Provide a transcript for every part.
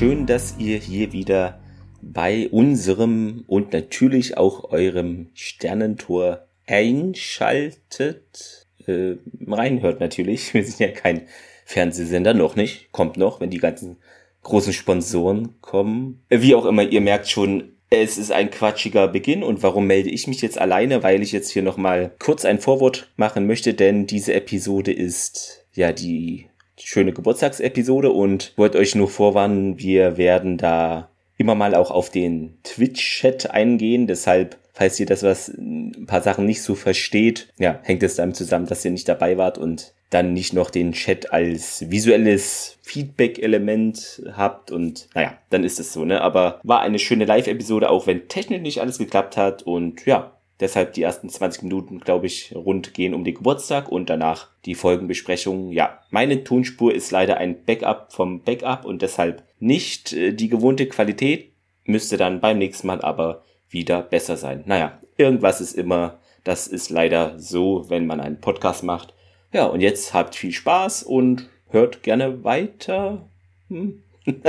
schön, dass ihr hier wieder bei unserem und natürlich auch eurem Sternentor einschaltet. Äh, reinhört natürlich. Wir sind ja kein Fernsehsender, noch nicht. Kommt noch, wenn die ganzen großen Sponsoren kommen. Äh, wie auch immer, ihr merkt schon, es ist ein quatschiger Beginn und warum melde ich mich jetzt alleine? Weil ich jetzt hier nochmal kurz ein Vorwort machen möchte, denn diese Episode ist ja die schöne Geburtstagsepisode und wollte euch nur vorwarnen, wir werden da immer mal auch auf den Twitch-Chat eingehen. Deshalb, falls ihr das was, ein paar Sachen nicht so versteht, ja, hängt es damit zusammen, dass ihr nicht dabei wart und dann nicht noch den Chat als visuelles Feedback-Element habt und naja, dann ist es so, ne? Aber war eine schöne Live-Episode, auch wenn technisch nicht alles geklappt hat und ja, deshalb die ersten 20 Minuten, glaube ich, rund gehen um den Geburtstag und danach die Folgenbesprechung. Ja, meine Tonspur ist leider ein Backup vom Backup und deshalb nicht äh, die gewohnte Qualität, müsste dann beim nächsten Mal aber wieder besser sein. Naja, irgendwas ist immer, das ist leider so, wenn man einen Podcast macht. Ja, und jetzt habt viel Spaß und hört gerne weiter. Hm.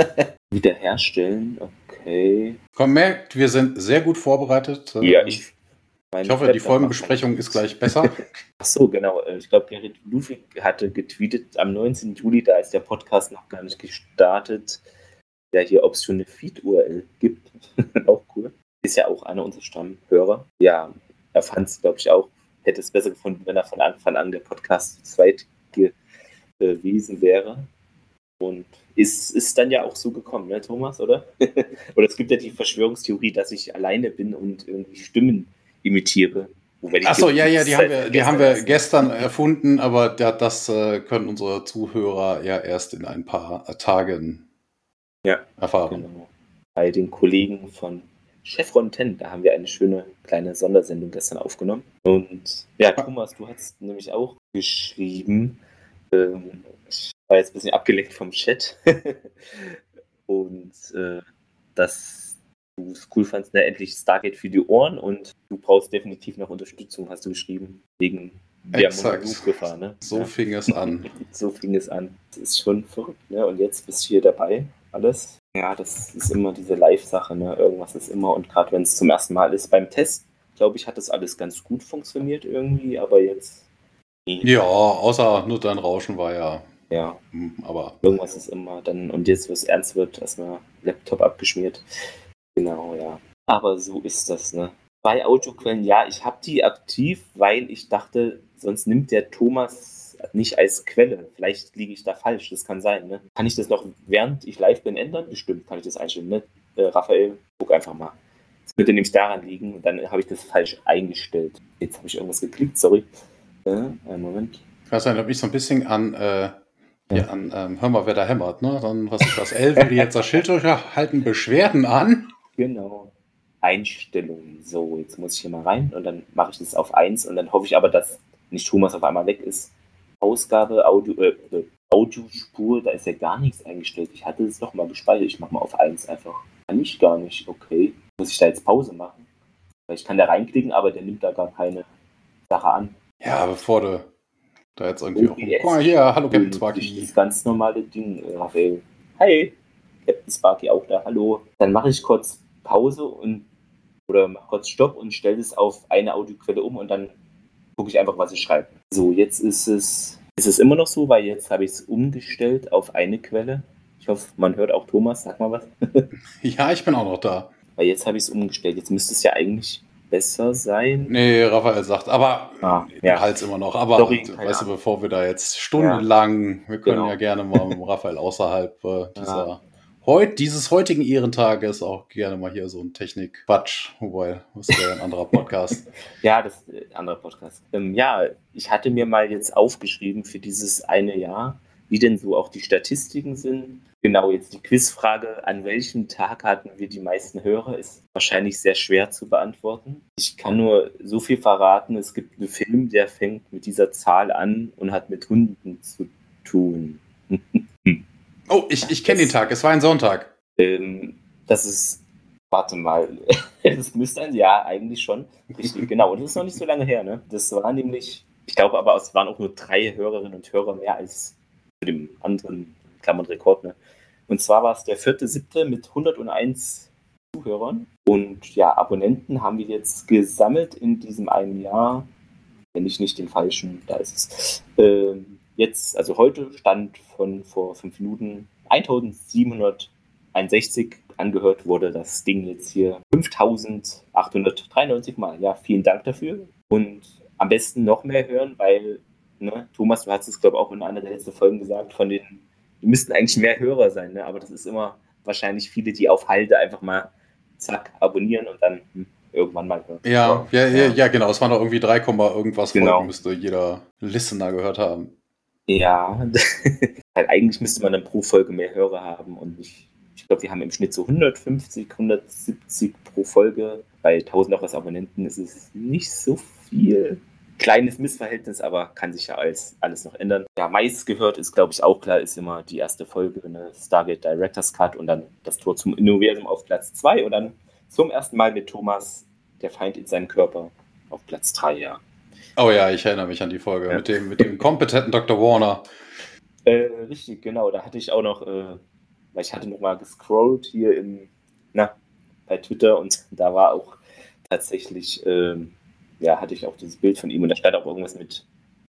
Wiederherstellen, okay. Komm, merkt, wir sind sehr gut vorbereitet. Ja, ich. Ich hoffe, die Folgenbesprechung ist gleich besser. Ach so, genau. Ich glaube, Gerrit Ludwig hatte getweetet am 19. Juli, da ist der Podcast noch gar nicht gestartet, ja hier, ob es schon eine Feed-URL gibt. auch cool. Ist ja auch einer unserer Stammhörer. Ja, er fand es, glaube ich, auch, hätte es besser gefunden, wenn er von Anfang an der Podcast zu zweit gewesen wäre. Und ist, ist dann ja auch so gekommen, ne, Thomas, oder? oder es gibt ja die Verschwörungstheorie, dass ich alleine bin und irgendwie Stimmen imitiere. Achso, ja, ja, die haben wir, die haben wir gestern erfunden, aber das äh, können unsere Zuhörer ja erst in ein paar Tagen ja, erfahren. Genau. Bei den Kollegen von Chevron 10, da haben wir eine schöne kleine Sondersendung gestern aufgenommen. Und ja, Thomas, du hast nämlich auch geschrieben, ähm, ich war jetzt ein bisschen abgelenkt vom Chat. und äh, dass du es cool fandst, ne, endlich Stargate für die Ohren und du brauchst definitiv noch Unterstützung, hast du geschrieben, wegen der Gefahr. Ne? So ja. fing es an. so fing es an. Das ist schon verrückt, ne? Und jetzt bist du hier dabei alles. Ja, das ist immer diese Live-Sache, ne? Irgendwas ist immer und gerade wenn es zum ersten Mal ist beim Test, glaube ich, hat das alles ganz gut funktioniert irgendwie, aber jetzt. Ja, außer nur dein Rauschen war ja. Ja. Hm, aber. Irgendwas ist immer dann, und jetzt, wo es ernst wird, erstmal Laptop abgeschmiert. Genau, ja. Aber so ist das, ne? Bei Audioquellen, ja, ich habe die aktiv, weil ich dachte, sonst nimmt der Thomas nicht als Quelle. Vielleicht liege ich da falsch, das kann sein. Ne? Kann ich das noch, während ich live bin, ändern? Bestimmt kann ich das einstellen. Ne? Äh, Raphael, guck einfach mal. Das könnte nämlich daran liegen, dann habe ich das falsch eingestellt. Jetzt habe ich irgendwas geklickt, sorry. Äh, einen Moment. Ich weiß nicht, ob ich so ein bisschen an, äh, ja. an ähm, hör mal, wer da hämmert, ne? Dann, was ist das? L würde jetzt das Schild halten Beschwerden an. Genau. Einstellungen. So, jetzt muss ich hier mal rein und dann mache ich das auf 1 und dann hoffe ich aber, dass nicht Thomas auf einmal weg ist. Ausgabe, Audio, äh, äh, Audiospur, da ist ja gar nichts eingestellt. Ich hatte es noch mal gespeichert. Ich mache mal auf 1 einfach. Kann ich gar nicht. Okay. Muss ich da jetzt Pause machen? Weil ich kann da reinklicken, aber der nimmt da gar keine Sache an. Ja, bevor du da jetzt irgendwie auch. Guck mal hier, hallo Captain Sparky. Das ganz normale Ding, äh, Raphael. Hi, Captain Sparky auch da, hallo. Dann mache ich kurz Pause und oder mach kurz Stopp und stelle es auf eine Audioquelle um und dann gucke ich einfach, was ich schreibe. So, jetzt ist es, ist es immer noch so, weil jetzt habe ich es umgestellt auf eine Quelle. Ich hoffe, man hört auch Thomas, sag mal was. ja, ich bin auch noch da. Weil jetzt habe ich es umgestellt. Jetzt müsste es ja eigentlich besser sein. Nee, Raphael sagt, aber ah, ja. Hals immer noch. Aber Sorry, weißt du, bevor wir da jetzt stundenlang, ja. wir können genau. ja gerne mal mit Raphael außerhalb äh, dieser ja heut, dieses heutigen Ehrentages auch gerne mal hier so ein Technik-Quatsch, wobei, das wäre ein anderer Podcast. ja, das ist ein anderer Podcast. Ähm, ja, ich hatte mir mal jetzt aufgeschrieben für dieses eine Jahr, wie denn so auch die Statistiken sind. Genau, jetzt die Quizfrage, an welchem Tag hatten wir die meisten Hörer, ist wahrscheinlich sehr schwer zu beantworten. Ich kann nur so viel verraten, es gibt einen Film, der fängt mit dieser Zahl an und hat mit Hunden zu tun. Oh, ich, ich kenne den Tag. Es war ein Sonntag. Ähm, das ist, warte mal, das müsste ein Jahr eigentlich schon. Richtig, genau. Und das ist noch nicht so lange her, ne? Das war nämlich, ich glaube aber, es waren auch nur drei Hörerinnen und Hörer mehr als zu dem anderen Klammern Rekord, ne? Und zwar war es der vierte, siebte mit 101 Zuhörern. Und ja, Abonnenten haben wir jetzt gesammelt in diesem einen Jahr. Wenn ich nicht den falschen, da ist es. Ähm, jetzt, also heute stand von vor fünf Minuten 1761 angehört wurde das Ding jetzt hier 5893 Mal. Ja, vielen Dank dafür. Und am besten noch mehr hören, weil, ne, Thomas, du hast es, glaube ich, auch in einer der letzten Folgen gesagt, von den, die müssten eigentlich mehr Hörer sein, ne? aber das ist immer wahrscheinlich viele, die auf Halde einfach mal zack, abonnieren und dann hm, irgendwann mal hören. Ja, ja, ja, ja, genau. Es waren doch irgendwie 3, irgendwas genau. Folgen, müsste jeder Listener gehört haben. Ja, halt eigentlich müsste man dann pro Folge mehr Hörer haben und ich, ich glaube, wir haben im Schnitt so 150, 170 pro Folge. Bei 1000 auch was Abonnenten ist es nicht so viel. Kleines Missverhältnis, aber kann sich ja alles, alles noch ändern. Ja, meist gehört ist, glaube ich, auch klar, ist immer die erste Folge, eine Stargate Director's Cut und dann das Tor zum Universum auf Platz 2 und dann zum ersten Mal mit Thomas, der Feind in seinem Körper, auf Platz 3, ja. Oh ja, ich erinnere mich an die Folge ja. mit, dem, mit dem kompetenten Dr. Warner. Äh, richtig, genau. Da hatte ich auch noch, äh, weil ich hatte noch mal gescrollt hier in, na, bei Twitter und da war auch tatsächlich, äh, ja, hatte ich auch dieses Bild von ihm und da stand auch irgendwas mit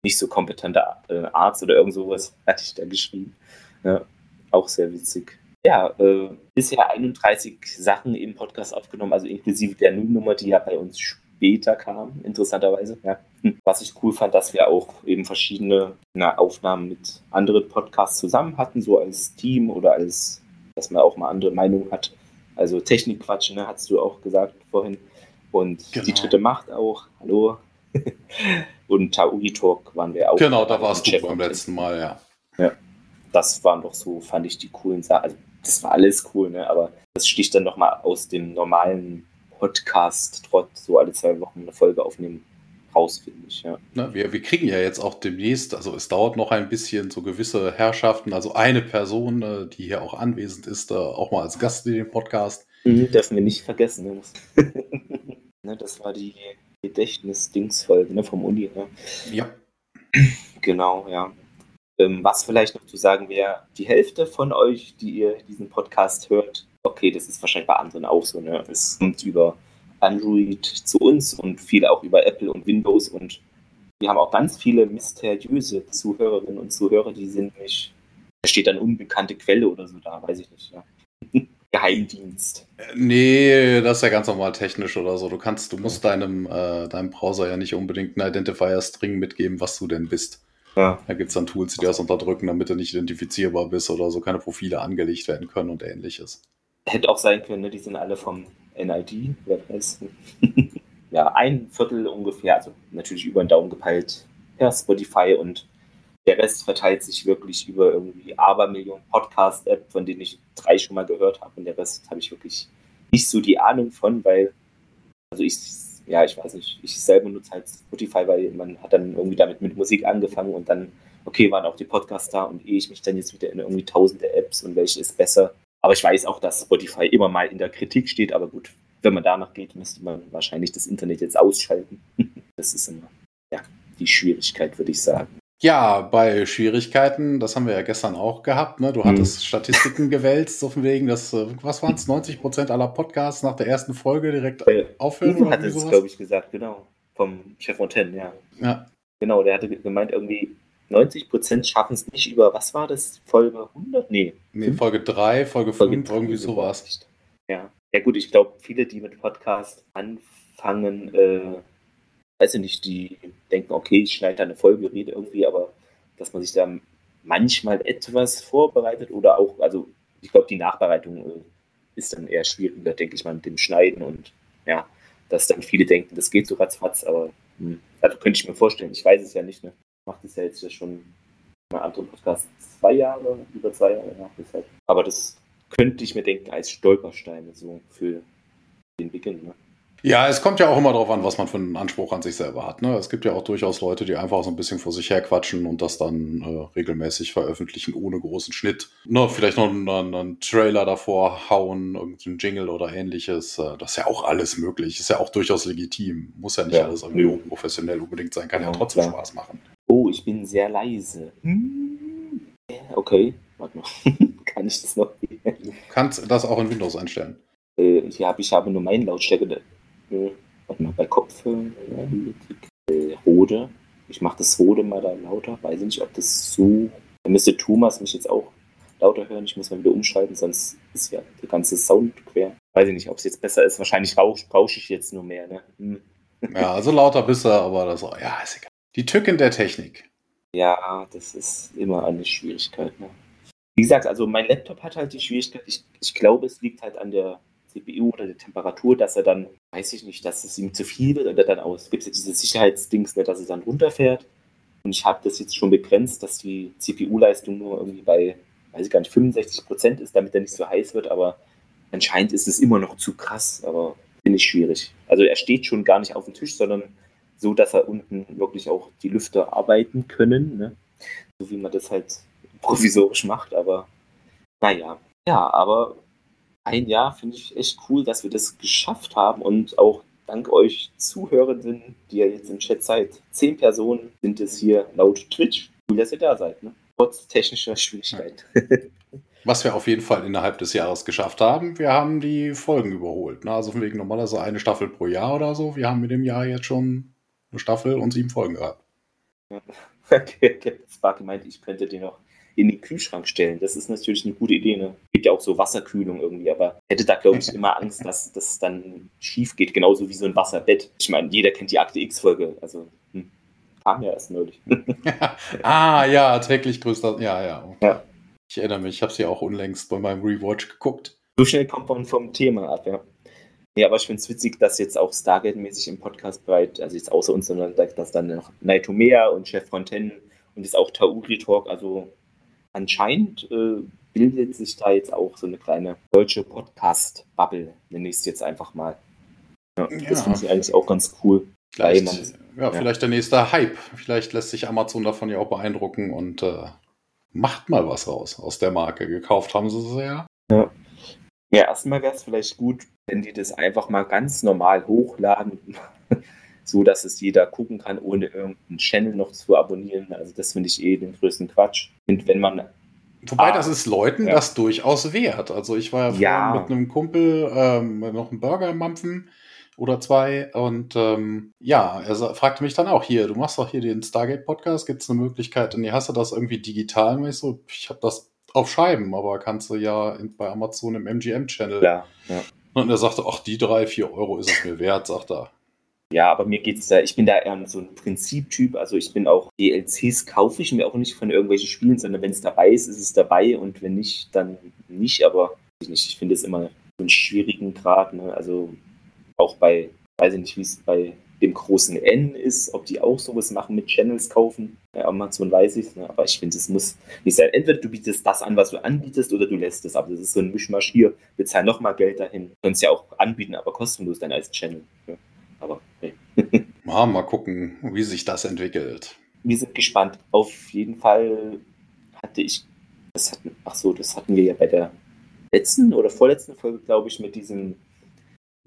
nicht so kompetenter äh, Arzt oder irgend sowas, hatte ich da geschrieben. Ja, auch sehr witzig. Ja, äh, bisher 31 Sachen im Podcast aufgenommen, also inklusive der Nullnummer, die ja bei uns spielt später kam, interessanterweise. Ja. Was ich cool fand, dass wir auch eben verschiedene na, Aufnahmen mit anderen Podcasts zusammen hatten, so als Team oder als, dass man auch mal andere Meinungen hat. Also Technikquatsch, ne, hast du auch gesagt vorhin. Und genau. die dritte Macht auch. Hallo. und Tauri Talk waren wir auch. Genau, da warst du beim letzten Mal, ja. Ja. Das waren doch so, fand ich die coolen Sachen. Also, das war alles cool, ne? aber das sticht dann nochmal aus dem normalen Podcast trotz so alle zwei Wochen eine Folge aufnehmen raus, finde ich. Ja. Na, wir, wir kriegen ja jetzt auch demnächst, also es dauert noch ein bisschen, so gewisse Herrschaften, also eine Person, äh, die hier auch anwesend ist, äh, auch mal als Gast in dem Podcast. Mhm, dürfen wir nicht vergessen. Ne? ne das war die Gedächtnis-Dings-Folge ne, vom Uni. Ne? Ja. Genau, ja. Ähm, was vielleicht noch zu sagen wäre, die Hälfte von euch, die ihr diesen Podcast hört, okay, das ist wahrscheinlich bei anderen auch so, ne? Es kommt über Android zu uns und viele auch über Apple und Windows und wir haben auch ganz viele mysteriöse Zuhörerinnen und Zuhörer, die sind nicht, da steht dann unbekannte Quelle oder so da, weiß ich nicht, ja. Geheimdienst. Nee, das ist ja ganz normal technisch oder so. Du kannst, du musst deinem, äh, deinem Browser ja nicht unbedingt einen Identifier-String mitgeben, was du denn bist. Ja. Da gibt es dann Tools, die das unterdrücken, damit du nicht identifizierbar bist oder so keine Profile angelegt werden können und ähnliches. Hätte auch sein können, ne? die sind alle vom NID, wer weiß. ja, ein Viertel ungefähr, also natürlich über den Daumen gepeilt per Spotify und der Rest verteilt sich wirklich über irgendwie Abermillionen Podcast-App, von denen ich drei schon mal gehört habe und der Rest habe ich wirklich nicht so die Ahnung von, weil, also ich, ja, ich weiß nicht, ich selber nutze halt Spotify, weil man hat dann irgendwie damit mit Musik angefangen und dann, okay, waren auch die Podcasts da und ehe ich mich dann jetzt wieder in irgendwie tausende Apps und welche ist besser, aber ich weiß auch, dass Spotify immer mal in der Kritik steht, aber gut, wenn man danach geht, müsste man wahrscheinlich das Internet jetzt ausschalten. Das ist immer ja, die Schwierigkeit, würde ich sagen. Ja, bei Schwierigkeiten, das haben wir ja gestern auch gehabt. Ne? Du hattest hm. Statistiken gewälzt, so von wegen, dass, äh, was waren es, 90 Prozent aller Podcasts nach der ersten Folge direkt äh, aufhören? Uwe hat es, glaube ich, gesagt, genau. Vom Chef Fontaine, ja. ja. Genau, der hatte gemeint, irgendwie 90 Prozent schaffen es nicht über, was war das, Folge 100? Nee. Nee, Folge 3, Folge 5, irgendwie sowas. Ja. Ja gut, ich glaube, viele, die mit Podcast anfangen, äh, weiß ich nicht, die denken, okay, ich schneide da eine Folge, rede irgendwie, aber dass man sich da manchmal etwas vorbereitet oder auch, also ich glaube, die Nachbereitung äh, ist dann eher schwieriger, denke ich mal, mit dem Schneiden und ja, dass dann viele denken, das geht so ratzfatz, aber hm, also könnte ich mir vorstellen, ich weiß es ja nicht, ne? Macht es ja jetzt ja schon bei anderen Podcast zwei Jahre, über zwei Jahre, ja, deshalb. Aber das könnte ich mir denken als Stolpersteine so für den Beginn. Ne? Ja, es kommt ja auch immer darauf an, was man für einen Anspruch an sich selber hat. Ne? Es gibt ja auch durchaus Leute, die einfach so ein bisschen vor sich her quatschen und das dann äh, regelmäßig veröffentlichen ohne großen Schnitt. Ne, vielleicht noch einen, einen, Trailer davor hauen, irgendeinen Jingle oder ähnliches. Äh, das ist ja auch alles möglich. Ist ja auch durchaus legitim. Muss ja nicht ja. alles irgendwie professionell unbedingt sein. Kann ja, ja trotzdem klar. Spaß machen. Oh, ich bin sehr leise. Hm. Okay, warte mal. Kann ich das noch? du kannst das auch in Windows einstellen. Äh, ja, ich habe nur meinen Lautstärke. Äh, warte mal, bei Kopfhörern, äh, Rode. Ich mache das Rode mal da lauter. Weiß nicht, ob das so. Da müsste Thomas mich jetzt auch lauter hören. Ich muss mal wieder umschalten, sonst ist ja der ganze Sound quer. Weiß ich nicht, ob es jetzt besser ist. Wahrscheinlich rausche rausch ich jetzt nur mehr. Ne? Hm. Ja, also lauter bist du, aber das ja, ist egal. Die Tücken der Technik. Ja, das ist immer eine Schwierigkeit. Ne? Wie gesagt, also mein Laptop hat halt die Schwierigkeit, ich, ich glaube, es liegt halt an der CPU oder der Temperatur, dass er dann, weiß ich nicht, dass es ihm zu viel wird oder dann aus. Gibt es ja diese Sicherheitsdings, ne, dass es dann runterfährt. Und ich habe das jetzt schon begrenzt, dass die CPU-Leistung nur irgendwie bei, weiß ich gar nicht, 65 Prozent ist, damit er nicht so heiß wird. Aber anscheinend ist es immer noch zu krass, aber finde ich schwierig. Also er steht schon gar nicht auf dem Tisch, sondern so, dass er unten wirklich auch die Lüfter arbeiten können. Ne? So wie man das halt provisorisch macht, aber naja. Ja, aber ein Jahr finde ich echt cool, dass wir das geschafft haben und auch dank euch Zuhörenden, die ja jetzt im Chat seid, zehn Personen sind es hier laut Twitch. Cool, dass ihr da seid, ne? Trotz technischer Schwierigkeiten. Was wir auf jeden Fall innerhalb des Jahres geschafft haben, wir haben die Folgen überholt. Ne? Also von wegen normalerweise eine Staffel pro Jahr oder so. Wir haben mit dem Jahr jetzt schon eine Staffel und sieben Folgen gehabt. Ja. Okay, Sparky meint, ich könnte den noch in den Kühlschrank stellen. Das ist natürlich eine gute Idee. Ne? Gibt ja auch so Wasserkühlung irgendwie, aber hätte da, glaube ich, immer Angst, dass das dann schief geht, genauso wie so ein Wasserbett. Ich meine, jeder kennt die Akte X-Folge, also hm, kam ja erst neulich. ah, ja, täglich größter. Ja, ja, okay. ja. Ich erinnere mich, ich habe sie auch unlängst bei meinem Rewatch geguckt. So schnell kommt man vom Thema ab, ja. Ja, aber ich finde es witzig, dass jetzt auch Stargate-mäßig im Podcast bereit, also jetzt außer uns, sondern dass dann noch Naitomea und Chef Fontaine und jetzt auch Tauri Talk, also anscheinend äh, bildet sich da jetzt auch so eine kleine deutsche Podcast-Bubble, nenne ich es jetzt einfach mal. Ja, ja. Das finde ich eigentlich auch ganz cool. Vielleicht, man, ja, ja, vielleicht der nächste Hype. Vielleicht lässt sich Amazon davon ja auch beeindrucken und äh, macht mal was raus aus der Marke. Gekauft haben sie sie ja. Ja, ja erstmal wäre es vielleicht gut, wenn die das einfach mal ganz normal hochladen so dass es jeder gucken kann, ohne irgendeinen Channel noch zu abonnieren. Also das finde ich eh den größten Quatsch. Und wenn man Wobei ah, das ist Leuten ja. das durchaus wert. Also ich war ja, ja. mit einem Kumpel ähm, noch einen Burger mampfen oder zwei und ähm, ja, er fragte mich dann auch hier, du machst doch hier den Stargate Podcast, gibt es eine Möglichkeit? Und nee, hast du das irgendwie digital? Und ich so, ich habe das auf Scheiben, aber kannst du ja in, bei Amazon im MGM Channel. Ja, ja. Und er sagte, ach, die drei, vier Euro ist es mir wert, sagt er. Ja, aber mir geht's da, ich bin da eher so ein Prinziptyp. Also ich bin auch DLCs kaufe ich mir auch nicht von irgendwelchen Spielen, sondern wenn es dabei ist, ist es dabei und wenn nicht, dann nicht. Aber ich ich finde es immer so einen schwierigen Grad. Ne? Also auch bei, weiß ich nicht, wie es bei dem großen N ist, ob die auch sowas machen mit Channels kaufen. Bei Amazon weiß ich es, ne? aber ich finde, es muss nicht sein. Entweder du bietest das an, was du anbietest, oder du lässt es. Aber das ist so ein Mischmasch hier, bezahl nochmal Geld dahin. Du kannst ja auch anbieten, aber kostenlos dann als Channel. Ja? Aber nee. ja, mal gucken, wie sich das entwickelt. Wir sind gespannt. Auf jeden Fall hatte ich, das hatten, ach so, das hatten wir ja bei der letzten oder vorletzten Folge, glaube ich, mit diesen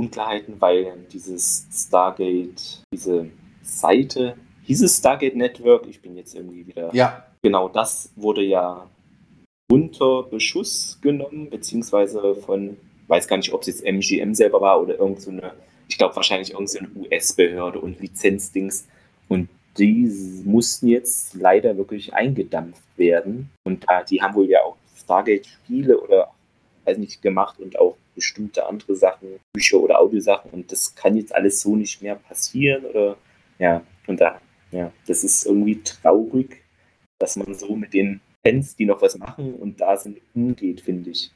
Unklarheiten, weil dieses Stargate, diese Seite, hieß es Stargate Network, ich bin jetzt irgendwie wieder. Ja. Genau, das wurde ja unter Beschuss genommen, beziehungsweise von, weiß gar nicht, ob es jetzt MGM selber war oder irgendeine so ich glaube wahrscheinlich irgendeine US-Behörde und Lizenzdings. Und die mussten jetzt leider wirklich eingedampft werden. Und da, die haben wohl ja auch Stargate-Spiele oder weiß nicht gemacht und auch bestimmte andere Sachen, Bücher oder Audiosachen. Und das kann jetzt alles so nicht mehr passieren. Oder ja, und da, ja, das ist irgendwie traurig, dass man so mit den Fans, die noch was machen und da sind, umgeht, finde ich.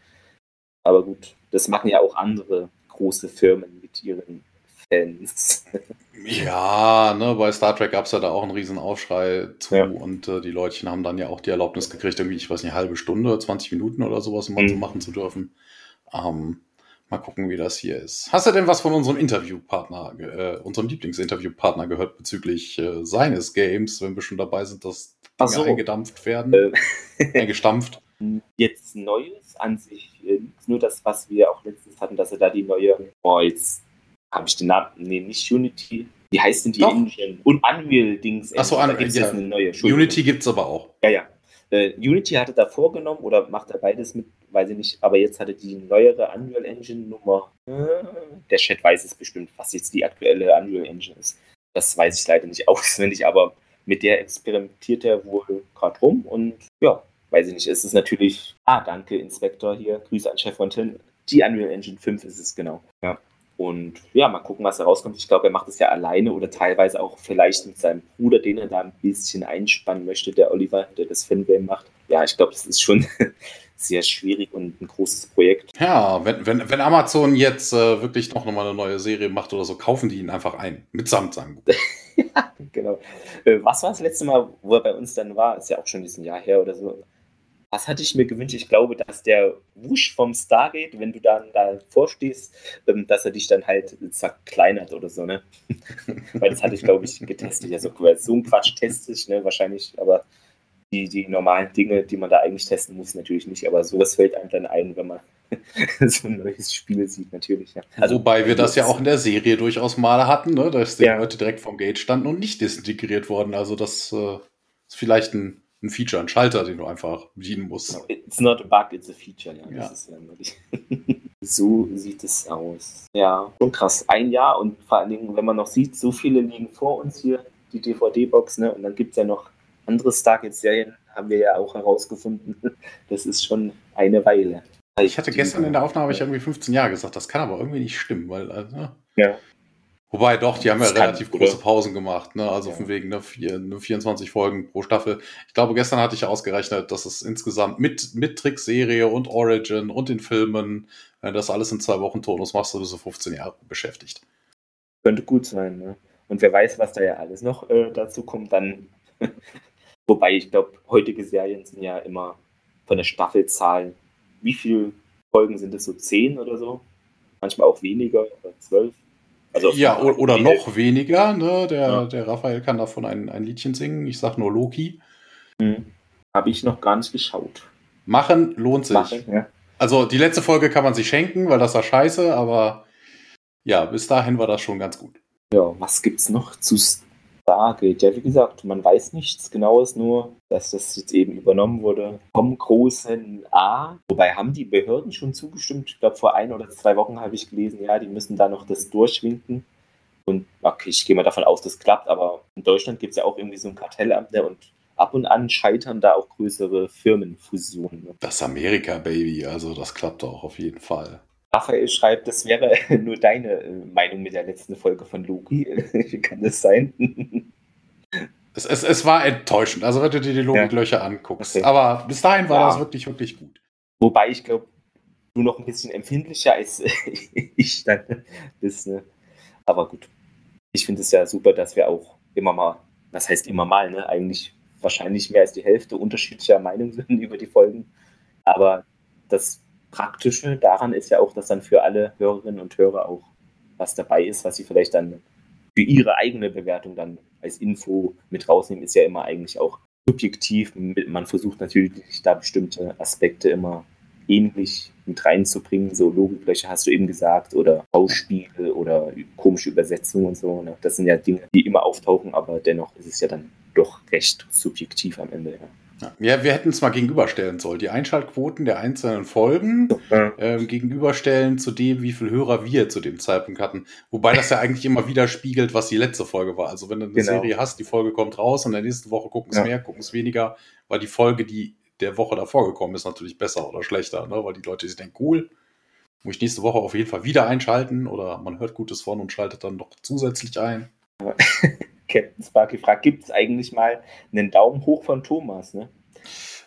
Aber gut, das machen ja auch andere große Firmen mit ihren Fans. Ja, ne, bei Star Trek gab es ja da auch einen riesen Aufschrei zu ja. und äh, die Leutchen haben dann ja auch die Erlaubnis gekriegt, irgendwie, ich weiß nicht, eine halbe Stunde, 20 Minuten oder sowas, um mhm. so machen zu dürfen. Ähm, mal gucken, wie das hier ist. Hast du denn was von unserem Interviewpartner, äh, unserem Lieblingsinterviewpartner gehört bezüglich äh, seines Games, wenn wir schon dabei sind, dass Dinge so. eingedampft werden? Äh. eingestampft? Jetzt Neues an sich, äh, nur das, was wir auch letztens hatten, dass er da die neue, boah, jetzt habe ich den Namen, nee, nicht Unity. Wie heißt denn die Doch. Engine? Und Unreal-Dings. Achso, Unreal. Ja. eine neue. Unity gibt es aber auch. Ja, ja. Äh, Unity hatte da vorgenommen oder macht er beides mit, weiß ich nicht, aber jetzt hatte die neuere Unreal Engine Nummer, äh, der Chat weiß es bestimmt, was jetzt die aktuelle Unreal Engine ist. Das weiß ich leider nicht auswendig, aber mit der experimentiert er wohl gerade rum und ja, weiß ich nicht, es ist natürlich, ah, danke, Inspektor hier, Grüße an Chef Fontaine. Die Unreal Engine 5 ist es genau. Ja. Und ja, mal gucken, was da rauskommt. Ich glaube, er macht es ja alleine oder teilweise auch vielleicht mit seinem Bruder, den er da ein bisschen einspannen möchte, der Oliver, der das Fangame macht. Ja, ich glaube, das ist schon sehr schwierig und ein großes Projekt. Ja, wenn, wenn, wenn Amazon jetzt äh, wirklich noch mal eine neue Serie macht oder so, kaufen die ihn einfach ein. Mitsamt seinem Buch. ja, genau. Äh, was war das letzte Mal, wo er bei uns dann war? Ist ja auch schon ein Jahr her oder so was hatte ich mir gewünscht? Ich glaube, dass der Wusch vom Stargate, wenn du dann da vorstehst, ähm, dass er dich dann halt zerkleinert oder so, ne? Weil das hatte ich, glaube ich, getestet. Ja, so, so ein Quatsch teste ich, ne? Wahrscheinlich, aber die, die normalen Dinge, die man da eigentlich testen muss, natürlich nicht. Aber sowas fällt einem dann ein, wenn man so ein neues Spiel sieht, natürlich. Ja. Also, Wobei wir das ja auch in der Serie durchaus mal hatten, ne? dass die ja. Leute direkt vom Gate standen und nicht desintegriert wurden. Also das äh, ist vielleicht ein ein Feature, ein Schalter, den du einfach bedienen musst. It's not a bug, it's a feature. Ja, ja. ja so sieht es aus. Ja, schon krass. Ein Jahr und vor allen Dingen, wenn man noch sieht, so viele liegen vor uns hier, die DVD-Box, ne? Und dann gibt es ja noch andere Stargate-Serien, haben wir ja auch herausgefunden. Das ist schon eine Weile. Ich hatte gestern in der Aufnahme ich irgendwie 15 Jahre gesagt, das kann aber irgendwie nicht stimmen, weil also, ja. Wobei doch, die haben ja relativ kann, große Pausen gemacht, ne? Also ja. von wegen ne, vier, nur 24 Folgen pro Staffel. Ich glaube, gestern hatte ich ausgerechnet, dass es insgesamt mit, mit Trickserie und Origin und den Filmen, wenn das alles in zwei Wochen Tonus machst, du so 15 Jahre beschäftigt. Könnte gut sein, ne? Und wer weiß, was da ja alles noch äh, dazu kommt, dann. Wobei ich glaube, heutige Serien sind ja immer von der Staffelzahl. Wie viele Folgen sind es so? Zehn oder so? Manchmal auch weniger oder zwölf. Also ja, oder noch weniger. Ne? Der, ja. der Raphael kann davon ein, ein Liedchen singen. Ich sag nur Loki. Hm. Habe ich noch gar nicht geschaut. Machen lohnt sich. Machen, ja. Also die letzte Folge kann man sich schenken, weil das war scheiße, aber ja, bis dahin war das schon ganz gut. Ja, was gibt's noch zu Stargate? Ja, wie gesagt, man weiß nichts Genaues, nur dass das jetzt eben übernommen wurde vom großen A. Wobei haben die Behörden schon zugestimmt. Ich glaube, vor ein oder zwei Wochen habe ich gelesen, ja, die müssen da noch das durchwinken. Und okay, ich gehe mal davon aus, das klappt, aber in Deutschland gibt es ja auch irgendwie so ein Kartellamt ne, und ab und an scheitern da auch größere Firmenfusionen. Ne? Das Amerika, Baby, also das klappt auch auf jeden Fall. Raphael schreibt, das wäre nur deine äh, Meinung mit der letzten Folge von Loki. Wie kann das sein? Es, es, es war enttäuschend, also wenn du dir die Logiklöcher ja. anguckst. Okay. Aber bis dahin war ja. das wirklich, wirklich gut. Wobei ich glaube, du noch ein bisschen empfindlicher als ich dann bist. Ne? Aber gut. Ich finde es ja super, dass wir auch immer mal, was heißt immer mal, ne? Eigentlich wahrscheinlich mehr als die Hälfte unterschiedlicher Meinung sind über die Folgen. Aber das Praktische daran ist ja auch, dass dann für alle Hörerinnen und Hörer auch was dabei ist, was sie vielleicht dann für ihre eigene Bewertung dann als Info mit rausnehmen, ist ja immer eigentlich auch subjektiv. Man versucht natürlich da bestimmte Aspekte immer ähnlich mit reinzubringen. So Logiklöcher hast du eben gesagt oder Bauspiele oder komische Übersetzungen und so. Ne? Das sind ja Dinge, die immer auftauchen, aber dennoch ist es ja dann doch recht subjektiv am Ende. Ja. Ja, wir hätten es mal gegenüberstellen sollen. Die Einschaltquoten der einzelnen Folgen ja. ähm, gegenüberstellen zu dem, wie viele Hörer wir zu dem Zeitpunkt hatten. Wobei das ja eigentlich immer widerspiegelt, was die letzte Folge war. Also wenn du eine genau. Serie hast, die Folge kommt raus und in der nächsten Woche gucken es ja. mehr, gucken es weniger, weil die Folge, die der Woche davor gekommen ist, natürlich besser oder schlechter. Ne? Weil die Leute sich denken, cool, muss ich nächste Woche auf jeden Fall wieder einschalten oder man hört Gutes von und schaltet dann noch zusätzlich ein. Captain Sparky fragt, gibt es eigentlich mal einen Daumen hoch von Thomas? Ne?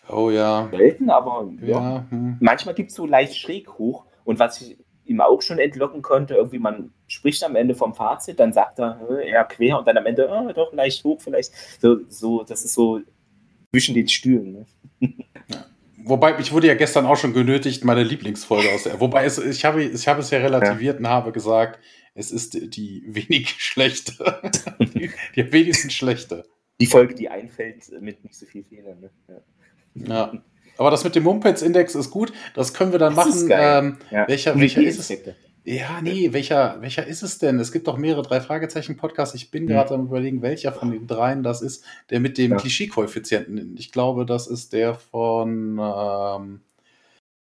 Oh ja. Selten, aber ja. ja. Hm. manchmal gibt es so leicht schräg hoch. Und was ich ihm auch schon entlocken konnte, irgendwie man spricht am Ende vom Fazit, dann sagt er eher quer und dann am Ende oh, doch leicht hoch vielleicht. So, so, das ist so zwischen den Stühlen. Ne? Ja. Wobei, ich wurde ja gestern auch schon genötigt, meine Lieblingsfolge aus der. Wobei, es, ich, habe, ich habe es ja relativiert ja. und habe gesagt, es ist die wenig schlechte. die, die wenigsten schlechte. Die Folge, die einfällt mit nicht so viel Fehlern. Ne? Ja. ja. Aber das mit dem Mumpets-Index ist gut. Das können wir dann das machen. Ähm, ja. Welcher, welcher ist es? Ja, nee, welcher, welcher ist es denn? Es gibt doch mehrere drei Fragezeichen-Podcasts. Ich bin mhm. gerade am überlegen, welcher von den dreien das ist, der mit dem ja. Klischee-Koeffizienten. Ich glaube, das ist der von ähm,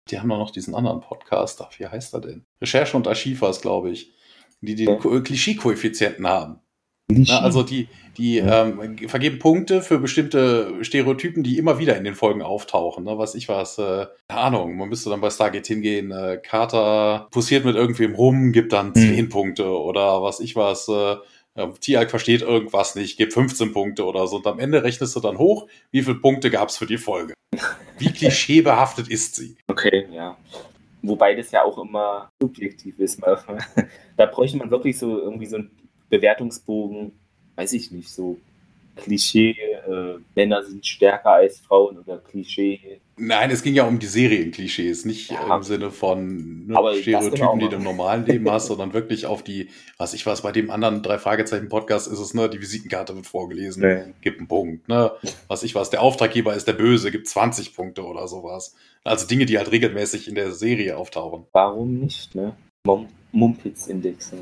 Die haben doch noch diesen anderen Podcast. Ach, wie heißt er denn? Recherche und Archiv war es, glaube ich. Die den ja. Klischee-Koeffizienten haben. Na, also die, die ja. ähm, vergeben Punkte für bestimmte Stereotypen, die immer wieder in den Folgen auftauchen. Ne? Was ich was, äh, keine Ahnung, man müsste dann bei Stargate hingehen, äh, Carter pussiert mit irgendwem rum, gibt dann 10 hm. Punkte oder was ich was, äh, Tiag versteht irgendwas nicht, gibt 15 Punkte oder so. Und am Ende rechnest du dann hoch, wie viele Punkte gab es für die Folge. Wie klischeebehaftet ist sie? Okay, ja. Wobei das ja auch immer subjektiv ist. da bräuchte man wirklich so irgendwie so einen Bewertungsbogen, weiß ich nicht, so Klischee, äh, Männer sind stärker als Frauen oder Klischee. Nein, es ging ja um die Serienklischees, nicht ja, im Sinne von ne, Stereotypen, die du im normalen Leben hast, sondern wirklich auf die, was ich weiß, bei dem anderen drei Fragezeichen Podcast ist es, ne, die Visitenkarte wird vorgelesen, nee. gibt einen Punkt, ne? Was ich weiß, der Auftraggeber ist der Böse, gibt 20 Punkte oder sowas. Also Dinge, die halt regelmäßig in der Serie auftauchen. Warum nicht, ne? Mumpitz-Index.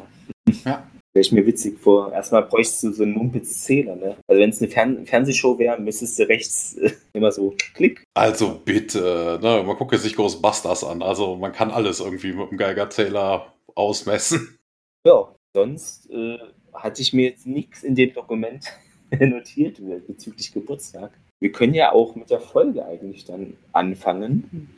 Ja. Wäre ich mir witzig vor. Erstmal bräuchtest du so einen Mumpitz-Zähler, ne? Also wenn es eine Fern Fernsehshow wäre, müsstest du rechts äh, immer so klick. Also bitte, ne? Man gucke sich Ghostbusters an. Also man kann alles irgendwie mit dem Geigerzähler ausmessen. Ja, sonst äh, hatte ich mir jetzt nichts in dem Dokument notiert bezüglich Geburtstag. Wir können ja auch mit der Folge eigentlich dann anfangen.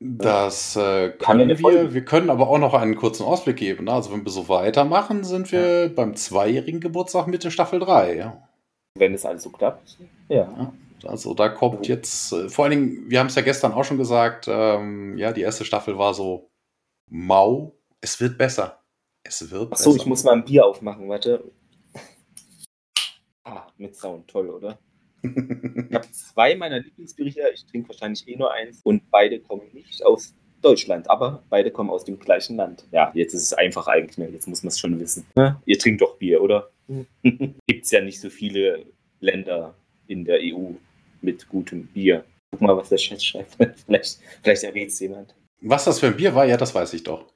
Das äh, können wir. Wir können aber auch noch einen kurzen Ausblick geben. Ne? Also wenn wir so weitermachen, sind wir ja. beim zweijährigen Geburtstag Mitte Staffel 3. Wenn es alles so klappt. Ja. Also da kommt oh. jetzt, äh, vor allen Dingen, wir haben es ja gestern auch schon gesagt, ähm, ja, die erste Staffel war so mau. Es wird besser. Es wird Ach so, besser. ich muss mal ein Bier aufmachen, warte. Ah, mit Sound, toll, oder? Ich habe zwei meiner Lieblingsberichte, ich trinke wahrscheinlich eh nur eins und beide kommen nicht aus Deutschland, aber beide kommen aus dem gleichen Land. Ja, jetzt ist es einfach eigentlich mehr, jetzt muss man es schon wissen. Ja, ihr trinkt doch Bier, oder? Gibt es ja nicht so viele Länder in der EU mit gutem Bier. Guck mal, was der Chat schreibt. vielleicht, vielleicht errät es jemand. Was das für ein Bier war, ja, das weiß ich doch.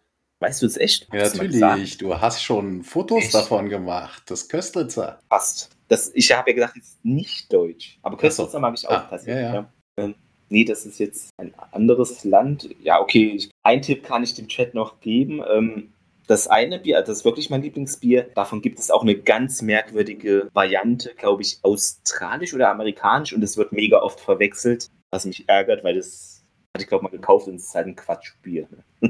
Weißt du es echt? Ja, natürlich. Du hast schon Fotos echt? davon gemacht. Das Köstritzer. Passt. Das, ich habe ja gesagt, es ist nicht deutsch. Aber Köstritzer mag ich auch ah, tatsächlich. Ja, ja. Ähm, nee, das ist jetzt ein anderes Land. Ja, okay. Ich, ein Tipp kann ich dem Chat noch geben. Ähm, das eine Bier, das ist wirklich mein Lieblingsbier. Davon gibt es auch eine ganz merkwürdige Variante, glaube ich, australisch oder amerikanisch. Und es wird mega oft verwechselt, was mich ärgert, weil das hatte ich, glaube ich, mal gekauft und es ist halt ein Quatschbier.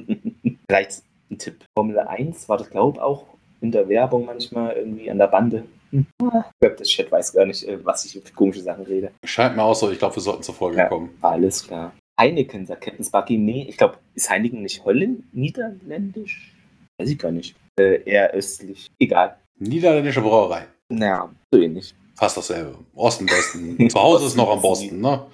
Vielleicht ein Tipp. Formel 1 war das, glaube ich, auch in der Werbung manchmal irgendwie an der Bande. Hm. Ich glaube, das Chat weiß gar nicht, äh, was ich für komische Sachen rede. Scheint mir auch so. Ich glaube, wir sollten zur Folge ja, kommen. Alles klar. Heineken, sagt Captain Sparky. Nee, ich glaube, ist Heineken nicht Holland, Niederländisch? Weiß ich gar nicht. Äh, eher östlich. Egal. Niederländische Brauerei. Naja, so ähnlich. Fast dasselbe. Osten, Westen. Zu Hause ist noch am Boston, ne?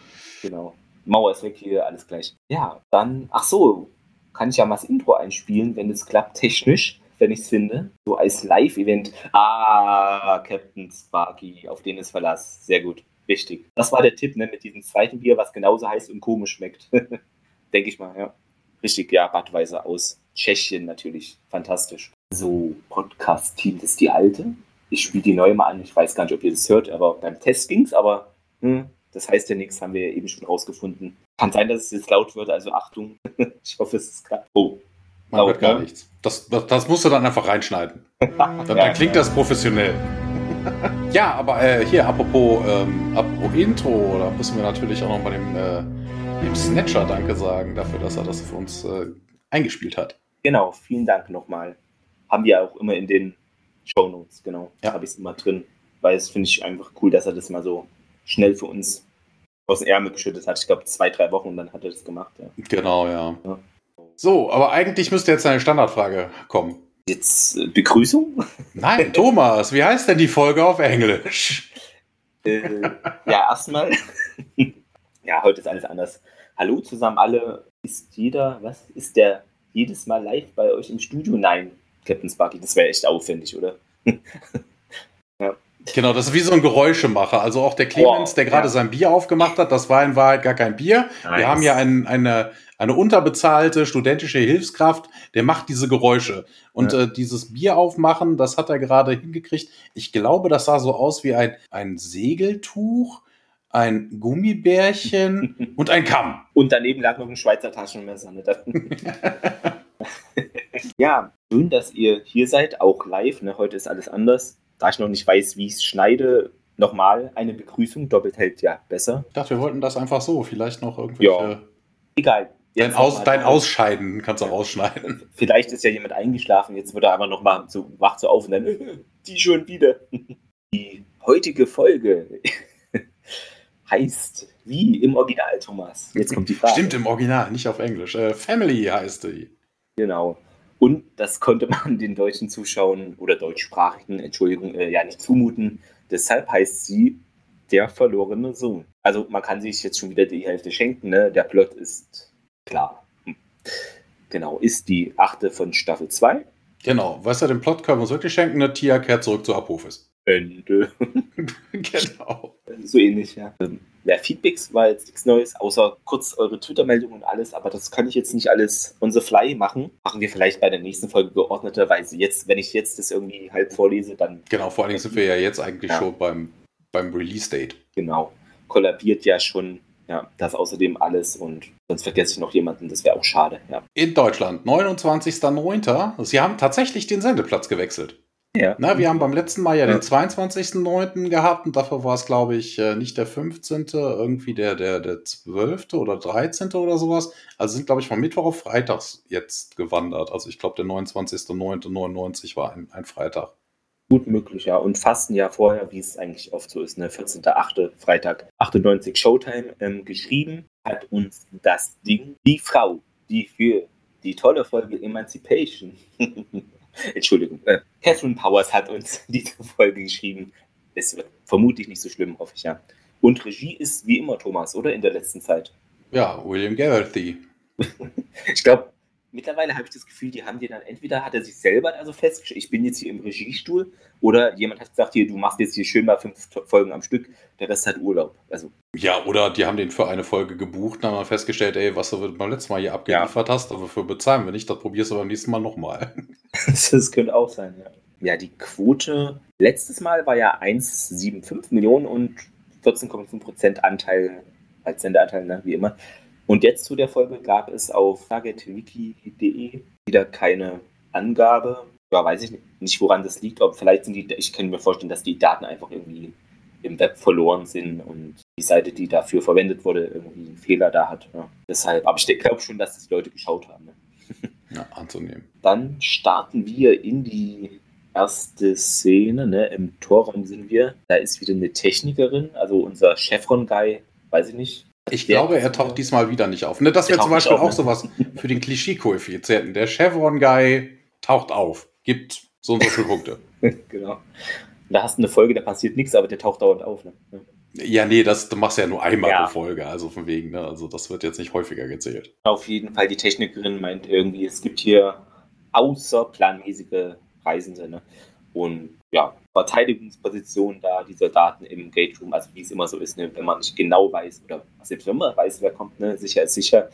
Genau. Mauer ist weg hier, alles gleich. Ja, dann, ach so, kann ich ja mal das Intro einspielen, wenn es klappt, technisch wenn ich es finde. So als Live-Event. Ah, Captain Sparky, auf den ist Verlass. Sehr gut. Richtig. Das war der Tipp, ne, mit diesem zweiten Bier, was genauso heißt und komisch schmeckt. Denke ich mal, ja. Richtig, ja, Badweise aus Tschechien natürlich. Fantastisch. So, Podcast-Team, das ist die alte. Ich spiele die neue mal an. Ich weiß gar nicht, ob ihr das hört, aber beim Test ging es, aber hm, das heißt ja nichts, haben wir eben schon rausgefunden. Kann sein, dass es jetzt laut wird, also Achtung. ich hoffe, es ist klar. Oh, man hört gar ne? nichts. Das, das, das, musst du dann einfach reinschneiden. dann, dann klingt das professionell. ja, aber äh, hier, apropos, ähm, apropos Intro, da müssen wir natürlich auch noch bei dem, äh, dem Snatcher Danke sagen, dafür, dass er das für uns äh, eingespielt hat. Genau, vielen Dank nochmal. Haben wir auch immer in den Show Notes, genau. Ja. Habe ich es immer drin. Weil es finde ich einfach cool, dass er das mal so schnell für uns aus dem Ärmel geschüttet hat. Ich glaube, zwei, drei Wochen und dann hat er das gemacht. Ja. Genau, ja. ja. So, aber eigentlich müsste jetzt eine Standardfrage kommen. Jetzt äh, Begrüßung? Nein, Thomas, wie heißt denn die Folge auf Englisch? Äh, ja, erstmal. ja, heute ist alles anders. Hallo zusammen alle. Ist jeder, was? Ist der jedes Mal live bei euch im Studio? Nein, Captain Sparky, das wäre echt aufwendig, oder? ja. Genau, das ist wie so ein Geräuschemacher. Also auch der Clemens, oh, der gerade ja. sein Bier aufgemacht hat, das war in Wahrheit gar kein Bier. Nice. Wir haben ja ein, eine, eine unterbezahlte studentische Hilfskraft, der macht diese Geräusche. Und ja. äh, dieses Bier aufmachen, das hat er gerade hingekriegt. Ich glaube, das sah so aus wie ein, ein Segeltuch, ein Gummibärchen und ein Kamm. Und daneben lag noch ein Schweizer Taschenmesser. Ne? ja, schön, dass ihr hier seid, auch live. Ne? Heute ist alles anders. Da ich noch nicht weiß, wie ich es schneide, nochmal eine Begrüßung. Doppelt hält ja besser. Ich dachte, wir wollten das einfach so. Vielleicht noch irgendwelche. Ja. Egal. Dein, Aus, dein Ausscheiden kannst du auch ausschneiden. Vielleicht ist ja jemand eingeschlafen, jetzt wird er aber nochmal so, wacht so auf und dann, die schon wieder. Die heutige Folge heißt wie im Original, Thomas. Jetzt kommt die Frage. Stimmt, im Original, nicht auf Englisch. Äh, Family heißt die. Genau. Und das konnte man den deutschen Zuschauern oder deutschsprachigen, Entschuldigung, äh, ja nicht zumuten. Deshalb heißt sie der verlorene Sohn. Also man kann sich jetzt schon wieder die Hälfte schenken. Ne? Der Plot ist klar. Genau, ist die achte von Staffel 2. Genau, weißt du, den Plot können wir uns wirklich schenken. Der Tia kehrt zurück zu Apophis. Ende. genau. So ähnlich, ja. Ähm, ja, Feedbacks war jetzt nichts Neues, außer kurz eure Twitter-Meldungen und alles, aber das kann ich jetzt nicht alles on the fly machen. Machen wir vielleicht bei der nächsten Folge geordneterweise. Jetzt, wenn ich jetzt das irgendwie halb vorlese, dann. Genau, vor allen Dingen sind wir ja jetzt eigentlich ja. schon beim, beim Release-Date. Genau. Kollabiert ja schon ja, das außerdem alles und sonst vergesse ich noch jemanden, das wäre auch schade. Ja. In Deutschland, 29.09. Sie haben tatsächlich den Sendeplatz gewechselt. Ja. Na, wir haben beim letzten Mal ja, ja. den 22.09. gehabt und dafür war es, glaube ich, äh, nicht der 15., irgendwie der, der, der 12. oder 13. oder sowas. Also sind, glaube ich, von Mittwoch auf Freitags jetzt gewandert. Also ich glaube, der 29.09.99 war ein, ein Freitag. Gut möglich, ja. Und fast ein Jahr vorher, wie es eigentlich oft so ist, ne, 14.8. Freitag 98 Showtime ähm, geschrieben, hat uns das Ding, die Frau, die für die tolle Folge Emancipation Entschuldigung, äh, Catherine Powers hat uns diese Folge geschrieben. Es wird vermutlich nicht so schlimm, hoffe ich ja. Und Regie ist wie immer Thomas, oder? In der letzten Zeit. Ja, William Garrethy. ich glaube, mittlerweile habe ich das Gefühl, die haben dir dann entweder hat er sich selber also festgestellt, ich bin jetzt hier im Regiestuhl, oder jemand hat gesagt, hier, du machst jetzt hier schön mal fünf Folgen am Stück, der Rest hat Urlaub. Also. Ja, oder die haben den für eine Folge gebucht und haben festgestellt, ey, was du beim letzten Mal hier abgeliefert ja. hast, aber für bezahlen wir nicht, das probierst du beim nächsten Mal nochmal. das könnte auch sein, ja. Ja, die Quote letztes Mal war ja 1,75 Millionen und 14,5 Prozent Anteil als Sendeanteil, ne, wie immer. Und jetzt zu der Folge gab es auf targetwiki.de wieder keine Angabe. Ja, weiß ich nicht, woran das liegt. Ob vielleicht sind die, ich kann mir vorstellen, dass die Daten einfach irgendwie im Web verloren sind und die Seite, die dafür verwendet wurde, irgendwie einen Fehler da hat. Ja. Deshalb, aber ich glaube schon, dass das Leute geschaut haben. Ne? Ja, anzunehmen. Dann starten wir in die erste Szene. Ne? Im Torraum sind wir. Da ist wieder eine Technikerin, also unser Chevron-Guy, weiß ich nicht, ich glaube, er taucht diesmal wieder nicht auf. Ne, das wäre zum Beispiel auch, auch sowas für den Klischee-Koeffizienten. Der Chevron-Guy taucht auf, gibt so und so viele Punkte. genau. Da hast du eine Folge, da passiert nichts, aber der taucht dauernd auf. Ne? Ja, nee, das du machst ja nur einmal ja. pro Folge, also von wegen, ne? Also das wird jetzt nicht häufiger gezählt. Auf jeden Fall, die Technikerin meint irgendwie, es gibt hier außerplanmäßige Reisende. Ne? Und ja, Verteidigungsposition da, die Soldaten im Gate Room, also wie es immer so ist, ne, wenn man nicht genau weiß, oder selbst wenn man weiß, wer kommt, ne, sicher ist sicher.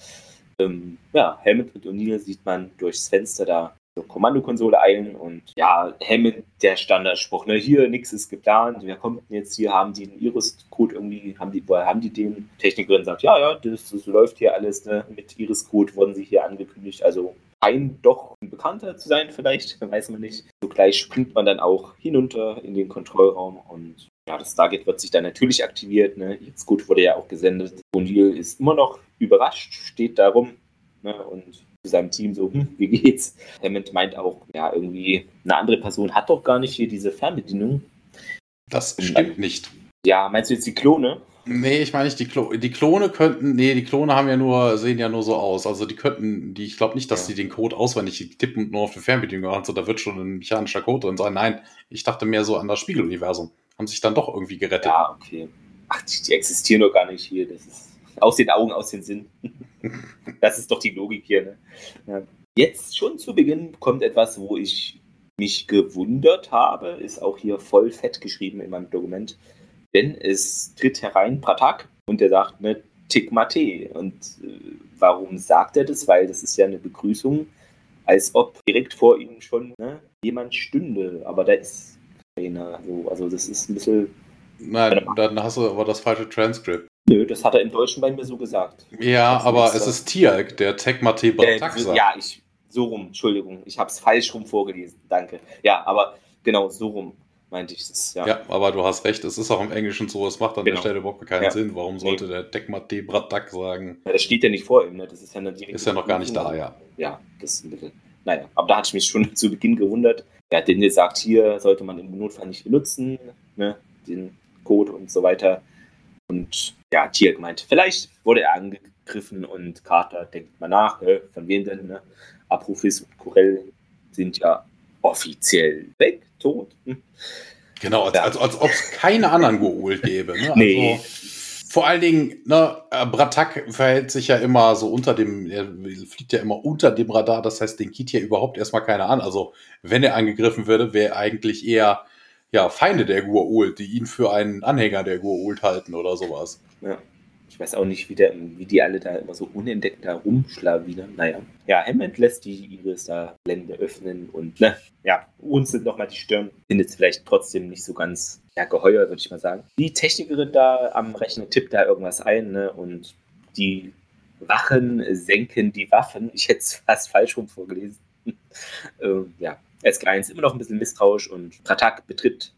Ähm, ja, Helmut und O'Neill sieht man durchs Fenster da zur Kommandokonsole eilen und ja, Hammond, der Standardspruch, ne, hier, nichts ist geplant, wer kommt denn jetzt hier, haben die einen Iris-Code irgendwie, haben die, woher haben die den? Technikerin sagt, ja, ja, das, das läuft hier alles, ne, mit Iris-Code wurden sie hier angekündigt, also ein doch ein Bekannter zu sein, vielleicht, weiß man nicht. Sogleich springt man dann auch hinunter in den Kontrollraum und ja, das Stargate wird sich dann natürlich aktiviert. Ne? Jetzt gut wurde ja auch gesendet. O'Neill ist immer noch überrascht, steht da rum ne? und zu seinem Team so, hm, wie geht's? Hammond meint auch, ja, irgendwie eine andere Person hat doch gar nicht hier diese Fernbedienung. Das stimmt nicht. Ja, meinst du jetzt die Klone? Nee, ich meine nicht, die, Klo die Klone könnten, nee, die Klone haben ja nur, sehen ja nur so aus. Also die könnten, die, ich glaube nicht, dass ja. die den Code auswendig tippen und nur auf die Fernbedienung haben, so da wird schon ein mechanischer Code drin sein. Nein, ich dachte mehr so an das Spiegeluniversum. Haben sich dann doch irgendwie gerettet. Ja, okay. Ach, die, die existieren doch gar nicht hier. Das ist aus den Augen, aus den Sinn. das ist doch die Logik hier. Ne? Ja. Jetzt schon zu Beginn kommt etwas, wo ich mich gewundert habe, ist auch hier voll fett geschrieben in meinem Dokument. Denn es tritt herein Pratak und der sagt, ne, Tikmate. Und äh, warum sagt er das? Weil das ist ja eine Begrüßung, als ob direkt vor ihm schon ne, jemand stünde. Aber da ist keiner. So. Also das ist ein bisschen Nein, dann hast du aber das falsche Transkript. Nö, das hat er im Deutschen bei mir so gesagt. Ja, aber es ist Tiag, der Tekmate Bataxa. Äh, ja, ich, so rum, Entschuldigung, ich habe es falsch rum vorgelesen, danke. Ja, aber genau, so rum meinte ich es. Ja. ja, aber du hast recht, es ist auch im Englischen so, es macht an genau. der Stelle überhaupt keinen ja. Sinn. Warum sollte nee. der Tekmate Bratak sagen? Ja, das steht ja nicht vor ihm, ne? das ist ja eine Ist ja noch gar nicht da, ja. Ja, das ist ein bisschen, naja, aber da hatte ich mich schon zu Beginn gewundert. Ja, denn der sagt, hier sollte man im Notfall nicht benutzen, ne? den Code und so weiter. Und ja, Tier gemeint, vielleicht wurde er angegriffen und Carter denkt mal nach, äh, von wem denn? Ne? Abrufis und Corell sind ja offiziell weg, tot. Genau, als, ja. als, als ob es keine anderen geholt gäbe. Ne? Nee. Also, vor allen Dingen, ne, Bratak verhält sich ja immer so unter dem, er fliegt ja immer unter dem Radar, das heißt, den geht ja überhaupt erstmal keiner an. Also, wenn er angegriffen würde, wäre eigentlich eher ja, Feinde der Gua'uld, die ihn für einen Anhänger der Gua'uld halten oder sowas. Ja. Ich weiß auch nicht, wie, der, wie die alle da immer so unentdeckt da rumschlawinern. Naja. Ja, Hammond lässt die Iris da Blende öffnen und, ne, ja, uns sind nochmal die Stirn. Findet es vielleicht trotzdem nicht so ganz, ja, geheuer, würde ich mal sagen. Die Technikerin da am Rechner tippt da irgendwas ein, ne, und die Wachen senken die Waffen. Ich hätte es fast falsch rum vorgelesen. ähm, ja, SG1 immer noch ein bisschen misstrauisch und Pratak betritt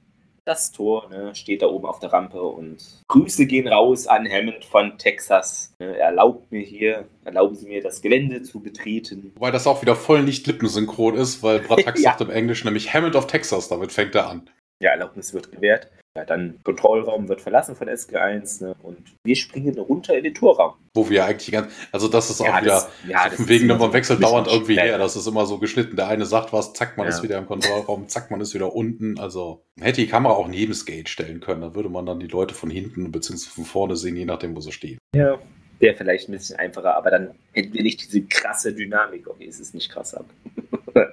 das Tor, ne, steht da oben auf der Rampe und Grüße gehen raus an Hammond von Texas. Ne, erlaubt mir hier, erlauben Sie mir das Gelände zu betreten. Wobei das auch wieder voll nicht lippensynchron ist, weil Pratak ja. sagt im Englischen nämlich Hammond of Texas, damit fängt er an. Ja, Erlaubnis wird gewährt. Ja, dann Kontrollraum wird verlassen von SG1 ne, und wir springen runter in den Torraum. Wo wir eigentlich ganz, also das ist auch ja, wieder, das, ja, so wegen dem Wechsel dauernd irgendwie her, das ist immer so geschnitten. Der eine sagt was, zack, man ja. ist wieder im Kontrollraum, zack, man ist wieder unten. Also man hätte die Kamera auch neben Skate stellen können, da würde man dann die Leute von hinten bzw. von vorne sehen, je nachdem, wo sie stehen. Ja, wäre vielleicht ein bisschen einfacher, aber dann hätten wir nicht diese krasse Dynamik. Okay, es ist nicht krass ab.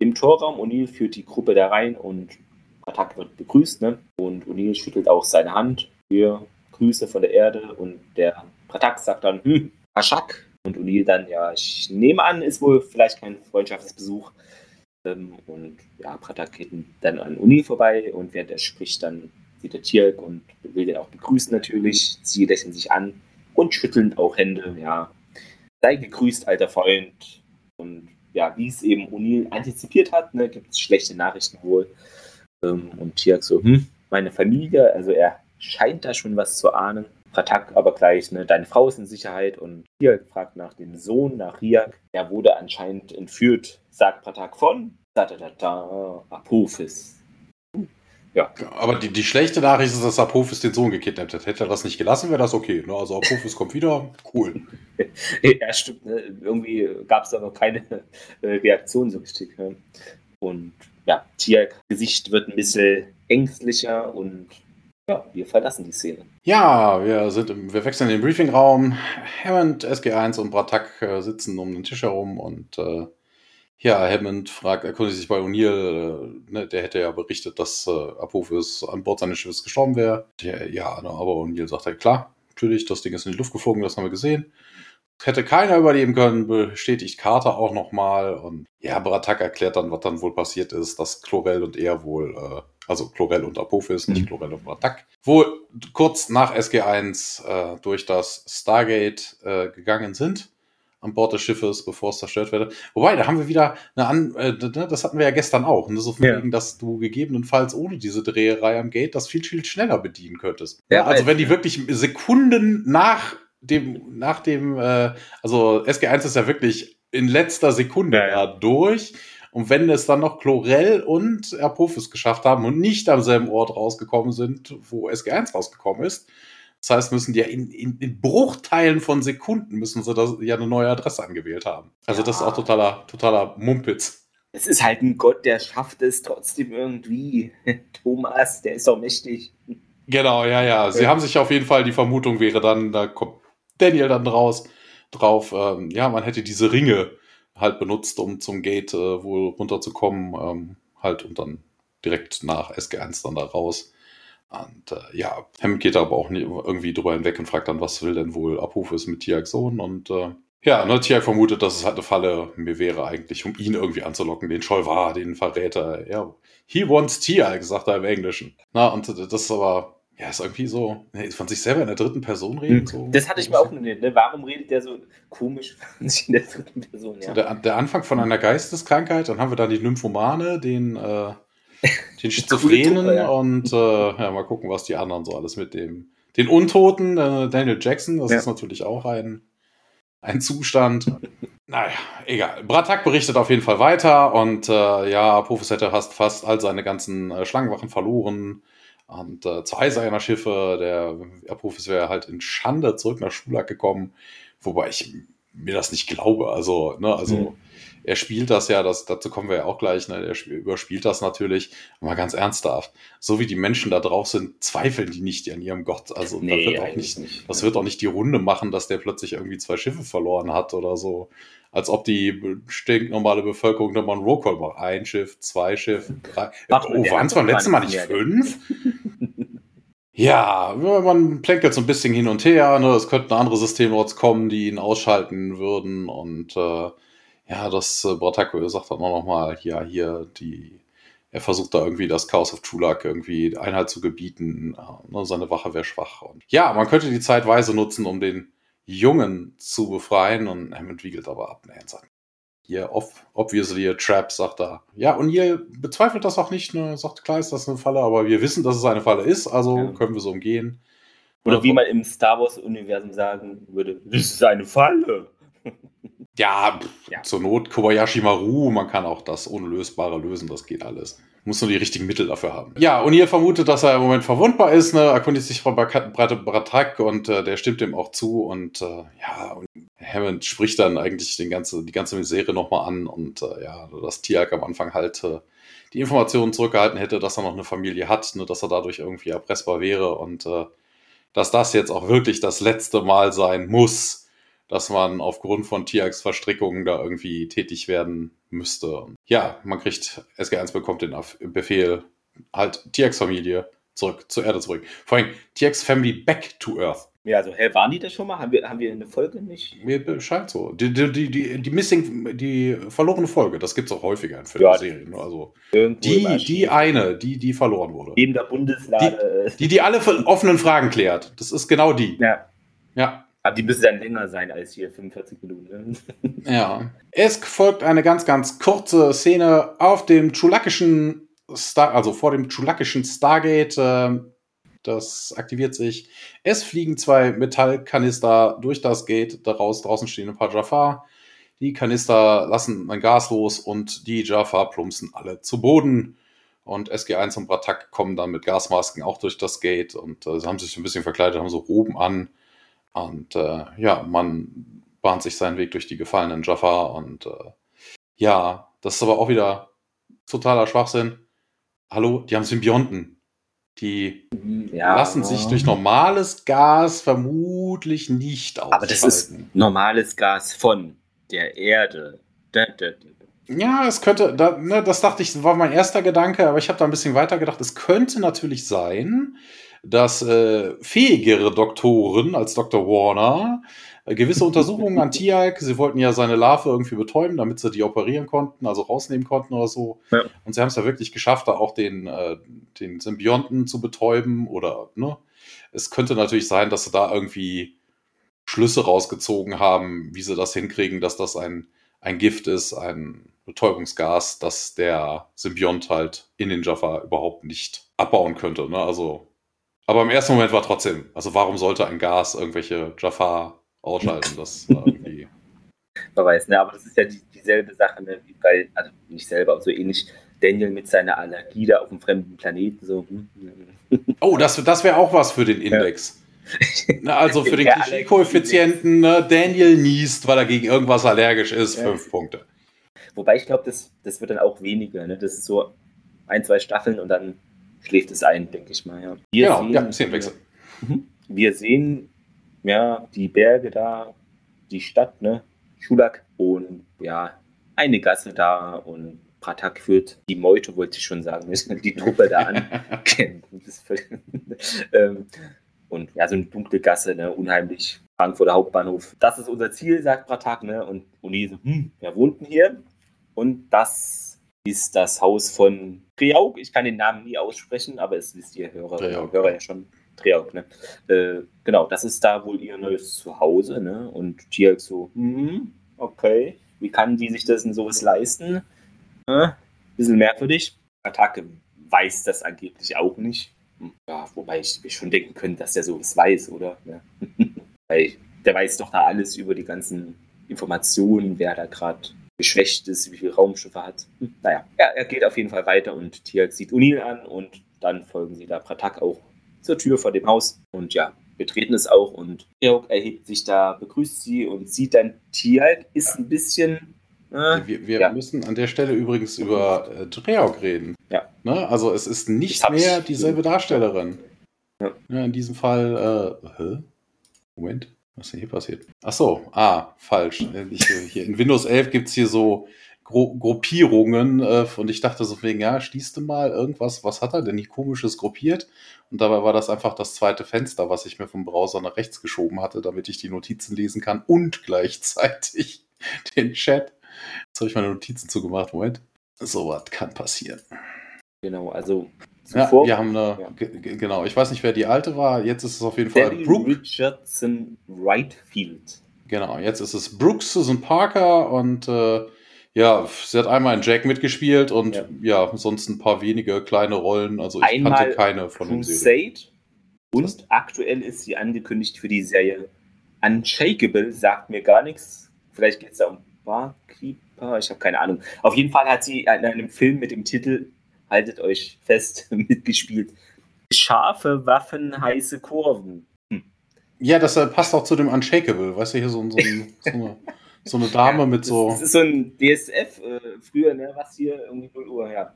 Im Torraum, O'Neill führt die Gruppe da rein und Attack wird begrüßt, ne? Und O'Neill schüttelt auch seine Hand. Hier, Grüße von der Erde. Und der Pratak sagt dann, hm, Aschak. Und O'Neill dann, ja, ich nehme an, ist wohl vielleicht kein Freundschaftsbesuch. Ähm, und ja, Pratak geht dann an O'Neill vorbei und während er spricht, dann sieht er Tirk und will den auch begrüßen natürlich. Sie lächeln sich an und schütteln auch Hände, ja. Sei gegrüßt, alter Freund. Und ja, wie es eben O'Neill antizipiert hat, ne, gibt es schlechte Nachrichten wohl. Ähm, und Tiak so, hm, meine Familie, also er scheint da schon was zu ahnen. Pratak aber gleich, ne, deine Frau ist in Sicherheit und Tiak fragt nach dem Sohn, nach Riak. Er wurde anscheinend entführt, sagt Pratak von da da da da Apophis. Ja. Aber die, die schlechte Nachricht ist, dass Apophis den Sohn gekidnappt hat. Hätte er das nicht gelassen, wäre das okay. Ne? Also Apophis kommt wieder, cool. ja, stimmt. Ne? Irgendwie gab es da noch keine äh, Reaktion so richtig. Ne? Und ja, Tier-Gesicht wird ein bisschen ängstlicher und ja, wir verlassen die Szene. Ja, wir sind im, wir wechseln in den Briefingraum. Hammond, SG1 und Bratak äh, sitzen um den Tisch herum und äh, ja, Hammond fragt, erkundigt sich bei O'Neill, äh, ne, der hätte ja berichtet, dass äh, Apophis an Bord seines Schiffes gestorben wäre. Ja, ne, aber O'Neill sagt halt, klar, natürlich, das Ding ist in die Luft geflogen, das haben wir gesehen hätte keiner überleben können, bestätigt Carter auch nochmal. Und ja, Bratak erklärt dann, was dann wohl passiert ist, dass Chlorel und er wohl, äh, also Chlorel und Apophis, mhm. nicht Chlorel und Bratak, wohl kurz nach SG1 äh, durch das Stargate äh, gegangen sind an Bord des Schiffes, bevor es zerstört werde. Wobei, da haben wir wieder eine an, äh, ne, das hatten wir ja gestern auch. Ne? So von ja. wegen, dass du gegebenenfalls ohne diese Dreherei am Gate das viel, viel schneller bedienen könntest. Ja, also wenn die wirklich Sekunden nach dem, nach dem, äh, also SG1 ist ja wirklich in letzter Sekunde ja, ja. durch. Und wenn es dann noch Chlorell und Apophis geschafft haben und nicht am selben Ort rausgekommen sind, wo SG1 rausgekommen ist, das heißt, müssen die ja in, in, in, Bruchteilen von Sekunden müssen sie das, ja eine neue Adresse angewählt haben. Also ja. das ist auch totaler, totaler Mumpitz. Es ist halt ein Gott, der schafft es trotzdem irgendwie. Thomas, der ist doch mächtig. Genau, ja, ja. Sie ja. haben sich auf jeden Fall, die Vermutung wäre dann, da kommt Daniel dann raus, drauf, ähm, ja, man hätte diese Ringe halt benutzt, um zum Gate äh, wohl runterzukommen, ähm, halt und dann direkt nach SG1 dann da raus. Und äh, ja, Hammond geht aber auch nie, irgendwie drüber hinweg und fragt dann, was will denn wohl Apophis mit Tiax Sohn? Und äh, Ja, ne, Tiag vermutet, dass es halt eine Falle mir wäre eigentlich, um ihn irgendwie anzulocken, den Scholvar, den Verräter. Ja, he wants Tiag, sagt er im Englischen. Na, und das ist aber, ja, ist irgendwie so, ne, von sich selber in der dritten Person reden. So. Das hatte ich mir auch nicht, ne? Warum redet der so komisch von sich in der dritten Person? Ja. So der, der, Anfang von einer Geisteskrankheit, dann haben wir da die Nymphomane, den, äh, den Schizophrenen ja. und äh, ja, mal gucken, was die anderen so alles mit dem. Den Untoten, äh, Daniel Jackson, das ja. ist natürlich auch ein ein Zustand. naja, egal. Bratak berichtet auf jeden Fall weiter und äh, ja, hätte fast, fast all seine ganzen äh, Schlangenwachen verloren. Und äh, zwei seiner Schiffe, der Apophis wäre halt in Schande zurück nach Schulak gekommen, wobei ich mir das nicht glaube. Also, ne, also. Mhm er spielt das ja, das, dazu kommen wir ja auch gleich, ne? er überspielt das natürlich, mal ganz ernsthaft. So wie die Menschen da drauf sind, zweifeln die nicht an ihrem Gott. Also nee, das, wird auch nicht, nicht, das wird auch nicht die Runde machen, dass der plötzlich irgendwie zwei Schiffe verloren hat oder so. Als ob die stinknormale Bevölkerung da mal einen Rollcall macht. Ein Schiff, zwei Schiff, drei. Ach, oh, waren es beim letzten Mal nicht fünf? Ja, man plänkelt so ein bisschen hin und her. Ne? Es könnten andere Systemlords kommen, die ihn ausschalten würden. Und äh, ja, das äh, Brataco sagt dann auch nochmal, ja, hier, die, er versucht da irgendwie das Chaos of Chulak irgendwie Einhalt zu gebieten, ne, seine Wache wäre schwach. Und ja, man könnte die Zeitweise nutzen, um den Jungen zu befreien und Hammond wiegelt aber ab. Nee, sagt, hier, obviously a trap, sagt er. Ja, und ihr bezweifelt das auch nicht, ne? sagt, klar ist das eine Falle, aber wir wissen, dass es eine Falle ist, also ja. können wir so umgehen. Oder wie man im Star Wars-Universum sagen würde, das ist eine Falle. Ja, ja, zur Not Kobayashi Maru, man kann auch das Unlösbare lösen, das geht alles. Muss nur die richtigen Mittel dafür haben. Ja, und ihr vermutet, dass er im Moment verwundbar ist, ne? erkundigt sich Frau Bratrak und äh, der stimmt ihm auch zu und äh, ja, und Hammond spricht dann eigentlich den ganze, die ganze Misere nochmal an und äh, ja, dass Tiag am Anfang halt äh, die Informationen zurückgehalten hätte, dass er noch eine Familie hat, ne? dass er dadurch irgendwie erpressbar wäre und äh, dass das jetzt auch wirklich das letzte Mal sein muss, dass man aufgrund von Tiax-Verstrickungen da irgendwie tätig werden müsste. Ja, man kriegt, SG1 bekommt den Befehl, halt Tiax-Familie zurück, zur Erde zurück. Vor allem Tiax-Family back to Earth. Ja, also, hä, waren die das schon mal? Haben wir, haben wir eine Folge nicht? Mir scheint so. Die, die, die, die Missing, die verlorene Folge, das gibt es auch häufiger in Filmserien. Ja, also die, die eine, die, die verloren wurde. Neben der Bundeslade. Die, die, die alle offenen Fragen klärt. Das ist genau die. Ja. Ja. Aber die müssen dann länger sein als hier 45 Minuten. Ne? ja. Es folgt eine ganz, ganz kurze Szene auf dem chulakischen Star, also vor dem chulakischen Stargate. Äh, das aktiviert sich. Es fliegen zwei Metallkanister durch das Gate. Daraus draußen stehen ein paar Jafar. Die Kanister lassen ein Gas los und die Jafar plumpsen alle zu Boden. Und SG1 und Bratak kommen dann mit Gasmasken auch durch das Gate und äh, sie haben sich ein bisschen verkleidet, haben so Roben an und äh, ja, man bahnt sich seinen Weg durch die gefallenen Jafar und äh, ja, das ist aber auch wieder totaler Schwachsinn. Hallo, die haben Symbionten. Die ja. lassen sich durch normales Gas vermutlich nicht ausschalten. Aber das ist normales Gas von der Erde. Da, da, da. Ja, es könnte, ne, das dachte ich, war mein erster Gedanke, aber ich habe da ein bisschen weiter gedacht. Es könnte natürlich sein, dass äh, fähigere Doktoren als Dr. Warner äh, gewisse Untersuchungen an Tiag, sie wollten ja seine Larve irgendwie betäuben, damit sie die operieren konnten, also rausnehmen konnten oder so. Ja. Und sie haben es ja wirklich geschafft, da auch den, äh, den Symbionten zu betäuben oder, ne? Es könnte natürlich sein, dass sie da irgendwie Schlüsse rausgezogen haben, wie sie das hinkriegen, dass das ein, ein Gift ist, ein Betäubungsgas, das der Symbiont halt in den Jaffa überhaupt nicht abbauen könnte. Ne? Also aber im ersten Moment war trotzdem, also warum sollte ein Gas irgendwelche Jafar ausschalten? Das irgendwie. Man weiß, ne, aber das ist ja die, dieselbe Sache, ne, wie bei, also nicht selber, aber so ähnlich Daniel mit seiner Allergie da auf einem fremden Planeten. So. Hm, hm. Oh, das, das wäre auch was für den Index. Ja. Na, also für den Klischee-Koeffizienten, ne, Daniel niest, weil er gegen irgendwas allergisch ist, ja. fünf Punkte. Wobei ich glaube, das, das wird dann auch weniger. Ne? Das ist so ein, zwei Staffeln und dann schläft es ein, denke ich mal. Ja. Wir genau, sehen, ja, Szenenwechsel. Mhm. Wir sehen ja die Berge da, die Stadt, ne, Schulak und ja, eine Gasse da und Pratak führt die Meute, wollte ich schon sagen, die Truppe da an. ähm, und ja, so eine dunkle Gasse, ne, unheimlich Frankfurter Hauptbahnhof. Das ist unser Ziel, sagt Pratak, ne? Und Uni so, hm, wer wohnt denn hier? Und das ist das Haus von Triaug. Ich kann den Namen nie aussprechen, aber es wisst ihr Hörer, Hörer ja schon. Triaug, ne? Äh, genau, das ist da wohl ihr neues Zuhause, ne? Und Triaug so, hm, okay, wie kann die sich das denn sowas leisten? Äh, bisschen merkwürdig. Attacke weiß das angeblich auch nicht. Hm, ja, wobei ich mir schon denken könnte, dass der sowas weiß, oder? Ja. Weil der weiß doch da alles über die ganzen Informationen, wer da gerade geschwächt ist, wie viele Raumschiffe hat. Hm, naja, ja, er geht auf jeden Fall weiter und Tiag sieht Unil an und dann folgen sie da Pratak auch zur Tür vor dem Haus und ja, betreten es auch und Georg erhebt sich da, begrüßt sie und sieht dann Tiag, ist ein bisschen äh, wir, wir ja. müssen an der Stelle übrigens über äh, Dreauk reden. Ja. Ne? Also es ist nicht mehr dieselbe Darstellerin. Ja. ja. in diesem Fall, äh, hä? Moment. Was ist denn hier passiert? Ach so, ah, falsch. Ich, hier in Windows 11 gibt es hier so Gru Gruppierungen äh, und ich dachte so wegen, ja, schließt du mal irgendwas, was hat er denn nicht komisches gruppiert? Und dabei war das einfach das zweite Fenster, was ich mir vom Browser nach rechts geschoben hatte, damit ich die Notizen lesen kann und gleichzeitig den Chat. Jetzt habe ich meine Notizen zugemacht. Moment. So was kann passieren. Genau, also ja, wir haben eine, ja. genau, ich weiß nicht, wer die alte war. Jetzt ist es auf jeden Fall Brooke. Richardson Wrightfield. Genau, jetzt ist es Brooke Susan Parker und äh, ja, sie hat einmal in Jack mitgespielt und ja. ja, sonst ein paar wenige kleine Rollen. Also ich einmal kannte keine von den Serien. Und aktuell ist sie angekündigt für die Serie Unshakable, sagt mir gar nichts. Vielleicht geht es da um Barkeeper, ich habe keine Ahnung. Auf jeden Fall hat sie in einem Film mit dem Titel haltet euch fest, mitgespielt. Scharfe Waffen, heiße Kurven. Hm. Ja, das äh, passt auch zu dem Unshakable, weißt du, hier so, so, ein, so, eine, so eine, Dame mit so. Das ist so ein DSF äh, früher, ne, was hier irgendwie 0 Uhr, ja.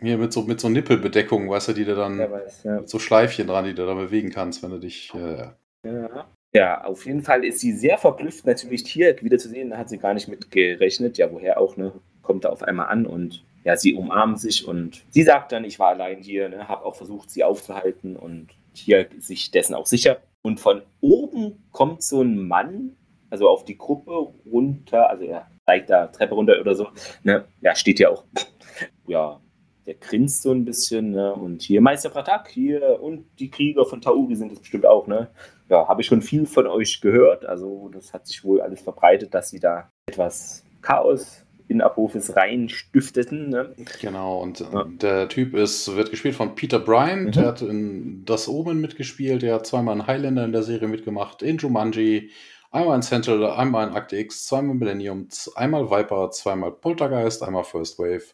Hier mit so, mit so Nippelbedeckung, weißt du, die du dann, weiß, ja. mit so Schleifchen dran, die du da bewegen kannst, wenn du dich. Äh, ja. Ja, auf jeden Fall ist sie sehr verblüfft, natürlich hier wieder zu sehen. Da hat sie gar nicht mit gerechnet. Ja, woher auch, ne? Kommt da auf einmal an und ja, sie umarmen sich und sie sagt dann, ich war allein hier, ne, habe auch versucht, sie aufzuhalten und hier sich dessen auch sicher. Und von oben kommt so ein Mann, also auf die Gruppe runter, also er steigt da Treppe runter oder so, ne, ja, steht ja auch, ja, der grinst so ein bisschen, ne, und hier Meister Pratak, hier und die Krieger von Tauri sind es bestimmt auch, ne, ja, habe ich schon viel von euch gehört, also das hat sich wohl alles verbreitet, dass sie da etwas Chaos in Apophis rein stifteten. Ne? Genau, und ja. der Typ ist, wird gespielt von Peter Bryan, mhm. der hat in Das Omen mitgespielt, der hat zweimal in Highlander in der Serie mitgemacht, in Jumanji, einmal in Central, einmal in Act X, zweimal Millennium, einmal Viper, zweimal Poltergeist, einmal First Wave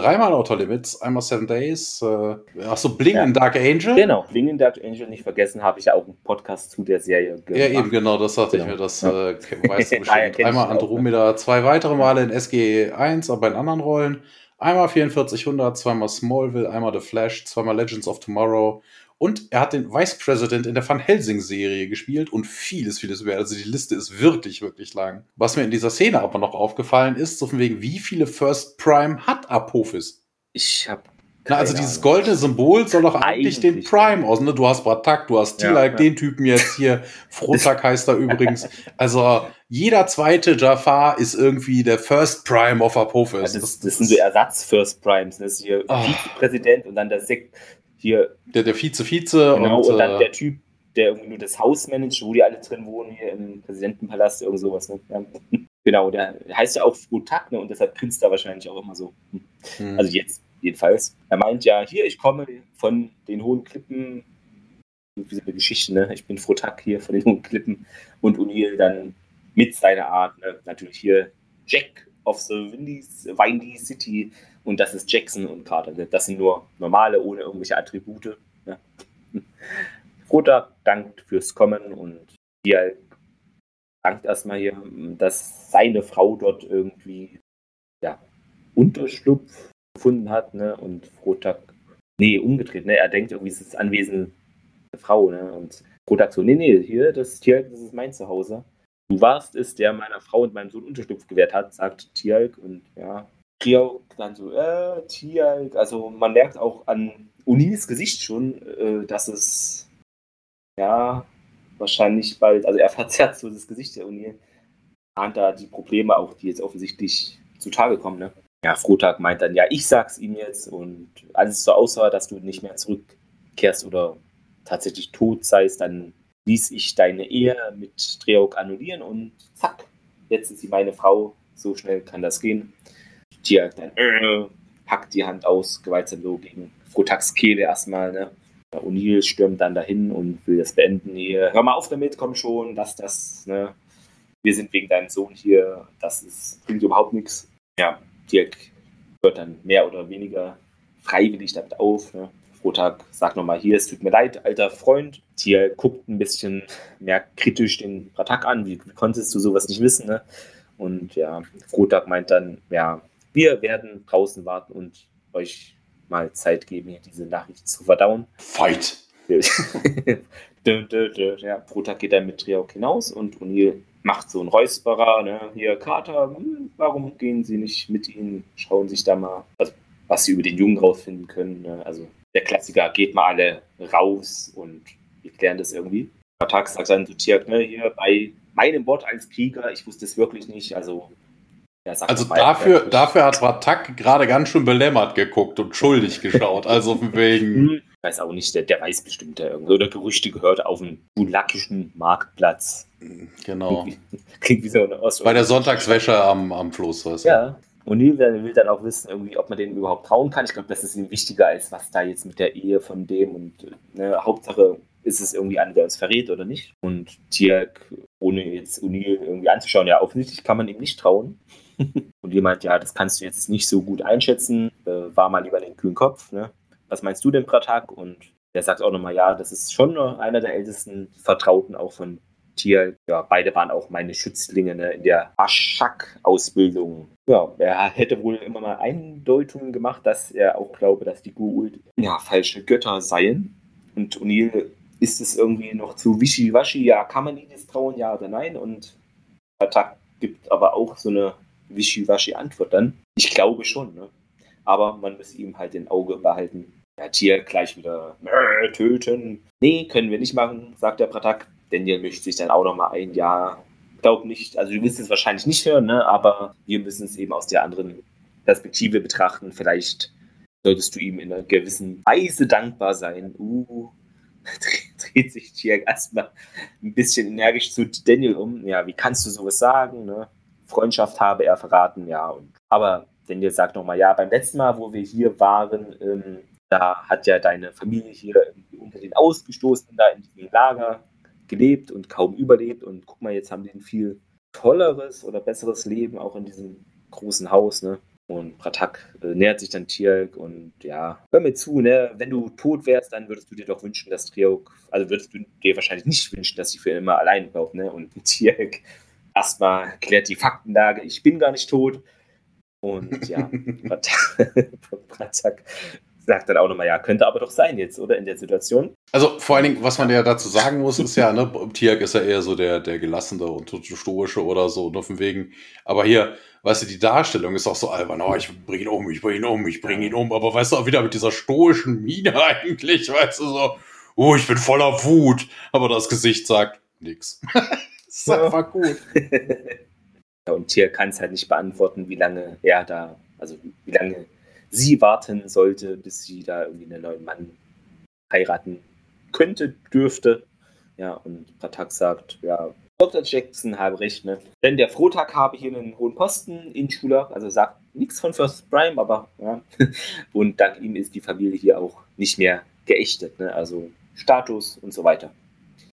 dreimal Outer Limits, einmal Seven Days, äh, achso, Bling ja. in Dark Angel. Genau, Bling in Dark Angel nicht vergessen, habe ich ja auch einen Podcast zu der Serie gemacht. Ja, eben, genau, das hatte genau. ich mir, das ja. äh, weißt du bestimmt. einmal Andromeda, auch, zwei weitere Male in SG 1, aber in anderen Rollen. Einmal 4400, zweimal Smallville, einmal The Flash, zweimal Legends of Tomorrow, und er hat den Vice President in der Van Helsing-Serie gespielt und vieles, vieles mehr. Also die Liste ist wirklich, wirklich lang. Was mir in dieser Szene aber noch aufgefallen ist, so von wegen, wie viele First Prime hat Apophis? Ich habe na, also dieses goldene Symbol soll doch eigentlich, eigentlich den Prime aus. Ne? Du hast Bratak, du hast Tilak, ja, ja. den Typen jetzt hier. Frotak heißt er übrigens. Also jeder zweite Jafar ist irgendwie der First Prime of Apophis. Also das, das, sind so Ersatz-First Primes. Das ist hier oh. Vizepräsident und dann der Sek hier. Der, der Vize-Vize. Genau, und, und dann äh, der Typ, der irgendwie nur das Haus managt, wo die alle drin wohnen, hier im Präsidentenpalast, irgend sowas. Ne? Ja. Genau, der heißt ja auch Frutak, ne? Und deshalb grinst er wahrscheinlich auch immer so. Hm. Also jetzt jedenfalls. Er meint ja, hier, ich komme von den hohen Klippen. Wie eine Geschichte, ne? Ich bin Frutak hier von den hohen Klippen. Und O'Neill dann mit seiner Art, ne? natürlich hier Jack of the Windies, Windy City und das ist Jackson und Carter. Das sind nur normale, ohne irgendwelche Attribute. Rota dankt fürs Kommen und hier dankt erstmal hier, dass seine Frau dort irgendwie ja, Unterschlupf gefunden hat. Ne? Und Frotak, nee, umgedreht, ne? er denkt irgendwie, es ist Anwesen der Frau. Ne? Und Frotak so, nee, nee, hier, das Tierk, das ist mein Zuhause. Du warst es, der meiner Frau und meinem Sohn Unterschlupf gewährt hat, sagt Tjalk. Und ja, Triauk dann so, äh, Tialk. Also man merkt auch an Unis Gesicht schon, äh, dass es, ja, wahrscheinlich bald, also er verzerrt so das Gesicht der Uni, ahnt da die Probleme auch, die jetzt offensichtlich zutage kommen. Ne? Ja, Frotag meint dann, ja, ich sag's ihm jetzt und alles so aussah, dass du nicht mehr zurückkehrst oder tatsächlich tot seist, dann ließ ich deine Ehe mit Dreok annullieren und zack, jetzt ist sie meine Frau. So schnell kann das gehen. Tia dann äh, packt die Hand aus, gewaltsam so gegen Frotaks Kehle erstmal. Ne? O'Neill stürmt dann dahin und will das beenden. Hier, hör mal auf damit, komm schon, lass das. Ne? Wir sind wegen deinem Sohn hier. Das ist, bringt überhaupt nichts. Ja, Dirk hört dann mehr oder weniger freiwillig damit auf. Ne? Frotag sagt nochmal hier, es tut mir leid, alter Freund. Tier guckt ein bisschen mehr kritisch den Pratak an. Wie, wie konntest du sowas nicht wissen? Ne? Und ja, Frotag meint dann, ja, wir werden draußen warten und euch mal Zeit geben, hier diese Nachricht zu verdauen. Fight! ja, Protag geht dann mit Triauk hinaus und O'Neill macht so einen Räusperer. Ne? Hier, Kater, hm, warum gehen sie nicht mit ihnen? Schauen sich da mal, also, was sie über den Jungen rausfinden können. Ne? Also der Klassiker, geht mal alle raus und wir klären das irgendwie. Protag sagt dann zu Tiak, ne, hier bei meinem Wort als Krieger, ich wusste es wirklich nicht, also ja, also dafür, dafür hat Ratak gerade ganz schön belämmert geguckt und schuldig geschaut. Also wegen. Hm, ich weiß auch nicht, der, der weiß bestimmt der irgendwo. Oder Gerüchte gehört auf dem bulakischen Marktplatz. Genau. Klingt wie, so eine Ost Bei der Sonntagswäsche am, am Fluss, weißt du? Ja. Und Neil will dann auch wissen, irgendwie, ob man denen überhaupt trauen kann. Ich glaube, das ist ihm wichtiger, als was da jetzt mit der Ehe von dem und ne, Hauptsache ist es irgendwie einer, der uns verrät oder nicht. Und Tierk, ohne jetzt O'Neill irgendwie anzuschauen, ja, offensichtlich kann man ihm nicht trauen. und jemand, ja, das kannst du jetzt nicht so gut einschätzen, äh, war mal lieber den kühlen Kopf, ne? Was meinst du denn, Pratak? Und der sagt auch nochmal, ja, das ist schon einer der ältesten Vertrauten auch von Tier. Ja, beide waren auch meine Schützlinge ne, in der Aschak-Ausbildung. Ja, er hätte wohl immer mal Eindeutungen gemacht, dass er auch glaube, dass die Goa'uld ja, falsche Götter seien. Und O'Neill ist es irgendwie noch zu wischiwaschi, ja, kann man ihnen trauen, ja oder nein? Und Pratak gibt aber auch so eine wischiwaschi Antwort dann. Ich glaube schon, ne? Aber man muss ihm halt den Auge behalten. Ja, Tier gleich wieder töten. Nee, können wir nicht machen, sagt der Pratak. Daniel mischt sich dann auch nochmal ein. Ja, glaub nicht. Also, du willst es wahrscheinlich nicht hören, ne? Aber wir müssen es eben aus der anderen Perspektive betrachten. Vielleicht solltest du ihm in einer gewissen Weise dankbar sein. Uh, dreht sich Tier erstmal ein bisschen energisch zu Daniel um. Ja, wie kannst du sowas sagen, ne? Freundschaft habe er verraten, ja. Und, aber Daniel sagt nochmal, ja, beim letzten Mal, wo wir hier waren, ähm, da hat ja deine Familie hier unter den Ausgestoßenen da in diesem Lager gelebt und kaum überlebt. Und guck mal, jetzt haben die ein viel tolleres oder besseres Leben auch in diesem großen Haus, ne? Und Pratak äh, nähert sich dann Tirk und ja, hör mir zu, ne? Wenn du tot wärst, dann würdest du dir doch wünschen, dass Triok, also würdest du dir wahrscheinlich nicht wünschen, dass sie für immer allein bleibt, ne? Und Tirk erstmal klärt die Faktenlage, ich bin gar nicht tot. Und ja, Pratak sagt dann auch nochmal, ja, könnte aber doch sein jetzt, oder in der Situation. Also vor allen Dingen, was man ja dazu sagen muss, ist ja, ne, Tiak ist ja eher so der, der gelassene und stoische oder so, nur von wegen. Aber hier, weißt du, die Darstellung ist auch so albern, oh, ich bring ihn um, ich bring ihn um, ich bring ihn um, aber weißt du, auch wieder mit dieser stoischen Miene eigentlich, weißt du, so, oh, ich bin voller Wut, aber das Gesicht sagt nix. Das ist einfach gut. ja, und Tier kann es halt nicht beantworten, wie lange er da, also wie lange sie warten sollte, bis sie da irgendwie einen neuen Mann heiraten könnte, dürfte. Ja, und Pratak sagt, ja, Dr. Jackson habe recht, ne? Denn der Frohtag habe hier einen hohen Posten in Schulach, also sagt nichts von First Prime, aber ja. Und dank ihm ist die Familie hier auch nicht mehr geächtet, ne? Also Status und so weiter.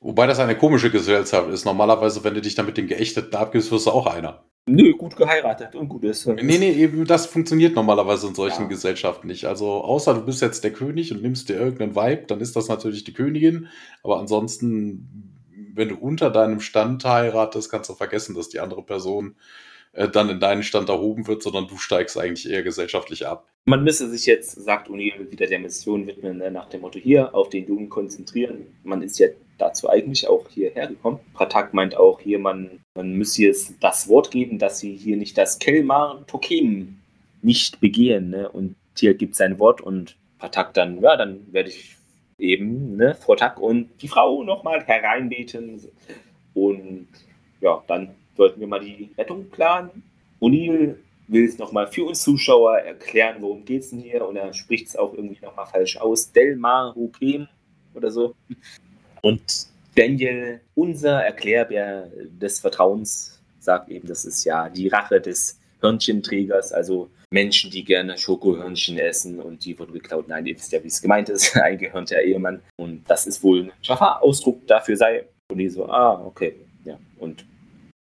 Wobei das eine komische Gesellschaft ist. Normalerweise, wenn du dich damit den Geächteten abgibst, wirst du auch einer. Nö, gut geheiratet und gut ist. Nee, nee, eben das funktioniert normalerweise in solchen ja. Gesellschaften nicht. Also, außer du bist jetzt der König und nimmst dir irgendeinen Vibe, dann ist das natürlich die Königin. Aber ansonsten, wenn du unter deinem Stand heiratest, kannst du vergessen, dass die andere Person äh, dann in deinen Stand erhoben wird, sondern du steigst eigentlich eher gesellschaftlich ab. Man müsse sich jetzt, sagt Uni, wieder der Mission widmen, ne, nach dem Motto hier auf den Jugend konzentrieren. Man ist ja dazu eigentlich auch hierher gekommen. Pratak meint auch hier, man, man müsse jetzt das Wort geben, dass sie hier nicht das Kelmar Tokem nicht begehen. Ne? Und hier gibt sein Wort und Pratak dann, ja, dann werde ich eben ne, Vortag und die Frau nochmal hereinbeten. Und ja, dann sollten wir mal die Rettung planen. O'Neill will es nochmal für uns Zuschauer erklären, worum geht es denn hier. Und er spricht es auch irgendwie nochmal falsch aus. Delmar Hukem oder so. Und Daniel, unser Erklärbär des Vertrauens, sagt eben, das ist ja die Rache des Hörnchenträgers, also Menschen, die gerne Schokohörnchen essen und die wurden geklaut. Nein, ihr wisst ja, wie es gemeint ist, ein gehörnter Ehemann. Und das ist wohl ein scharfer Ausdruck dafür sei. Und die so, ah, okay, ja. Und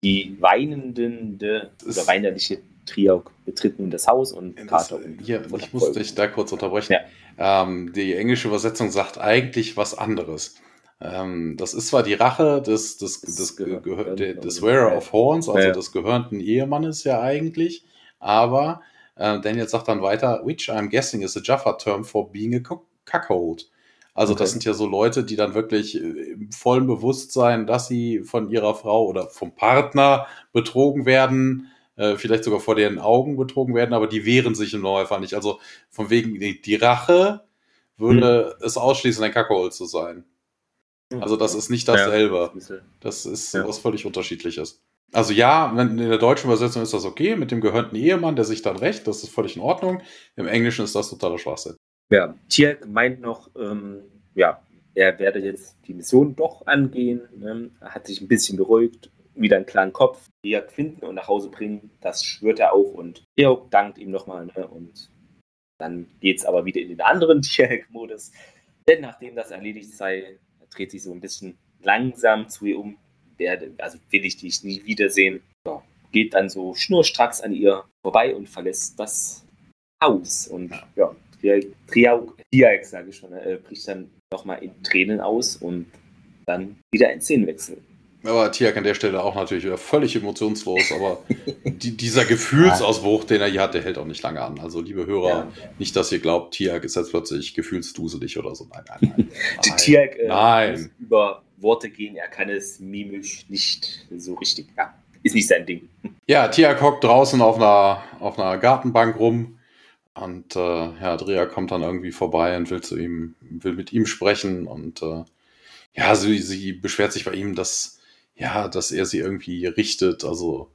die weinenden oder weinerliche Trio betritt nun das Haus und Kater. Hier, ich muss dich da kurz unterbrechen. Ja. Ähm, die englische Übersetzung sagt eigentlich was anderes. Ähm, das ist zwar die Rache des, des, des, des, des Wearer of Horns, also ja. des gehörnten Ehemannes ja eigentlich, aber äh, Daniel sagt dann weiter, which I'm guessing is a Jaffa term for being a cuckold. Also okay. das sind ja so Leute, die dann wirklich äh, im vollen Bewusstsein, dass sie von ihrer Frau oder vom Partner betrogen werden, äh, vielleicht sogar vor deren Augen betrogen werden, aber die wehren sich im Normalfall nicht. Also von wegen die, die Rache würde hm. es ausschließen, ein Kackeholz zu sein. Also das ist nicht dasselbe. Das ist ja. was völlig unterschiedliches. Also ja, in der deutschen Übersetzung ist das okay, mit dem gehörnten Ehemann, der sich dann recht, das ist völlig in Ordnung. Im Englischen ist das totaler Schwachsinn. Ja, Tierk meint noch, ähm, ja, er werde jetzt die Mission doch angehen, ne? er hat sich ein bisschen beruhigt, wieder einen klaren Kopf, Tierk finden und nach Hause bringen, das schwört er auch und Georg dankt ihm nochmal ne? und dann geht es aber wieder in den anderen Tierk-Modus, denn nachdem das erledigt sei, dreht sich so ein bisschen langsam zu ihr um. Werde, also will ich dich nie wiedersehen. Ja, geht dann so schnurstracks an ihr vorbei und verlässt das Haus. Und ja, Triauk, sage ich schon, äh, bricht dann nochmal in Tränen aus und dann wieder ein Szenenwechsel. Aber Tiak an der Stelle auch natürlich wieder völlig emotionslos, aber die, dieser Gefühlsausbruch, den er hier hat, der hält auch nicht lange an. Also, liebe Hörer, ja. nicht, dass ihr glaubt, Tiak ist jetzt plötzlich gefühlsduselig oder so. Nein, nein, nein. nein. Tiak äh, nein. über Worte gehen, er kann es mimisch nicht so richtig. Ja, ist nicht sein Ding. Ja, Tiak hockt draußen auf einer, auf einer Gartenbank rum und äh, ja, Drea kommt dann irgendwie vorbei und will zu ihm, will mit ihm sprechen und äh, ja, sie, sie beschwert sich bei ihm, dass ja, dass er sie irgendwie richtet. Also,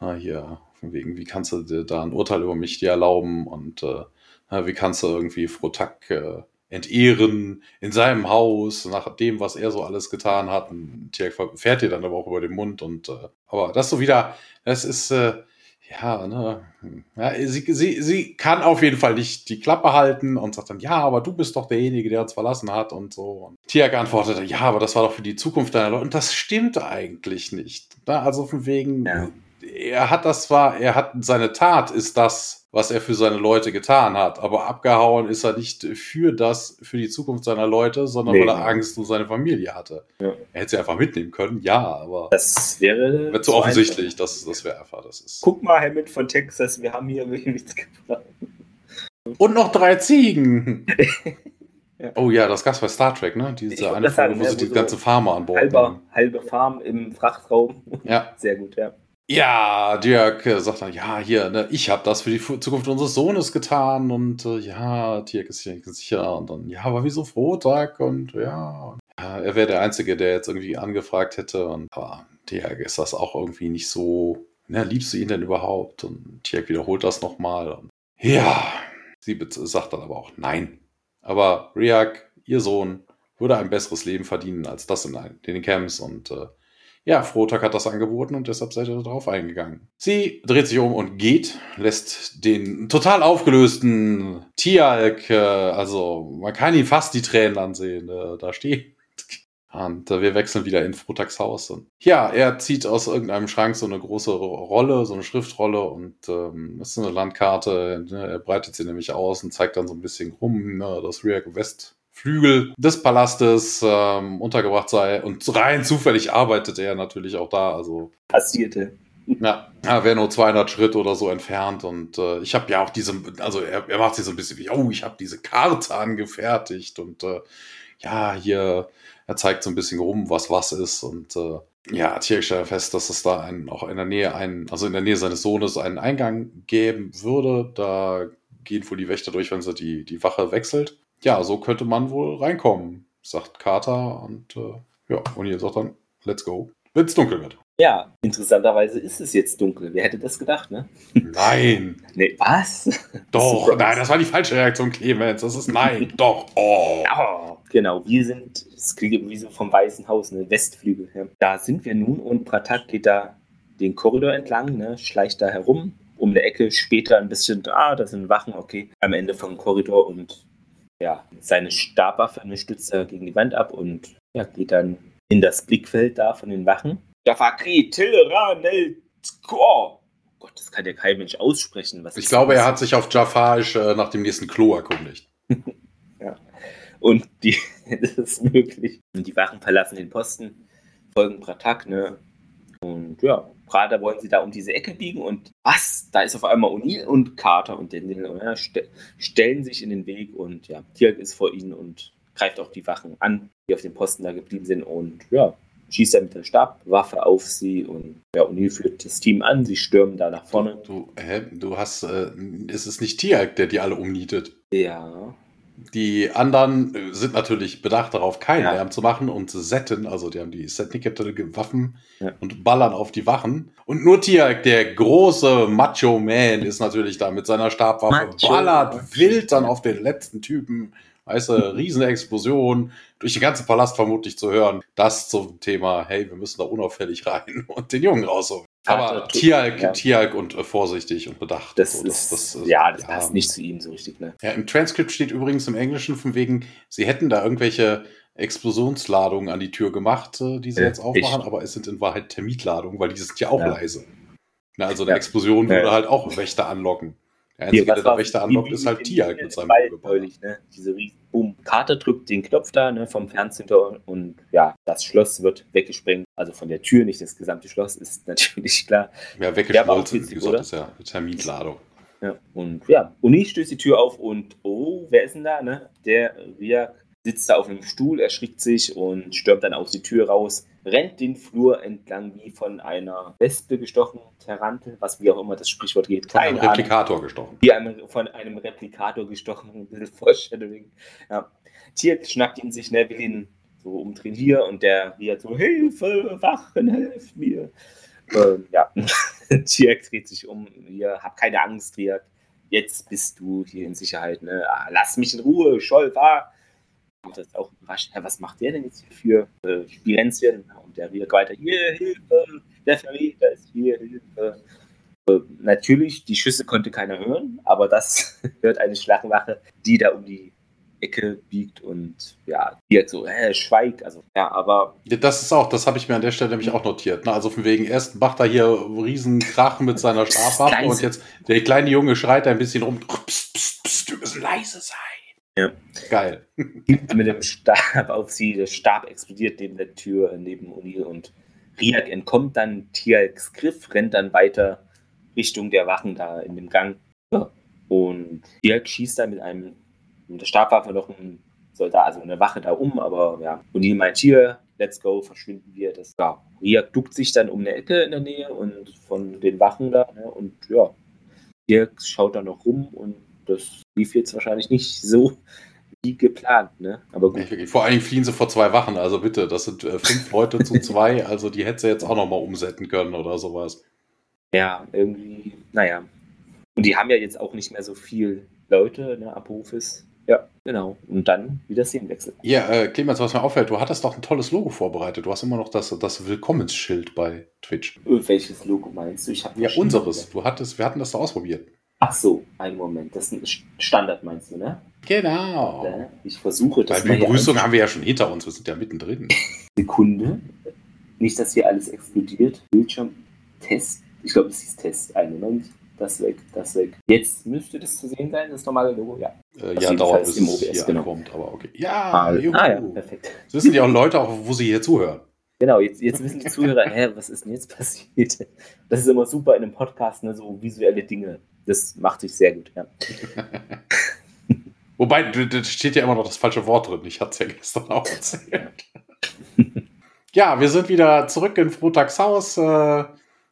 na, hier, von wegen, wie kannst du dir da ein Urteil über mich dir erlauben und äh, na, wie kannst du irgendwie Frotak äh, entehren in seinem Haus, nach dem, was er so alles getan hat. Und Tierk fährt dir dann aber auch über den Mund und äh, aber das so wieder, das ist äh, ja, ne, ja, sie, sie, sie kann auf jeden Fall nicht die Klappe halten und sagt dann, ja, aber du bist doch derjenige, der uns verlassen hat und so. Und Tiak antwortete, ja, aber das war doch für die Zukunft deiner Leute. Und das stimmt eigentlich nicht. Ne? Also von wegen, ja. Er hat das zwar, er hat, seine Tat ist das, was er für seine Leute getan hat. Aber abgehauen ist er nicht für das, für die Zukunft seiner Leute, sondern nee. weil er Angst um seine Familie hatte. Ja. Er hätte sie einfach mitnehmen können, ja, aber. Das wäre. Zu offensichtlich, das, das wäre einfach, das ist. Guck mal, Hammond von Texas, wir haben hier nichts gebracht. Und noch drei Ziegen! ja. Oh ja, das gab's bei Star Trek, ne? Diese eine Folge, wo sie die ganze Farm an Bord halber, halbe Farm im Frachtraum. Ja. Sehr gut, ja. Ja, Dirk äh, sagt dann, ja, hier, ne, ich habe das für die Zukunft unseres Sohnes getan und äh, ja, Dirk ist hier sicher und dann, ja, aber wieso Frohtag und ja, ja er wäre der Einzige, der jetzt irgendwie angefragt hätte und aber Dirk ist das auch irgendwie nicht so, ne, liebst du ihn denn überhaupt? Und Dirk wiederholt das nochmal und ja, sie sagt dann aber auch nein. Aber Riak, ihr Sohn, würde ein besseres Leben verdienen als das in, den Camps und äh, ja, Frotag hat das angeboten und deshalb seid ihr darauf eingegangen. Sie dreht sich um und geht, lässt den total aufgelösten Tialk, äh, also man kann ihn fast die Tränen ansehen, äh, da stehen. Und äh, wir wechseln wieder in Frotaks Haus. Und ja, er zieht aus irgendeinem Schrank so eine große Rolle, so eine Schriftrolle und ähm, das ist eine Landkarte. Ne? Er breitet sie nämlich aus und zeigt dann so ein bisschen rum, ne? das React West Flügel des Palastes ähm, untergebracht sei. Und rein zufällig arbeitet er natürlich auch da. Also passierte. Ja, er wäre nur 200 Schritt oder so entfernt. Und äh, ich habe ja auch diese, also er, er macht sich so ein bisschen wie, oh, ich habe diese Karte angefertigt. Und äh, ja, hier, er zeigt so ein bisschen rum, was was ist. Und äh, ja, ich stelle fest, dass es da einen, auch in der Nähe einen, also in der Nähe seines Sohnes einen Eingang geben würde. Da gehen wohl die Wächter durch, wenn sie die, die Wache wechselt ja, so könnte man wohl reinkommen, sagt Carter und äh, ja, und ihr sagt dann, let's go, wenn es dunkel wird. Ja, interessanterweise ist es jetzt dunkel. Wer hätte das gedacht, ne? Nein. nee, was? Doch, nein, das war die falsche Reaktion, Clemens. Das ist nein, doch. Oh. oh. Genau, wir sind, es klingt wie so vom Weißen Haus, ne, Westflügel. Ja. Da sind wir nun und Pratak geht da den Korridor entlang, ne, schleicht da herum, um eine Ecke, später ein bisschen, ah, da sind Wachen, okay, am Ende vom Korridor und ja, seine Stabwaffe ne, stützt er gegen die Wand ab und ja, geht dann in das Blickfeld da von den Wachen. Jafakri Tilranel Oh Gott, das kann ja kein Mensch aussprechen. Was ich glaube, das? er hat sich auf Jafarisch äh, nach dem nächsten Klo erkundigt. ja. Und die, das ist möglich. Und die Wachen verlassen den Posten, folgen Pratak, ne? Und ja, gerade wollen sie da um diese Ecke biegen und was? Da ist auf einmal O'Neill und Carter und Daniel ja, st stellen sich in den Weg und ja, Tirk ist vor ihnen und greift auch die Wachen an, die auf dem Posten da geblieben sind und ja, schießt er mit der Stabwaffe auf sie und ja, O'Neill führt das Team an, sie stürmen da nach vorne. Du, du, hä, du hast, äh, ist es nicht Tiag, der die alle umnietet? Ja. Die anderen äh, sind natürlich bedacht darauf, keinen ja. Lärm zu machen und setten, also die haben die setnikette Waffen ja. und ballern auf die Wachen. Und nur Tiag, der große Macho-Man, ist natürlich da mit seiner Stabwaffe, Macho. ballert wild dann auf den letzten Typen Weißt du, Riesenexplosion, durch den ganzen Palast vermutlich zu hören. Das zum Thema, hey, wir müssen da unauffällig rein und den Jungen rausholen. Aber Tialk, ja. Tialk und äh, vorsichtig und bedacht. Das, so, das, das, das ja, das ja, passt nicht zu ihm so richtig. Ne? Ja, im Transkript steht übrigens im Englischen von wegen, sie hätten da irgendwelche Explosionsladungen an die Tür gemacht, äh, die sie jetzt aufmachen, ich. aber es sind in Wahrheit Termitladungen, weil die sind ja auch leise. Na, also eine Explosion würde halt auch Wächter anlocken. Der einzige, Hier, der der Wächter anlockt, ist halt Tiag mit seinem neulich, ne? Diese riesen Boom. Karte drückt den Knopf da ne, vom Fernseher und ja, das Schloss wird weggesprengt. Also von der Tür, nicht das gesamte Schloss, ist natürlich klar. Ja, weggeschmolzen, wie gesagt, ist ja Terminladung. Ja, und ja, Uni stößt die Tür auf und oh, wer ist denn da? Ne? Der Riak sitzt da auf einem Stuhl, erschrickt sich und stürmt dann aus die Tür raus, rennt den Flur entlang wie von einer Wespe gestochen, Tarantel, was wie auch immer das Sprichwort geht. Von einem Replikator gestochen. Wie einem, von einem Replikator gestochen, ein bisschen Foreshadowing. Ja. Tier schnappt ihn sich, ne, will ihn so umdrehen hier und der Riak so, Hilfe, Wachen, helf mir. Ähm, ja, Tier dreht sich um, hier, hab keine Angst, Riak. Jetzt bist du hier in Sicherheit, ne? Ah, lass mich in Ruhe, Scholl, war und das auch überrascht, was macht der denn jetzt hier für äh, Spirenzien? Und der redet weiter, hier, Hilfe, der Verräter ist hier, Hilfe. Äh, natürlich, die Schüsse konnte keiner hören, aber das hört eine Schlagwache, die da um die Ecke biegt und ja, die hat so, hä, schweig, also ja, aber. Das ist auch, das habe ich mir an der Stelle nämlich auch notiert. Ne? Also von wegen, erst macht er hier riesen Krach mit seiner Stabwaffe und jetzt der kleine Junge schreit ein bisschen rum, psst, psst, psst, wir müssen leise sein. Ja. Geil. Mit dem Stab auf sie, der Stab explodiert neben der Tür, neben O'Neill und Riak entkommt dann Tialks Griff, rennt dann weiter Richtung der Wachen da in dem Gang. Ja. Und Riak schießt dann mit einem, mit der Stabwaffe noch einen Soldat, also eine Wache da um, aber ja, O'Neill meint hier, let's go, verschwinden wir. Das, ja, Riak duckt sich dann um eine Ecke in der Nähe und von den Wachen da, ne, und ja, Dirk schaut da noch rum und das lief jetzt wahrscheinlich nicht so wie geplant, ne? Aber gut. Vor allen Dingen fliehen sie vor zwei Wachen, also bitte, das sind äh, fünf Leute zu zwei, also die hätte sie jetzt auch nochmal umsetzen können oder sowas. Ja, irgendwie, naja. Und die haben ja jetzt auch nicht mehr so viel Leute, ne, ab Hofes. Ja, genau. Und dann wieder Szenenwechsel. Ja, äh, Clemens, was mir auffällt, du hattest doch ein tolles Logo vorbereitet. Du hast immer noch das, das Willkommensschild bei Twitch. Äh, welches Logo meinst du? Ich ja, unseres. Du hattest, wir hatten das da ausprobiert. Ach so, einen Moment. Das ist ein Standard, meinst du, ne? Genau. Ich versuche das. Bei Begrüßung haben wir ja schon hinter uns, wir sind ja mittendrin. Sekunde. Nicht, dass hier alles explodiert. Bildschirm, Test. Ich glaube, es hieß Test. Einen Moment. Das weg, das weg. Jetzt müsste das zu sehen sein, das normale Logo, ja. Äh, ja, dauert bis es hier genau. kommt, aber okay. Ja, ah, ah ja, perfekt. Das wissen ja auch Leute, auch wo sie hier zuhören. Genau, jetzt, jetzt wissen die Zuhörer, hä, was ist denn jetzt passiert? Das ist immer super in einem Podcast, ne, so visuelle Dinge das macht sich sehr gut, ja. Wobei, da steht ja immer noch das falsche Wort drin. Ich hatte es ja gestern auch erzählt. ja, wir sind wieder zurück in Frotags Haus. Äh,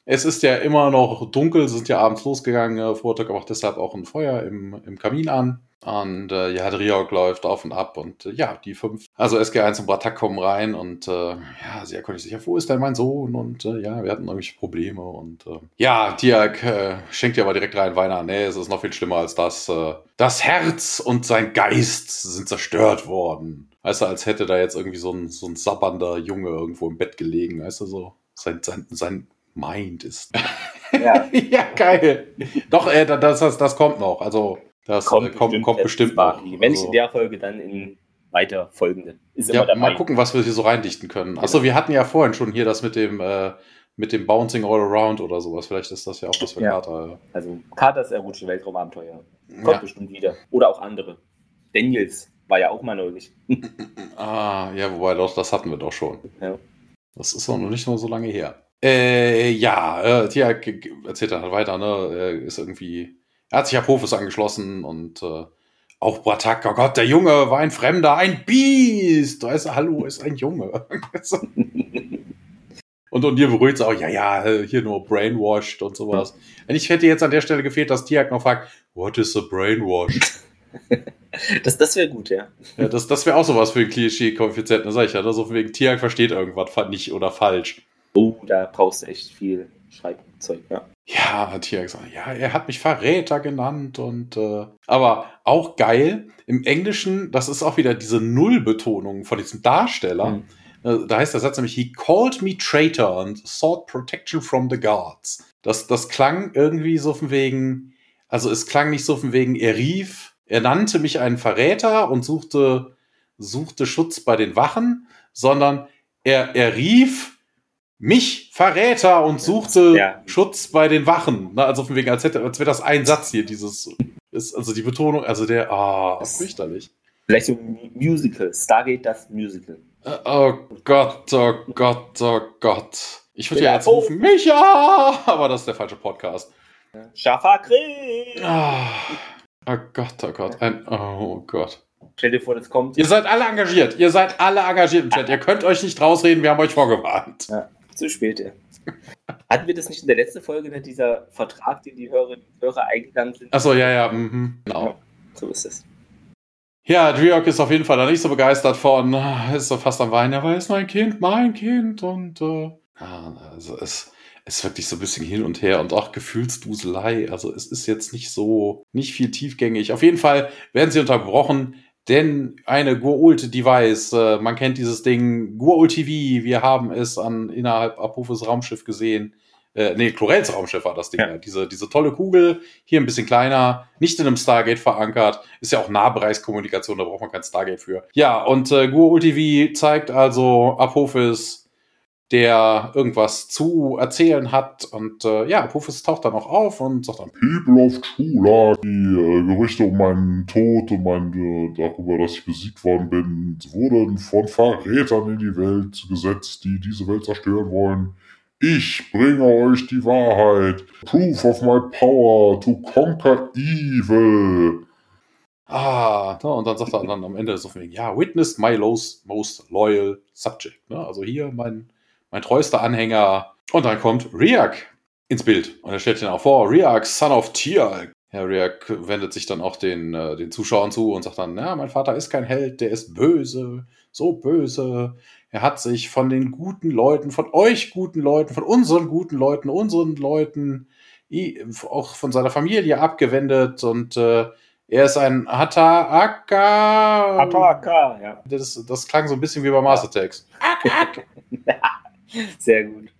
es ist ja immer noch dunkel, sind ja abends losgegangen. Frotag macht deshalb auch ein Feuer im, im Kamin an. Und äh, ja, Driok läuft auf und ab und äh, ja, die fünf, also SG1 und Bratak kommen rein und äh, ja, sie erkundigt sich, ja, wo ist denn mein Sohn? Und äh, ja, wir hatten irgendwelche Probleme und äh, ja, Tiak äh, schenkt ihr aber direkt rein Weiner. Nee, es ist noch viel schlimmer als das. Äh, das Herz und sein Geist sind zerstört worden. Weißt du, als hätte da jetzt irgendwie so ein, so ein sabbernder Junge irgendwo im Bett gelegen, weißt du so. Sein, sein, sein Mind ist. Ja, ja geil. Doch, äh, das, das, das kommt noch. Also, das kommt, äh, kommt bestimmt, kommt bestimmt noch. Wenn nicht also. in der Folge, dann in weiter folgenden. Ja, mal gucken, was wir hier so reindichten können. Achso, genau. wir hatten ja vorhin schon hier das mit dem, äh, mit dem Bouncing All Around oder sowas. Vielleicht ist das ja auch was für ja. Carter. Also Carters erotische Weltraumabenteuer. Kommt ja. bestimmt wieder. Oder auch andere. Daniels war ja auch mal neulich. ah, ja, wobei doch, das hatten wir doch schon. Ja. Das ist auch noch nicht mal so lange her. Äh, ja, äh, Tia erzählt dann halt weiter, ne? Er ist irgendwie. Er hat sich Apophis angeschlossen und äh, auch Bratak, oh Gott, der Junge war ein Fremder, ein Biest. Da ist hallo, ist ein Junge. und und ihr beruhigt es auch, ja, ja, hier nur brainwashed und sowas. Und ich hätte jetzt an der Stelle gefehlt, dass Tiak noch fragt, what is a brainwash? das das wäre gut, ja. Ja, das, das wäre auch sowas für ein Klischee-Koeffizient, ne, sag ich ja. Also wegen Tiak versteht irgendwas nicht oder falsch. Oh, da brauchst du echt viel Schreibzeug, ja. Ja, hat hier gesagt, ja, er hat mich Verräter genannt und äh, aber auch geil. Im Englischen, das ist auch wieder diese Nullbetonung von diesem Darsteller. Mhm. Da heißt der Satz nämlich, he called me traitor and sought protection from the guards. Das, das klang irgendwie so von wegen, also es klang nicht so von wegen, er rief, er nannte mich einen Verräter und suchte, suchte Schutz bei den Wachen, sondern er, er rief, mich Verräter und suchte ja. Schutz bei den Wachen. Ne? Also von wegen, als, hätte, als wäre das ein Satz hier, dieses ist, also die Betonung, also der, ah, oh, fürchterlich. Vielleicht so ein Musical, Stargate das Musical. Äh, oh Gott, oh Gott, oh Gott. Ich würde ja jetzt rufen, Micha! Aber das ist der falsche Podcast. Schafakri! Ah, oh Gott, oh Gott, ein, oh Gott. Stell dir vor, das kommt. Ihr seid alle engagiert. Ihr seid alle engagiert im Chat. Ihr könnt euch nicht rausreden, wir haben euch vorgewarnt. Ja. Zu spät. Hatten wir das nicht in der letzten Folge, ne, dieser Vertrag, den die Hörer, Hörer eingegangen sind? Achso, ja, ja, mhm, genau. Ja, so ist es. Ja, Driok ist auf jeden Fall da nicht so begeistert von, ist so fast am Weinen, aber er ist mein Kind, mein Kind und äh, also es ist wirklich so ein bisschen hin und her und auch Gefühlsduselei. Also es ist jetzt nicht so, nicht viel tiefgängig. Auf jeden Fall werden sie unterbrochen denn eine Gua'uld-Device, äh, man kennt dieses Ding, Gua'uld TV, wir haben es an innerhalb Apophis Raumschiff gesehen. Äh, nee, Chlorels Raumschiff war das Ding. Ja. Diese, diese tolle Kugel, hier ein bisschen kleiner, nicht in einem Stargate verankert. Ist ja auch Nahbereichskommunikation, da braucht man kein Stargate für. Ja, und äh, Gua'uld TV zeigt also Apophis der irgendwas zu erzählen hat. Und äh, ja, Pufus taucht dann auch auf und sagt dann, People of Chula, die äh, Gerüchte um meinen Tod und mein, äh, darüber, dass ich besiegt worden bin, wurden von Verrätern in die Welt gesetzt, die diese Welt zerstören wollen. Ich bringe euch die Wahrheit. Proof of my power to conquer evil. Ah, und dann sagt er dann am Ende so von ja, witnessed my most loyal subject. Ne? Also hier mein mein treuester Anhänger. Und dann kommt Riak ins Bild. Und er stellt ihn auch vor, Riak, son of Tialk. Herr Riak wendet sich dann auch den, äh, den Zuschauern zu und sagt dann, ja, mein Vater ist kein Held, der ist böse, so böse. Er hat sich von den guten Leuten, von euch guten Leuten, von unseren guten Leuten, unseren Leuten, auch von seiner Familie abgewendet und äh, er ist ein Hataaka. Hataaka, ja. Das, das klang so ein bisschen wie bei Master Attacks. Sehr gut.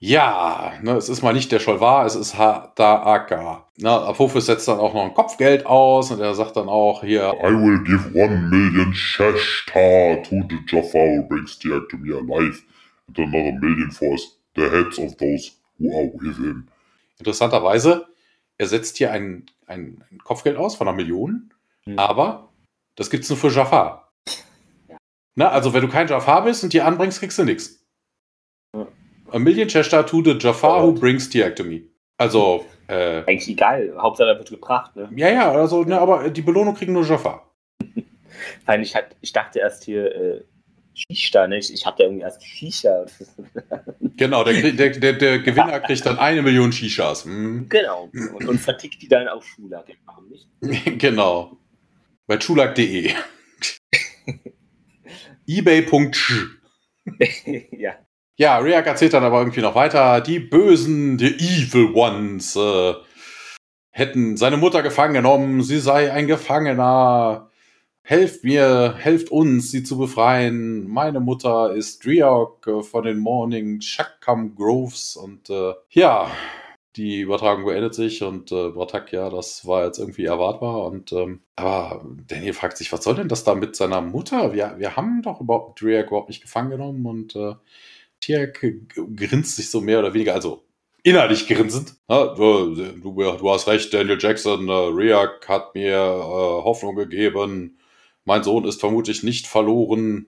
Ja, ne, es ist mal nicht der Scholvar, es ist Hadaaka. Ne, Apophis setzt dann auch noch ein Kopfgeld aus und er sagt dann auch hier: I will give one million Shashtar to the Jaffa who brings the act to me alive, and another million for the heads of those who are with him. Interessanterweise, er setzt hier ein, ein, ein Kopfgeld aus von einer Million, mhm. aber das gibt's nur für Jafar. Ja. Na, also, wenn du kein Jafar bist und die anbringst, kriegst du nichts. A million Chester to the Jafar who brings the to me. Also, äh, Eigentlich egal, Hauptsache er wird gebracht, ne? Ja, ja, also, ne, aber die Belohnung kriegen nur Jafar. Nein, ich, hat, ich dachte erst hier, äh, Shisha, ne? Ich, ich hatte irgendwie erst Shisha. genau, der, der, der, der, Gewinner kriegt dann eine Million Shishas. Hm. Genau. Und, und vertickt die dann auf Schula, nicht? genau. Bei chulak.de. ebay.ch. ja. Ja, Reak erzählt dann aber irgendwie noch weiter. Die Bösen, die Evil Ones, äh, hätten seine Mutter gefangen genommen. Sie sei ein Gefangener. Helft mir, helft uns, sie zu befreien. Meine Mutter ist Driok äh, von den Morning Shakam Groves. Und äh, ja, die Übertragung beendet sich und äh, Bratak, ja, das war jetzt irgendwie erwartbar. Und ähm, aber Daniel fragt sich, was soll denn das da mit seiner Mutter? Wir, wir haben doch überhaupt Driak überhaupt nicht gefangen genommen und äh, Tiak grinst sich so mehr oder weniger, also innerlich grinsend. Ja, du, du, du, hast recht, Daniel Jackson, äh, Riak hat mir äh, Hoffnung gegeben. Mein Sohn ist vermutlich nicht verloren.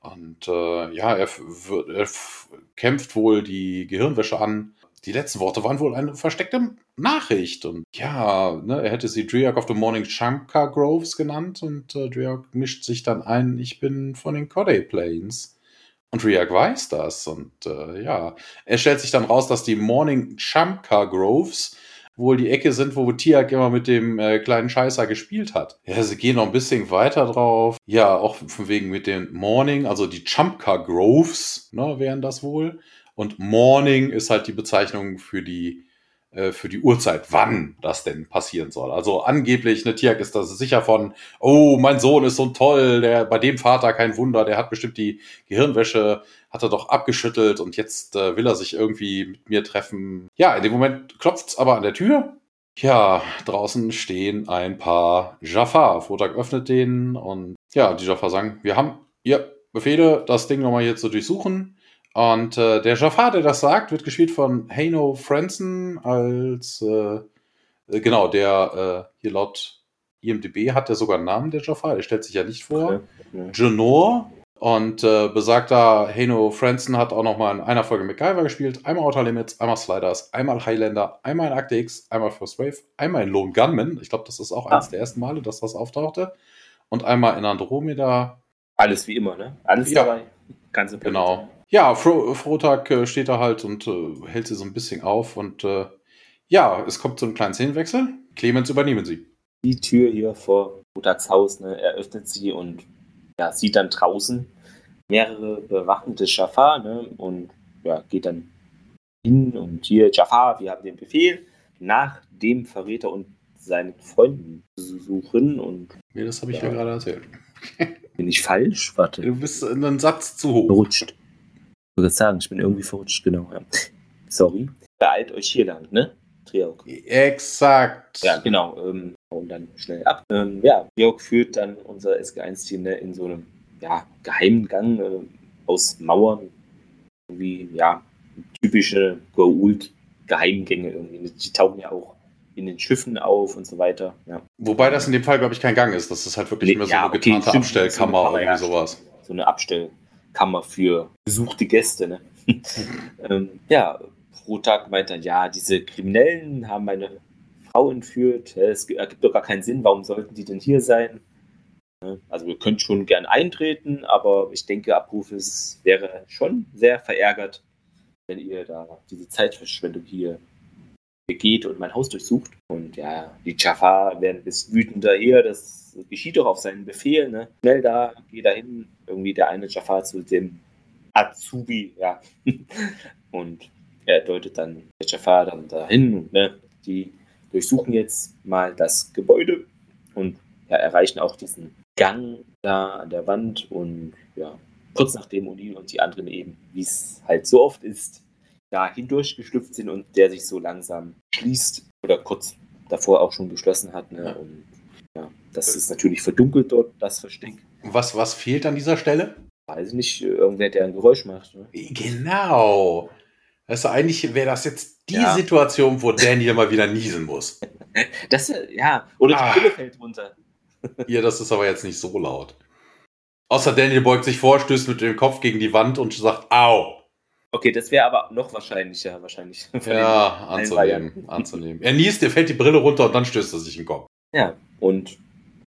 Und äh, ja, er, er kämpft wohl die Gehirnwäsche an. Die letzten Worte waren wohl eine versteckte Nachricht. Und ja, ne, er hätte sie Driak of the Morning Shankar Groves genannt. Und äh, Driak mischt sich dann ein, ich bin von den Corday Plains. Und Riak weiß das. Und äh, ja, er stellt sich dann raus, dass die Morning Chamka Groves wohl die Ecke sind, wo Tiak immer mit dem äh, kleinen Scheißer gespielt hat. Ja, sie gehen noch ein bisschen weiter drauf. Ja, auch von wegen mit den Morning, also die Chamka Groves, ne, wären das wohl. Und Morning ist halt die Bezeichnung für die für die Uhrzeit, wann das denn passieren soll. Also angeblich, ne, Tiak ist da sicher von, oh, mein Sohn ist so toll, der bei dem Vater kein Wunder, der hat bestimmt die Gehirnwäsche, hat er doch abgeschüttelt und jetzt äh, will er sich irgendwie mit mir treffen. Ja, in dem Moment klopft's aber an der Tür. Ja, draußen stehen ein paar Jafar. Frotak öffnet den und ja, die Jafar sagen, wir haben ihr Befehle, das Ding nochmal hier zu durchsuchen. Und äh, der Jafar, der das sagt, wird gespielt von Hano Franson als, äh, äh, genau, der äh, hier laut IMDb hat der sogar einen Namen, der Jafar, der stellt sich ja nicht vor. Okay. Janor und äh, besagter Hano Franson hat auch nochmal in einer Folge MacGyver gespielt. Einmal Outer Limits, einmal Sliders, einmal Highlander, einmal in Akte X, einmal First Wave, einmal in Lone Gunman. Ich glaube, das ist auch ah. eines der ersten Male, dass das auftauchte. Und einmal in Andromeda. Alles wie immer, ne? Alles ja. dabei. Ganze Genau. Ja, Fro Frotag äh, steht da halt und äh, hält sie so ein bisschen auf und äh, ja, es kommt zu einem kleinen Szenenwechsel. Clemens übernehmen sie. Die Tür hier vor Frotags Haus ne, eröffnet sie und ja, sieht dann draußen mehrere bewachende Jafar ne, und ja, geht dann hin und hier, Jafar, wir haben den Befehl, nach dem Verräter und seinen Freunden zu suchen und. Nee, das habe ich ja, ja gerade erzählt. Bin ich falsch? Warte. Du bist einen Satz zu hoch. Berutscht. Ich würde sagen, ich bin irgendwie verrutscht, genau. Ja. Sorry. Beeilt euch hier lang, ne? Triok. Exakt. Ja, genau. Ähm, und dann schnell ab. Ähm, ja, Triok führt dann unser SG1-Team ne, in so einem ja, geheimen Gang äh, aus Mauern. Wie, ja, typische Goa'uld-Geheimgänge irgendwie. Die tauchen ja auch in den Schiffen auf und so weiter. Ja. Wobei das in dem Fall, glaube ich, kein Gang ist. Das ist halt wirklich nee, mehr so ja, eine getarnte okay, Abstellkammer oder irgendwie sowas. So eine Abstellkammer. Kammer für besuchte Gäste. Ne? ähm, ja, Rotak meint dann, ja, diese Kriminellen haben meine Frau entführt. Es ergibt doch gar keinen Sinn, warum sollten die denn hier sein? Also wir können schon gern eintreten, aber ich denke, Abrufes wäre schon sehr verärgert, wenn ihr da diese Zeitverschwendung hier begeht und mein Haus durchsucht. Und ja, die Jaffa werden bisschen wütender hier, das geschieht doch auf seinen Befehl, ne? Schnell da, geh da hin. Irgendwie der eine Jafar zu dem Azubi, ja. und er deutet dann der Jafar dann dahin und ne, die durchsuchen jetzt mal das Gebäude und ja, erreichen auch diesen Gang da an der Wand und ja, kurz nachdem O'Neill und die anderen eben, wie es halt so oft ist, da hindurchgeschlüpft sind und der sich so langsam schließt oder kurz davor auch schon geschlossen hat. Ne? Und ja, das ist natürlich verdunkelt dort, das Versteck. Was, was fehlt an dieser Stelle? Weiß ich nicht, irgendwer, der ein Geräusch macht. Ne? Genau. Also eigentlich wäre das jetzt die ja. Situation, wo Daniel mal wieder niesen muss. Das, ja, oder die ah. Brille fällt runter. ja, das ist aber jetzt nicht so laut. Außer Daniel beugt sich vor, stößt mit dem Kopf gegen die Wand und sagt, au. Okay, das wäre aber noch wahrscheinlicher, wahrscheinlich. Ja, anzunehmen, anzunehmen. Er niest, dir fällt die Brille runter und dann stößt er sich den Kopf. Ja, und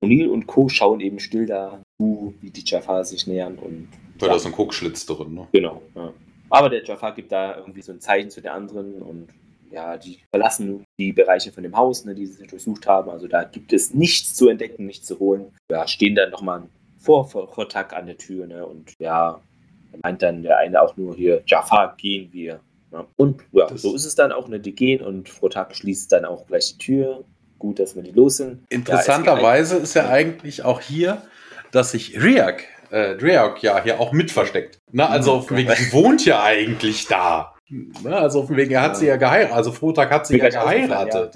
O'Neill und Co. schauen eben still da zu, wie die Jafar sich nähern und. Weil ja. da ist ein Guckschlitz drin, ne? Genau, ja. Aber der Jafar gibt da irgendwie so ein Zeichen zu der anderen und ja, die verlassen die Bereiche von dem Haus, ne, die sie durchsucht haben. Also da gibt es nichts zu entdecken, nichts zu holen. Ja, stehen dann nochmal vor Vortag an der Tür, ne? Und ja, meint dann der eine auch nur hier, Jaffa, gehen wir. Ja. Und ja, das so ist es dann auch, ne? Die gehen und Vortag schließt dann auch gleich die Tür. Gut, dass wir die los sind. Interessanterweise ja, ist ja eigentlich auch hier, dass sich Riak, äh, Riak ja hier auch mit versteckt. Na, also auf dem Weg, sie wohnt ja eigentlich da. Na, also auf dem Weg, er hat sie ja geheiratet. Also Vortag hat sie ja geheiratet.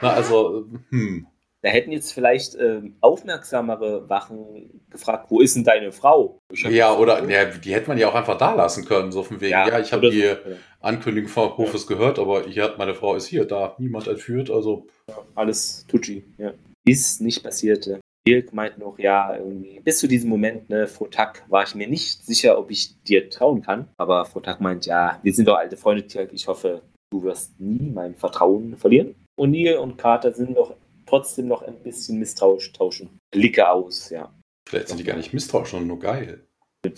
Na, also, hm. Da hätten jetzt vielleicht ähm, aufmerksamere Wachen gefragt, wo ist denn deine Frau? Ja, oder ja, die hätte man ja auch einfach da lassen können, so von wegen, ja, ja ich habe die so, Ankündigung vom Hofes ja. gehört, aber hier meine Frau ist hier, da niemand entführt, also. Alles Tucci, ja. Ist nicht passiert. Dirk meint noch, ja, irgendwie, bis zu diesem Moment, ne, Frotak, war ich mir nicht sicher, ob ich dir trauen kann. Aber Frotak meint, ja, wir sind doch alte Freunde, Dirk, ich hoffe, du wirst nie mein Vertrauen verlieren. Und Neil und Carter sind doch trotzdem noch ein bisschen misstrauisch, tauschen Blicke aus, ja. Vielleicht sind die gar nicht misstrauisch, sondern nur geil.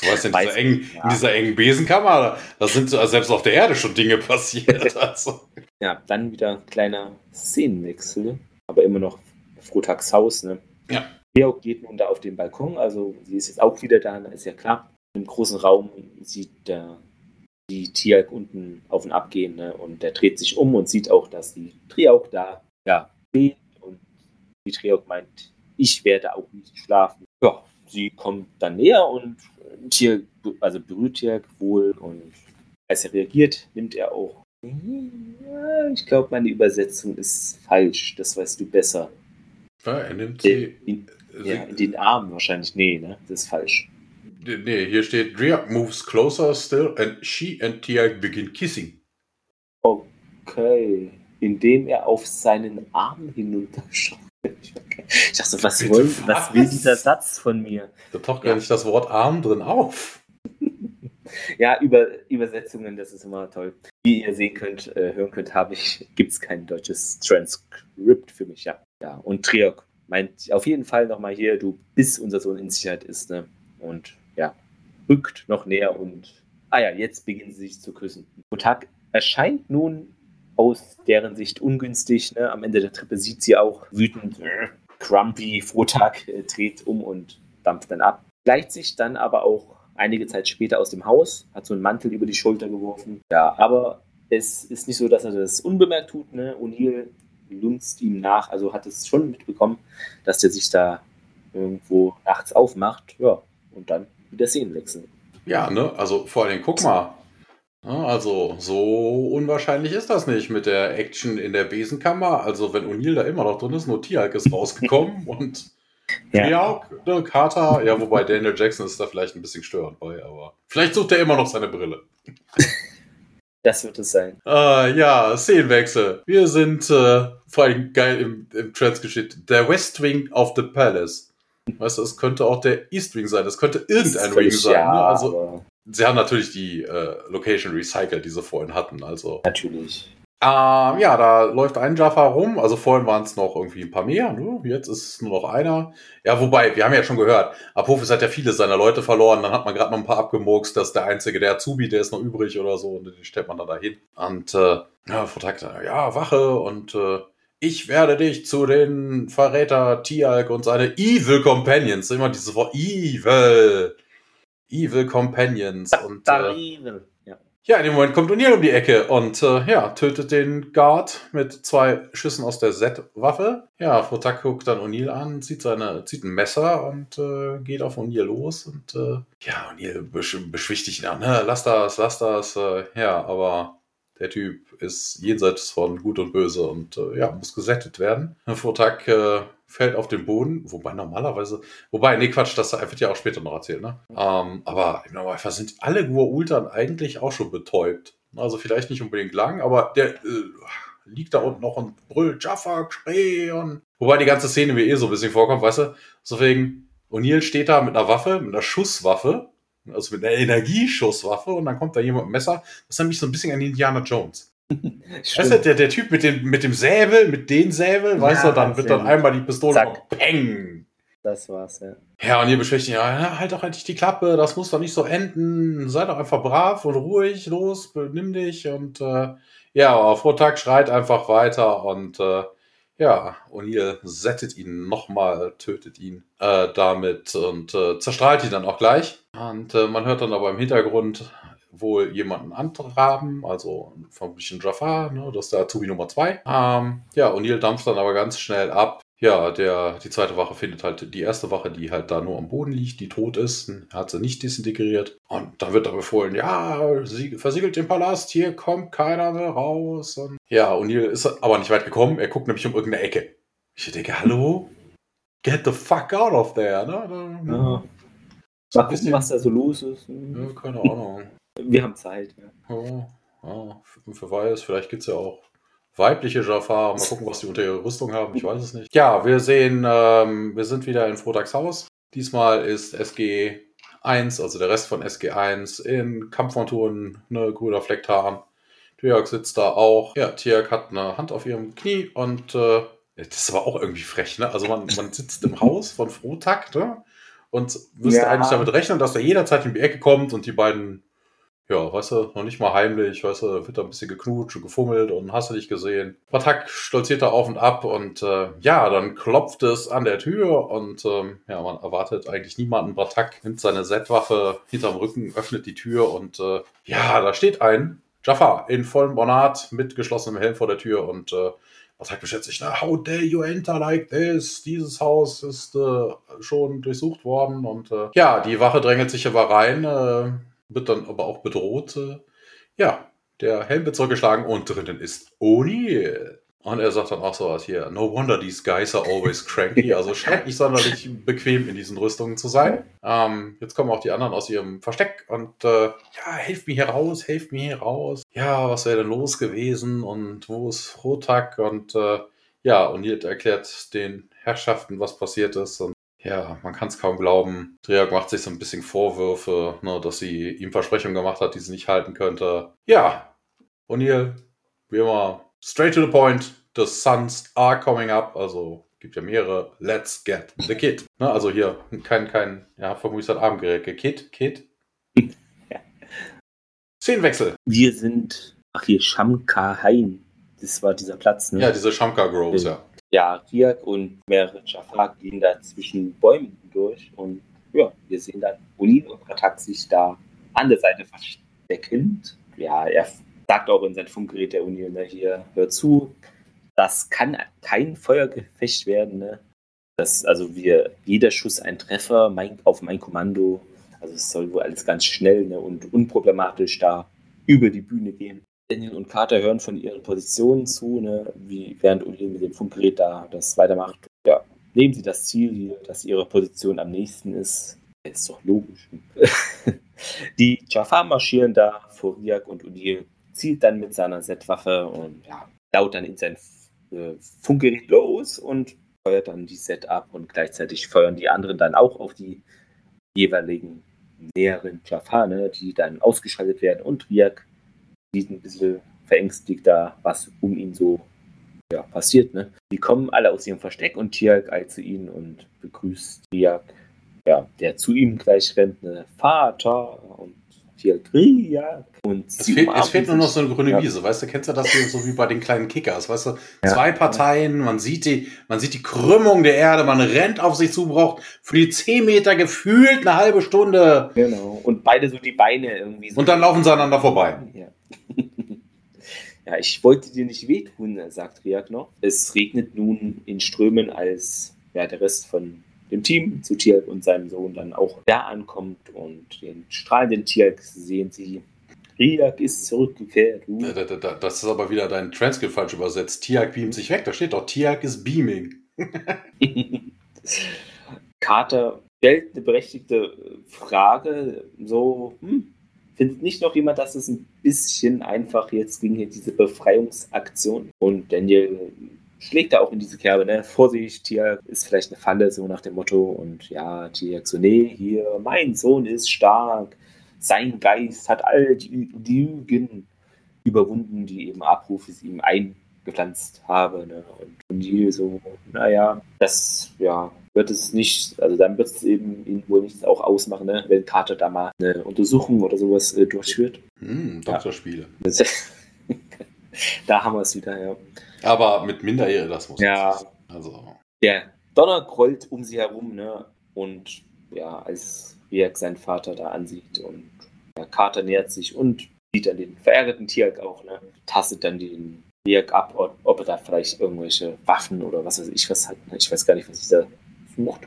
So was in dieser, engen, ja. in dieser engen Besenkammer, da sind also selbst auf der Erde schon Dinge passiert. Also. Ja, dann wieder kleiner Szenenwechsel, aber immer noch Frotaks Haus. Ne? Ja. Leo geht nun da auf den Balkon, also sie ist jetzt auch wieder da, ist ja klar. Im großen Raum sieht der die Tiag unten auf und ab gehen. Ne? Und der dreht sich um und sieht auch, dass die Triauk da ja, steht. Und die Triauk meint, ich werde auch nicht schlafen. Ja, sie kommt dann näher und Tier, also berührt Tiag wohl. Und als er reagiert, nimmt er auch. Ja, ich glaube, meine Übersetzung ist falsch. Das weißt du besser. Ja, er nimmt sie. In, ja, in den Arm wahrscheinlich. Nee, ne? Das ist falsch. Nee, hier steht, Rhea moves closer still and she and Tia begin kissing. Okay. Indem er auf seinen Arm hinunterschaut. Ich dachte, was, wollen, was will dieser Satz von mir? Da taucht ja. gar nicht das Wort Arm drin auf. ja, über Übersetzungen, das ist immer toll. Wie ihr sehen könnt, äh, hören könnt, habe ich, gibt es kein deutsches Transkript für mich, ja. Ja, und Triok meint auf jeden Fall nochmal hier, du bis unser Sohn in Sicherheit ist, ne? Und rückt noch näher und, ah ja, jetzt beginnen sie sich zu küssen. Kotak erscheint nun aus deren Sicht ungünstig. Ne? Am Ende der Treppe sieht sie auch wütend, äh, Crumpy, Frohtag äh, dreht um und dampft dann ab. Gleicht sich dann aber auch einige Zeit später aus dem Haus, hat so einen Mantel über die Schulter geworfen. Ja, aber es ist nicht so, dass er das unbemerkt tut. Ne? O'Neill lunzt ihm nach, also hat es schon mitbekommen, dass der sich da irgendwo nachts aufmacht. Ja, und dann wieder Szenenwechsel. Ja, ne? Also vor allem, guck mal. Also, so unwahrscheinlich ist das nicht mit der Action in der Besenkammer. Also, wenn O'Neill da immer noch drin ist, nur Tialk ist rausgekommen und ja, ne, Carter, ja, wobei Daniel Jackson ist da vielleicht ein bisschen störend bei, aber vielleicht sucht er immer noch seine Brille. Das wird es sein. Äh, ja, Szenenwechsel. Wir sind äh, vor allem geil im, im Trans-Geschichte. Der West Wing of the Palace. Weißt du, es könnte auch der East Wing sein. Es könnte irgendein Wing sein. Ja, ne? Also, sie haben natürlich die äh, Location recycelt, die sie vorhin hatten. Also. Natürlich. Äh, ja, da läuft ein Jaffa rum. Also vorhin waren es noch irgendwie ein paar mehr. Ne? Jetzt ist es nur noch einer. Ja, wobei, wir haben ja schon gehört, Apophis hat ja viele seiner Leute verloren. Dann hat man gerade noch ein paar abgemurkst, dass der einzige, der Azubi, der ist noch übrig oder so. Und den stellt man dann dahin. Und äh, ja, Vertrag, ja, Wache und äh, ich werde dich zu den Verräter Tialk und seine Evil Companions, immer dieses Wort Evil, Evil Companions und äh, evil. Ja. ja, in dem Moment kommt O'Neill um die Ecke und äh, ja, tötet den Guard mit zwei Schüssen aus der Z-Waffe. Ja, Frotak guckt dann O'Neill an, zieht, seine, zieht ein Messer und äh, geht auf O'Neill los und äh, ja, O'Neill besch beschwichtigt ihn an, ne, lass das, lass das, äh, ja, aber der Typ ist jenseits von Gut und Böse und äh, ja, muss gesättigt werden. Vortag äh, fällt auf den Boden, wobei normalerweise, wobei, nee, Quatsch, das wird ja auch später noch erzählt, ne? Ähm, aber im Normalfall sind alle Gua'ultan eigentlich auch schon betäubt. Also vielleicht nicht unbedingt lang, aber der äh, liegt da unten noch und brüllt Jaffa, Kree und. Wobei die ganze Szene mir eh so ein bisschen vorkommt, weißt du? Deswegen, O'Neill steht da mit einer Waffe, mit einer Schusswaffe also mit einer Energieschusswaffe und dann kommt da jemand mit Messer. Das hat mich so ein bisschen an Indiana Jones. weißt du, der, der Typ mit dem, mit dem Säbel, mit den Säbel, ja, weißt du, dann wird dann einmal die Pistole Zack. Peng. Das war's, ja. Ja, und ihr beschwichtigt, ja, halt doch endlich die Klappe, das muss doch nicht so enden. Sei doch einfach brav und ruhig, los, benimm dich. Und äh, ja, aber Vortag schreit einfach weiter und äh, ja, O'Neill settet ihn nochmal, tötet ihn äh, damit und äh, zerstrahlt ihn dann auch gleich. Und äh, man hört dann aber im Hintergrund wohl jemanden antraben, also vermutlich ein Jafar, ne, das ist der Azubi Nummer 2. Ähm, ja, O'Neill dampft dann aber ganz schnell ab. Ja, der, die zweite Wache findet halt die erste Wache, die halt da nur am Boden liegt, die tot ist, hat sie nicht desintegriert. Und dann wird da befohlen, ja, sie versiegelt den Palast, hier kommt keiner mehr raus. Und ja, O'Neill ist aber nicht weit gekommen, er guckt nämlich um irgendeine Ecke. Ich denke, hallo? Get the fuck out of there, ne? Ja. Mal gucken, was da so los ist. Ja, keine Ahnung. Wir haben Zeit. Ja, ja, ja für weiß, vielleicht gibt es ja auch weibliche Jafar. Mal gucken, was die unter ihrer Rüstung haben. Ich weiß es nicht. Ja, wir sehen, ähm, wir sind wieder in Frodax Haus. Diesmal ist SG 1, also der Rest von SG 1, in Kampfmonturen, ne, grüner Flecktarn. Tiak sitzt da auch. Ja, Tiak hat eine Hand auf ihrem Knie und äh, das ist aber auch irgendwie frech, ne? Also man, man sitzt im Haus von Frotak, ne? Und müsste ja. eigentlich damit rechnen, dass er jederzeit in die Ecke kommt und die beiden ja, weißt du, noch nicht mal heimlich, weißt du, wird da ein bisschen geknutscht und gefummelt und hast du dich gesehen. Patak stolziert da auf und ab und äh, ja, dann klopft es an der Tür und ähm, ja, man erwartet eigentlich niemanden. Patak nimmt seine Z-Waffe hinterm Rücken, öffnet die Tür und äh, ja, da steht ein Jafar in vollem Bonat mit geschlossenem Helm vor der Tür und äh, Patak beschätzt sich, how dare you enter like this? Dieses Haus ist äh, schon durchsucht worden und äh, ja, die Wache drängelt sich aber rein. Äh, wird dann aber auch bedroht. Ja, der Helm wird zurückgeschlagen und drinnen ist O'Neill. Und er sagt dann auch so was hier, no wonder these guys are always cranky. Also scheint nicht sonderlich bequem in diesen Rüstungen zu sein. Ähm, jetzt kommen auch die anderen aus ihrem Versteck und äh, ja, helft mir hier raus, helft mir hier raus. Ja, was wäre denn los gewesen und wo ist Rotak? Und äh, ja, hier erklärt den Herrschaften, was passiert ist. Und ja, man kann es kaum glauben. Triak macht sich so ein bisschen Vorwürfe, ne, dass sie ihm Versprechungen gemacht hat, die sie nicht halten könnte. Ja, O'Neill, wie immer, straight to the point. The Suns are coming up. Also gibt ja mehrere. Let's get the kid. Ne, also hier kein, kein, ja, vermutlich Abendgerät. Kid, Kid. ja. Szenenwechsel. Wir sind, ach hier, Shamka Hain. Das war dieser Platz, ne? Ja, diese Shamka Groves, ja ja, Riak und mehrere Jafar gehen da zwischen Bäumen durch und ja, wir sehen dann Olin und Ratak sich da an der Seite versteckend. Ja, er sagt auch in sein Funkgerät der Union, ne, hier, hör zu, das kann kein Feuergefecht werden, ne? Das, also wir, jeder Schuss ein Treffer mein, auf mein Kommando. Also es soll wohl alles ganz schnell ne, und unproblematisch da über die Bühne gehen. Daniel und Carter hören von ihren Positionen zu, ne, wie, während Uli mit dem Funkgerät da das weitermacht. Ja, nehmen sie das Ziel dass ihre Position am nächsten ist. Ist doch logisch. die Jafar marschieren da vor Riak und O'Neill, zielt dann mit seiner Set-Waffe und ja, laut dann in sein äh, Funkgerät los und feuert dann die Set ab und gleichzeitig feuern die anderen dann auch auf die jeweiligen näheren Jafar, ne, die dann ausgeschaltet werden und Riak sieht ein bisschen verängstigt da, was um ihn so ja, passiert. Ne? Die kommen alle aus ihrem Versteck und Tiak eilt zu ihnen und begrüßt Tiak, ja, der zu ihm gleich rennt, ne? Vater und Tiak, Riak. Und es fehlt, es fehlt nur noch so eine grüne ja. Wiese, weißt du, kennst du das so wie bei den kleinen Kickers, weißt du, ja. zwei Parteien, man sieht die, man sieht die Krümmung der Erde, man rennt auf sich zu, braucht für die 10 Meter gefühlt eine halbe Stunde. Genau, und beide so die Beine irgendwie so. Und dann laufen sie aneinander vorbei. Ja. Ja, ich wollte dir nicht wehtun, sagt Riak noch. Es regnet nun in Strömen, als ja, der Rest von dem Team zu Tialk und seinem Sohn dann auch da ankommt und den strahlenden Tialk sehen sie. Riak ist zurückgekehrt. Uh. Das ist aber wieder dein Transkript falsch übersetzt. Tialk beamt sich weg. Da steht doch, Tialk ist beaming. Carter stellt eine berechtigte Frage, so, hm, findet nicht noch jemand, dass es ein bisschen einfach jetzt ging hier diese Befreiungsaktion? Und Daniel schlägt da auch in diese Kerbe, ne? Vorsicht, hier ist vielleicht eine Falle, so nach dem Motto. Und ja, Tiak so, nee, hier, mein Sohn ist stark. Sein Geist hat all die Lügen überwunden, die eben Abrufes ihm eingepflanzt habe. Ne? Und, die so, naja, das ja, wird es nicht, also dann wird es eben ihn wohl nichts auch ausmachen, ne, wenn Carter da mal eine Untersuchung oder sowas äh, durchführt. Hm, Doktorspiele. Ja. da haben wir es wieder, ja. Aber mit Minderjährigen, das muss Ja. Also. Der Donner grollt um sie herum, ne? Und ja, als Riak seinen Vater da ansieht und ja, Carter nähert sich und sieht dann den verärgerten Tierk auch, ne? Tastet dann den Riak ab, ob er da vielleicht irgendwelche Waffen oder was weiß ich was hat. Ne? Ich weiß gar nicht, was ich da sucht.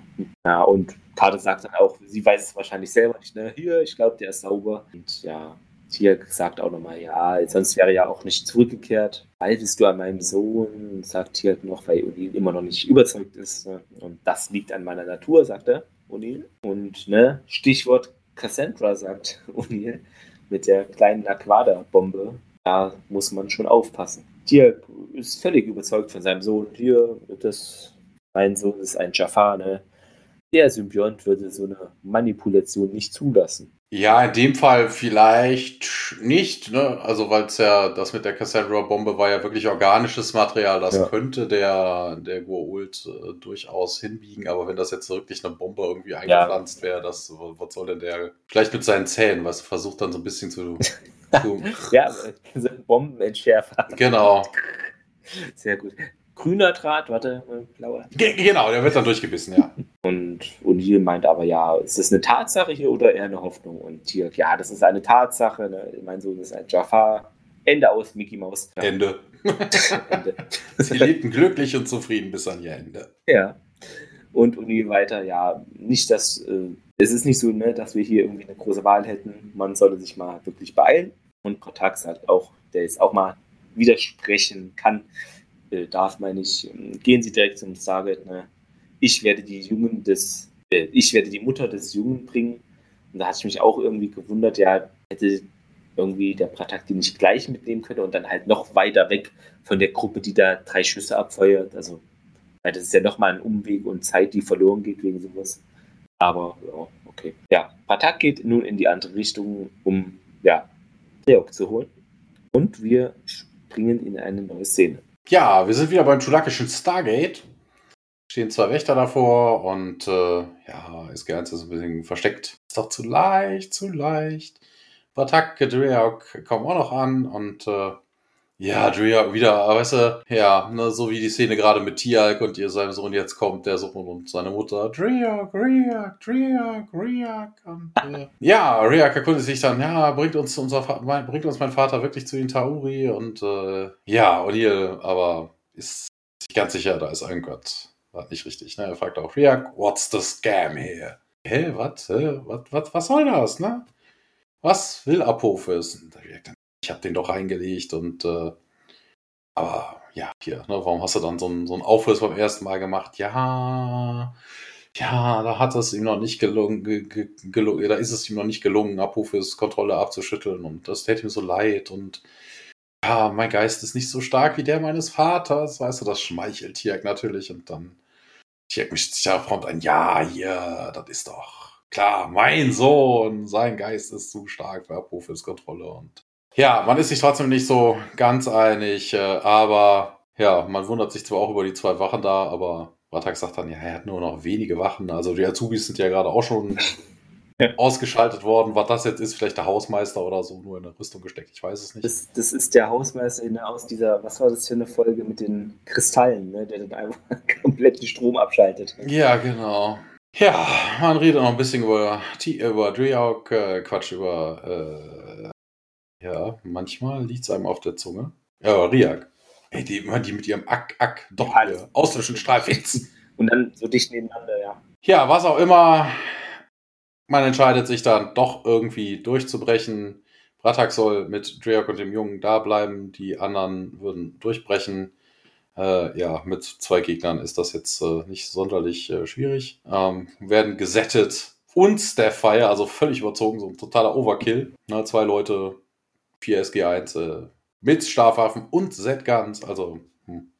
Ja, und Carter sagt dann auch, sie weiß es wahrscheinlich selber nicht, ne? Hier, ich glaube, der ist sauber. Und ja, Tier sagt auch nochmal, ja, sonst wäre er ja auch nicht zurückgekehrt. Haltest du an meinem Sohn, sagt Tier noch, weil O'Neill immer noch nicht überzeugt ist. Ne? Und das liegt an meiner Natur, sagt er, O'Neill. Und ne, Stichwort Cassandra, sagt O'Neill, mit der kleinen Aquada-Bombe. Da muss man schon aufpassen. Tier ist völlig überzeugt von seinem Sohn. Hier, das, mein Sohn ist ein Jafar, ne? Der Symbiont würde so eine Manipulation nicht zulassen. Ja, in dem Fall vielleicht nicht, ne? Also weil es ja, das mit der Cassandra-Bombe war ja wirklich organisches Material, das ja. könnte der, der Goa'uld äh, durchaus hinbiegen, aber wenn das jetzt wirklich eine Bombe irgendwie eingepflanzt ja. wäre, das, was soll denn der, vielleicht mit seinen Zähnen, was versucht dann so ein bisschen zu, zu Ja, Bombenentschärfer. Genau. Sehr gut grüner Draht, warte, blauer. Ge genau, der wird dann durchgebissen, ja. Und O'Neill meint aber, ja, ist das eine Tatsache hier oder eher eine Hoffnung? Und Tirk, ja, das ist eine Tatsache. Ne? Mein Sohn ist ein Jafar. Ende aus, Mickey Mouse. Ja. Ende. Ende. Sie lebten glücklich und zufrieden bis an ihr Ende. Ja. Und O'Neill weiter, ja, nicht, dass, äh, es ist nicht so, ne, dass wir hier irgendwie eine große Wahl hätten. Man sollte sich mal wirklich beeilen. Und Kotak sagt auch, der jetzt auch mal widersprechen kann, äh, darf, meine ich, ähm, gehen Sie direkt zum Stargate. Ne? Ich werde die Jungen des, äh, ich werde die Mutter des Jungen bringen. Und da hatte ich mich auch irgendwie gewundert, ja, hätte irgendwie der Pratak die nicht gleich mitnehmen können und dann halt noch weiter weg von der Gruppe, die da drei Schüsse abfeuert. Also, das ist ja nochmal ein Umweg und Zeit, die verloren geht wegen sowas. Aber, ja, okay. Ja, Pratak geht nun in die andere Richtung, um, ja, Reok zu holen. Und wir springen in eine neue Szene. Ja, wir sind wieder beim schulakischen Stargate. Stehen zwei Wächter davor und äh, ja, ist ganz so ein bisschen versteckt. Ist doch zu leicht, zu leicht. Batak, Dreok kommen auch noch an und äh, ja, Drea wieder, weißt du, ja, ne, so wie die Szene gerade mit Tialk und ihr seinem Sohn jetzt kommt, der Sohn und seine Mutter, Drea, Drea, Drea, Drea. Äh, ja, Riak erkundigt sich dann, ja, bringt uns unser, mein, bringt uns mein Vater wirklich zu Intauri und äh, ja, O'Neill, aber ist sich ganz sicher, da ist irgendwas war nicht richtig. Ne? Er fragt auch Riak, what's the scam here? Hä, was, was, was soll das, ne? Was will Apophis? Und Riak dann, habe den doch reingelegt und äh, aber ja, hier, ne, warum hast du dann so einen, so einen Aufriss beim ersten Mal gemacht? Ja, ja, da hat es ihm noch nicht gelungen, ge, gelungen, da ist es ihm noch nicht gelungen, Apophis Kontrolle abzuschütteln und das täte mir so leid und ja, mein Geist ist nicht so stark wie der meines Vaters, weißt du, das schmeichelt Tiak natürlich und dann Tiak mischt sich da prompt ein, ja, hier, das ist doch klar, mein Sohn, sein Geist ist zu stark für Apophis Kontrolle und ja, man ist sich trotzdem nicht so ganz einig, äh, aber ja, man wundert sich zwar auch über die zwei Wachen da, aber Ratak sagt dann, ja, er hat nur noch wenige Wachen. Also die Azubis sind ja gerade auch schon ausgeschaltet worden. Was das jetzt ist, vielleicht der Hausmeister oder so, nur in eine Rüstung gesteckt. Ich weiß es nicht. Das, das ist der Hausmeister ne, aus dieser, was war das für eine Folge mit den Kristallen, ne, der dann einfach komplett den Strom abschaltet. Ja, genau. Ja, man redet noch ein bisschen über, über Driauk, äh, Quatsch, über äh, ja, manchmal liegt es einem auf der Zunge. Ja, Riak. Ey, die immer die mit ihrem Ack, Ack, doch, ja, hier, auslöschen, Streifels. Und dann so dicht nebeneinander, ja. Ja, was auch immer. Man entscheidet sich dann doch irgendwie durchzubrechen. Bratak soll mit Dreok und dem Jungen da bleiben. Die anderen würden durchbrechen. Äh, ja, mit zwei Gegnern ist das jetzt äh, nicht sonderlich äh, schwierig. Ähm, werden gesettet und Staffire, also völlig überzogen, so ein totaler Overkill. Na, zwei Leute 4 SG1 äh, mit Stabwaffen und Z-Guns. Also, hm.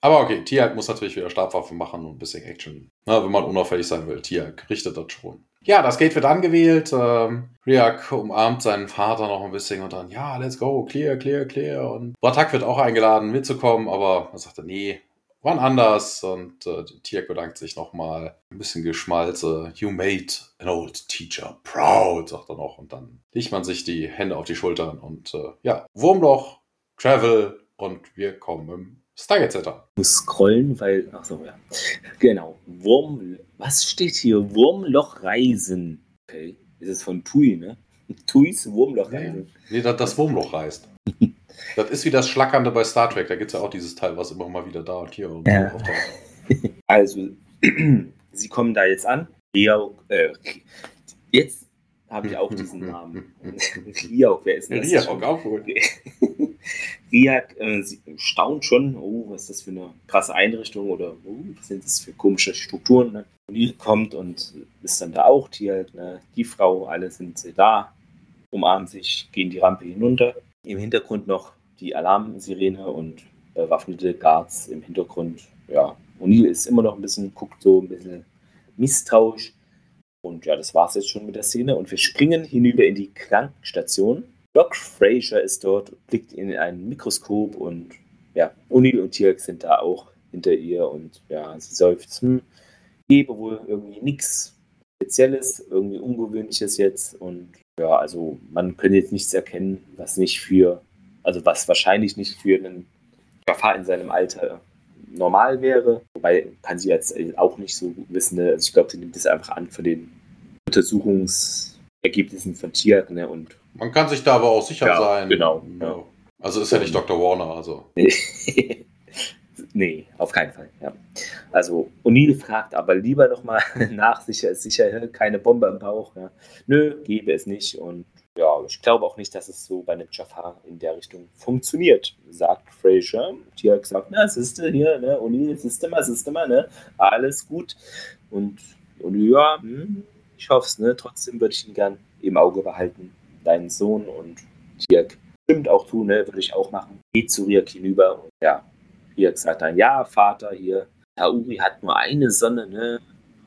Aber okay, Tiag muss natürlich wieder Stabwaffen machen und ein bisschen Action. Na, wenn man unauffällig sein will, Tiag richtet das schon. Ja, das Gate wird angewählt. Ähm, Riak umarmt seinen Vater noch ein bisschen und dann, ja, let's go, clear, clear, clear. Und Bratak wird auch eingeladen, mitzukommen, aber er sagte, nee, wann anders. Und äh, Tiak bedankt sich nochmal. Ein bisschen Geschmalze. You made an old teacher proud, sagt er noch. Und dann legt man sich die Hände auf die Schultern und äh, ja, Wurmloch, Travel und wir kommen im Stargate Center. Muss scrollen, weil, ach so, ja. Genau. Wurm, was steht hier? Wurmlochreisen. Okay. Ist es von Tui, ne? Tuis Wurmlochreisen. Nee, das, das Wurmloch reist. das ist wie das Schlackernde bei Star Trek. Da gibt es ja auch dieses Teil, was immer mal wieder da und hier und ja. Also, sie kommen da jetzt an. Riauk, äh, jetzt habe ich auch diesen Namen. Riauk, wer ist das? Riauk, auch gut. Riak äh, staunt schon, oh, was ist das für eine krasse Einrichtung oder oh, was sind das für komische Strukturen. Ne? O'Neill kommt und ist dann da auch, die, ne? die Frau, alle sind da, umarmen sich, gehen die Rampe hinunter. Im Hintergrund noch die Alarmsirene und bewaffnete Guards im Hintergrund. Ja, O'Neill ist immer noch ein bisschen, guckt so ein bisschen misstrauisch. Und ja, das war es jetzt schon mit der Szene. Und wir springen hinüber in die Krankenstation. Doc Fraser ist dort, blickt in ein Mikroskop und ja, O'Neill und Tirk sind da auch hinter ihr und ja, sie seufzt, hm, gebe wohl irgendwie nichts Spezielles, irgendwie Ungewöhnliches jetzt und ja, also man könnte jetzt nichts erkennen, was nicht für, also was wahrscheinlich nicht für einen Jafar in seinem Alter normal wäre. Wobei kann sie jetzt auch nicht so wissen. Ne? Also ich glaube, sie nimmt das einfach an von den Untersuchungsergebnissen von Tier. Ne? Und man kann sich da aber auch sicher ja, sein. Genau. Ja. Also ist ja nicht Dr. Warner, also. nee, auf keinen Fall. Ja. Also O'Neill fragt aber lieber nochmal nach, sicher ist sicher, keine Bombe im Bauch. Ja. Nö, gebe es nicht. Und ja, ich glaube auch nicht, dass es so bei einem Jafar in der Richtung funktioniert, sagt Fraser. Die hat gesagt, na, siehste hier, ne, O'Neill, siehste mal, siehste mal, ne, alles gut. Und, und ja, hm, ich hoffe es, ne, trotzdem würde ich ihn gern im Auge behalten, deinen Sohn und Tirk stimmt auch tun, ne, würde ich auch machen. Geht zu Riak hinüber und ja, Riak sagt dann, ja, Vater, hier, Tauri hat nur eine Sonne, ne,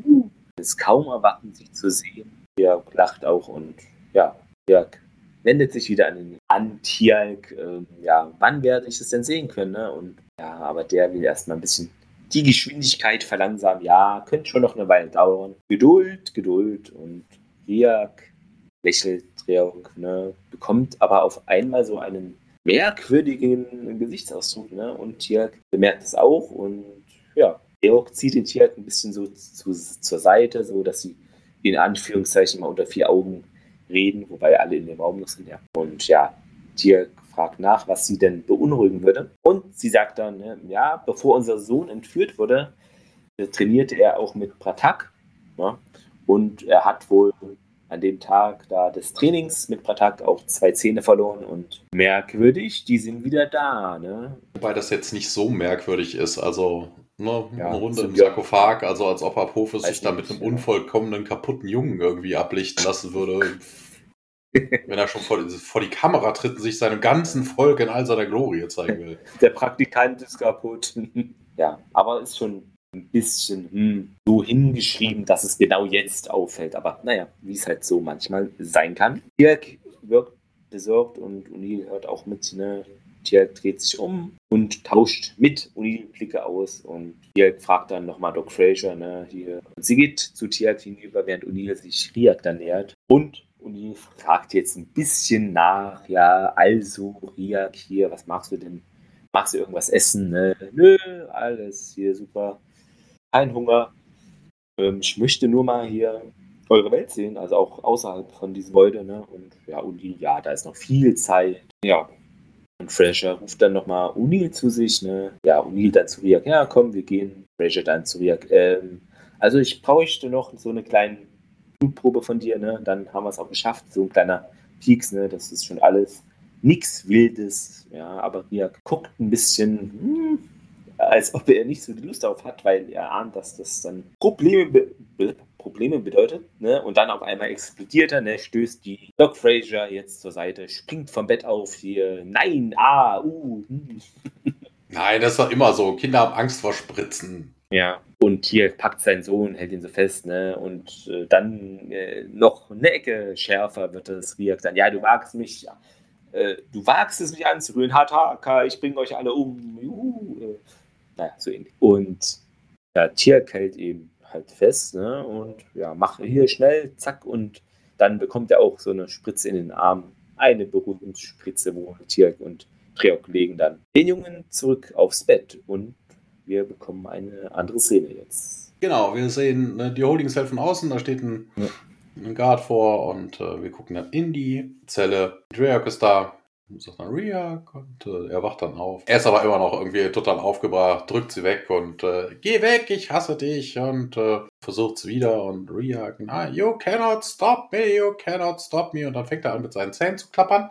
uh, ist kaum erwarten, sie zu sehen. Riak lacht auch und ja, Jörg wendet sich wieder an den Antialk. Äh, ja, wann werde ich es denn sehen können? Ne? Und ja, aber der will erstmal ein bisschen die Geschwindigkeit verlangsamen. Ja, könnte schon noch eine Weile dauern. Geduld, Geduld und Jörg lächelt Dreok, ne? bekommt aber auf einmal so einen merkwürdigen Gesichtsausdruck. Ne? Und Tierk bemerkt es auch und ja, Georg zieht den Tierk ein bisschen so zu, zur Seite, so dass sie in Anführungszeichen mal unter vier Augen reden, wobei alle in dem Raum noch sind. Ja. Und ja, Tier fragt nach, was sie denn beunruhigen würde. Und sie sagt dann, ne, ja, bevor unser Sohn entführt wurde, äh, trainierte er auch mit Pratak. Ja, und er hat wohl an dem Tag da des Trainings mit Pratak auch zwei Zähne verloren und merkwürdig, die sind wieder da. Ne? Wobei das jetzt nicht so merkwürdig ist. Also ne, ja, eine Runde im Sarkophag, also als ob Apophis sich da mit einem unvollkommenen, kaputten Jungen irgendwie ablichten lassen würde. Wenn er schon vor, vor, die Kamera tritt und sich seinem ganzen Volk in all seiner Glorie zeigen will. Der Praktikant ist kaputt. ja, aber ist schon ein bisschen hm, so hingeschrieben, dass es genau jetzt auffällt. Aber naja, wie es halt so manchmal sein kann. Dirk wirkt besorgt und O'Neill hört auch mit, ne, Dirk dreht sich um und tauscht mit O'Neill Blicke aus und Dirk fragt dann nochmal Doc Fraser, ne, hier. Und sie geht zu Tiak hinüber, während O'Neill sich Riak dann nähert und O'Neill fragt jetzt ein bisschen nach, ja, also Riak hier, was machst du denn? Magst du irgendwas essen? Ne? Nö, alles hier super. Kein Hunger. Ähm, ich möchte nur mal hier eure Welt sehen, also auch außerhalb von diesem Gebäude. Ne? Und ja, O'Neill, ja, da ist noch viel Zeit. Ja, und Fraser ruft dann nochmal O'Neill zu sich, ne? Ja, O'Neill dann zu Riak, ja komm, wir gehen. Fraser dann zu Riak, ähm, also ich bräuchte noch so eine kleine Blutprobe von dir, ne? Dann haben wir es auch geschafft. So ein kleiner Pieks, ne? Das ist schon alles. Nichts Wildes, ja, aber Riak guckt ein bisschen, hm, als ob er nicht so die Lust darauf hat, weil er ahnt, dass das dann Probleme, be Probleme bedeutet. Ne? Und dann auf einmal explodiert er, ne? stößt die Doc Fraser jetzt zur Seite, springt vom Bett auf hier. Nein, ah, uh. Nein, das doch immer so. Kinder haben Angst vor Spritzen. Ja, und hier packt sein Sohn, hält ihn so fest, ne? Und äh, dann äh, noch eine Ecke schärfer wird das Riak dann. Ja, du wagst mich, äh, du wagst es mich anzurühren, Hataka, ich bringe euch alle um. Juhu. Äh Naja, so ähnlich. Und ja, Tierk hält eben halt fest, ne? Und ja, mache hier schnell, zack, und dann bekommt er auch so eine Spritze in den Arm. Eine Beruhigungsspritze, wo Tierk und Treok legen dann den Jungen zurück aufs Bett und wir bekommen eine andere Szene jetzt. Genau, wir sehen ne, die Holding Cell von außen, da steht ein, ja. ein Guard vor und äh, wir gucken dann in die Zelle. Dreyak ist da, sagt dann Riak und äh, er wacht dann auf. Er ist aber immer noch irgendwie total aufgebracht, drückt sie weg und äh, geh weg, ich hasse dich und äh, versucht es wieder und Riak, ah, you cannot stop me, you cannot stop me und dann fängt er an mit seinen Zähnen zu klappern.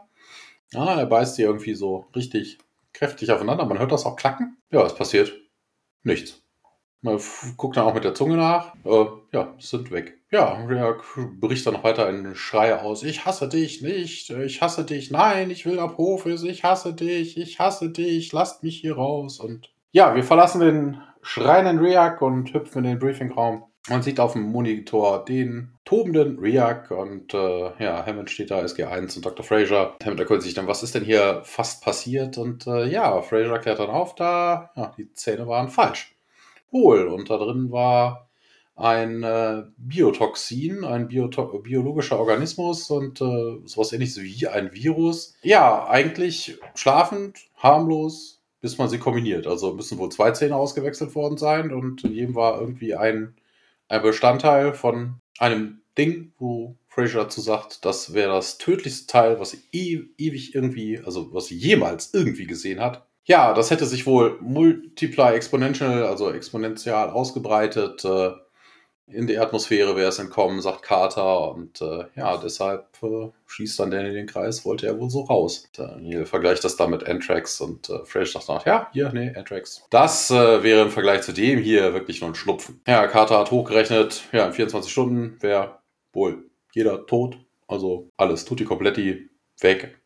Ah, er beißt sie irgendwie so richtig kräftig aufeinander. Man hört das auch klacken. Ja, es passiert nichts. Man guckt dann auch mit der Zunge nach. Äh, ja, sind weg. Ja, er bricht dann noch weiter einen Schrei aus. Ich hasse dich nicht. Ich hasse dich. Nein, ich will ab Hofes. Ich hasse dich. Ich hasse dich. Lasst mich hier raus. Und ja, wir verlassen den schreienden Reak und hüpfen in den Briefingraum. Man sieht auf dem Monitor den tobenden Riak und äh, ja, Hammond steht da, SG1 und Dr. Fraser. Hammond erkundigt sich dann, was ist denn hier fast passiert? Und äh, ja, Fraser klärt dann auf, da, ja, die Zähne waren falsch. Wohl, und da drin war ein äh, Biotoxin, ein Bioto biologischer Organismus und äh, sowas ähnliches wie ein Virus. Ja, eigentlich schlafend, harmlos, bis man sie kombiniert. Also müssen wohl zwei Zähne ausgewechselt worden sein und jedem war irgendwie ein ein Bestandteil von einem Ding, wo Fraser dazu sagt, das wäre das tödlichste Teil, was sie e ewig irgendwie, also was sie jemals irgendwie gesehen hat. Ja, das hätte sich wohl multiply exponential, also exponentiell ausgebreitet. Äh, in die Atmosphäre wäre es entkommen, sagt Carter. Und äh, ja, deshalb äh, schießt dann in den Kreis, wollte er wohl so raus. Daniel vergleicht das dann mit Anthrax und äh, Fresh sagt dann, ja, hier, nee, Anthrax. Das äh, wäre im Vergleich zu dem hier wirklich nur ein Schlupfen. Ja, Carter hat hochgerechnet, ja, in 24 Stunden wäre wohl jeder tot. Also alles, tutti kompletti, weg.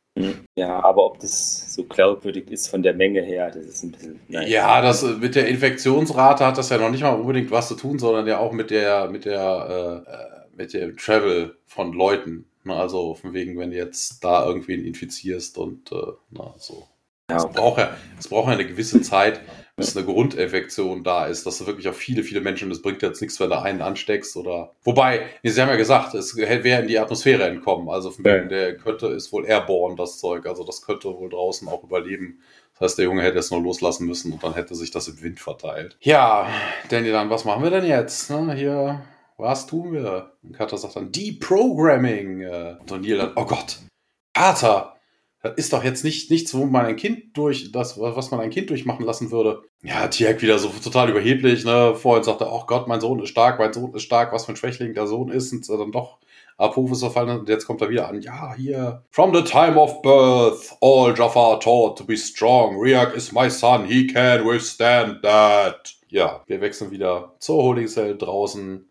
Ja, aber ob das so glaubwürdig ist von der Menge her, das ist ein bisschen. Nein. Ja, das mit der Infektionsrate hat das ja noch nicht mal unbedingt was zu tun, sondern ja auch mit der, mit der, äh, mit dem Travel von Leuten. Ne? Also von wegen, wenn du jetzt da irgendwen infizierst und äh, na, so. Ja, okay. es, braucht ja, es braucht ja eine gewisse Zeit, bis eine Grundinfektion da ist, dass du wirklich auch viele, viele Menschen, das bringt jetzt nichts, wenn du einen ansteckst oder. Wobei, Sie haben ja gesagt, es wäre in die Atmosphäre entkommen. Also von ja. der könnte, ist wohl airborne, das Zeug. Also das könnte wohl draußen auch überleben. Das heißt, der Junge hätte es nur loslassen müssen und dann hätte sich das im Wind verteilt. Ja, Danny, dann, was machen wir denn jetzt? Ne, hier, was tun wir? Und Carter sagt dann, Deprogramming. Äh, und Neil dann, oh Gott, Carter, das ist doch jetzt nicht nichts, wo man ein Kind durch, das, was man ein Kind durchmachen lassen würde. Ja, Tierk wieder so total überheblich, ne? Vorhin sagte er, oh Gott, mein Sohn ist stark, mein Sohn ist stark, was für ein Schwächling der Sohn ist, und dann doch Apophis verfallen und jetzt kommt er wieder an. Ja, hier. From the time of birth, all Jafar taught to be strong. Riak is my son, he can withstand that. Ja, wir wechseln wieder zur Holding Cell draußen.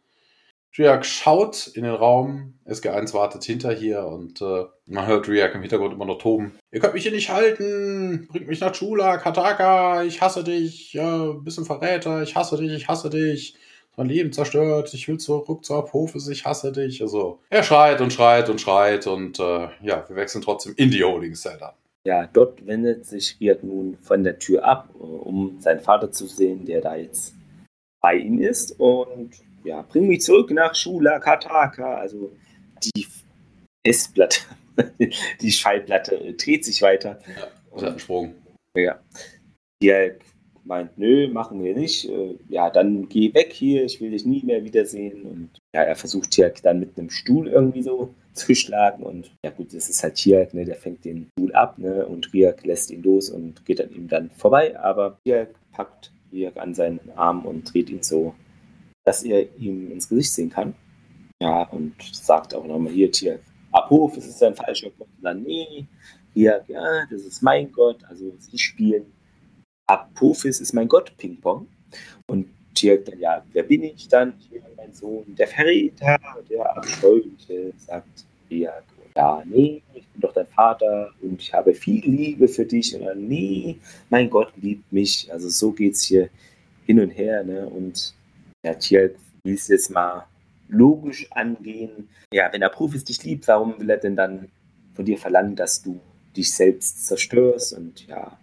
Riak schaut in den Raum, SG1 wartet hinter hier und äh, man hört Riak im Hintergrund immer noch toben. Ihr könnt mich hier nicht halten, bringt mich nach Chula, Kataka, ich hasse dich, bist ein Verräter, ich hasse dich, ich hasse dich. Mein Leben zerstört, ich will zurück zur Apophis, ich hasse dich. Also, er schreit und schreit und schreit und äh, ja, wir wechseln trotzdem in die Holding Cell. Ja, dort wendet sich Riak nun von der Tür ab, um seinen Vater zu sehen, der da jetzt bei ihm ist und ja, bring mich zurück nach Shula Kataka. Also die Festplatte, die Schallplatte dreht sich weiter. Ja, das hat einen Sprung. Ja. Die meint, nö, machen wir nicht. Äh, ja, dann geh weg hier, ich will dich nie mehr wiedersehen. Und ja, er versucht Tiak dann mit einem Stuhl irgendwie so zu schlagen. Und ja gut, das ist halt Tiak, ne, der fängt den Stuhl ab, ne, und Riak lässt ihn los und geht an ihm dann vorbei. Aber Tiak packt Riak an seinen Arm und dreht ihn so dass er ihm ins Gesicht sehen kann. Ja, und sagt auch nochmal hier, Tier, Abhof, es ist ein falscher Gott. dann, nee, hier, ja, das ist mein Gott. Also sie spielen Apophis ist mein Gott, Ping-Pong. Und Tirk dann, ja, wer bin ich dann? Hier, mein Sohn, der Verräter, der Abscheuliche, sagt Tirk. Ja, nee, ich bin doch dein Vater und ich habe viel Liebe für dich. Und dann, nee, mein Gott liebt mich. Also so geht es hier hin und her. Ne? Und ja, will es jetzt mal logisch angehen. Ja, wenn der Profis dich liebt, warum will er denn dann von dir verlangen, dass du dich selbst zerstörst? Und ja,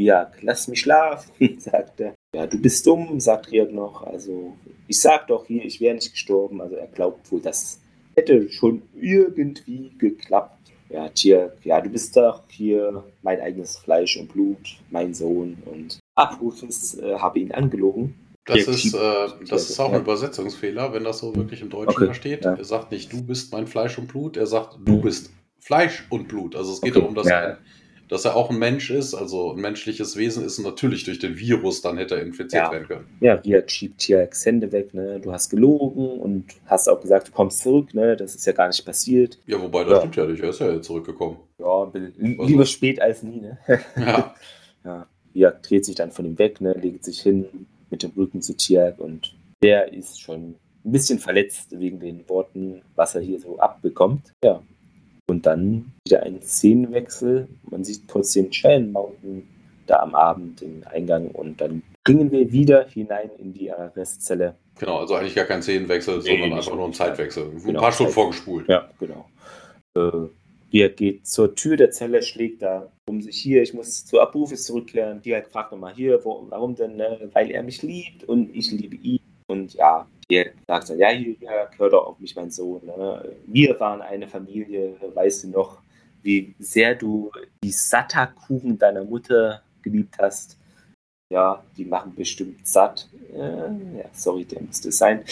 ja, lass mich schlafen, sagt er. Ja, du bist dumm, sagt Riak noch. Also, ich sag doch hier, ich wäre nicht gestorben. Also, er glaubt wohl, das hätte schon irgendwie geklappt. Ja, Tier, ja, du bist doch hier mein eigenes Fleisch und Blut, mein Sohn. Und Abrufus äh, habe ihn angelogen. Das ist, äh, das ist auch ein Übersetzungsfehler, wenn das so wirklich im Deutschen okay, da steht. Ja. Er sagt nicht, du bist mein Fleisch und Blut, er sagt, du bist Fleisch und Blut. Also es geht okay, darum, dass, ja. er, dass er auch ein Mensch ist, also ein menschliches Wesen ist und natürlich durch den Virus dann hätte er infiziert ja. werden können. Ja, Ria schiebt hier Xende weg, ne? Du hast gelogen und hast auch gesagt, du kommst zurück, ne? Das ist ja gar nicht passiert. Ja, wobei das stimmt ja nicht, er ist ja zurückgekommen. Ja, lieber also. spät als nie, ne? Ja. ja. Dreht sich dann von ihm weg, ne? Legt sich hin mit dem Rücken zu Tiag und der ist schon ein bisschen verletzt wegen den Worten, was er hier so abbekommt. Ja, und dann wieder ein Szenenwechsel. Man sieht kurz den Cheyenne Mountain da am Abend im Eingang und dann bringen wir wieder hinein in die Arrestzelle. Genau, also eigentlich gar kein Szenenwechsel, nee, sondern einfach nur ein Zeitwechsel. Ein genau, paar Stunden vorgespult. Ja, genau. Äh, er geht zur Tür der Zelle, schlägt da um sich hier, ich muss zu Abrufis zurückkehren. Die halt fragt nochmal hier, wo, warum denn? Ne? Weil er mich liebt und ich liebe ihn. Und ja, der sagt dann, ja, hier, hör doch auf mich, mein Sohn. Ne? Wir waren eine Familie, weißt du noch, wie sehr du die Satta-Kuchen deiner Mutter geliebt hast. Ja, die machen bestimmt satt. Äh, ja, sorry, der musste sein.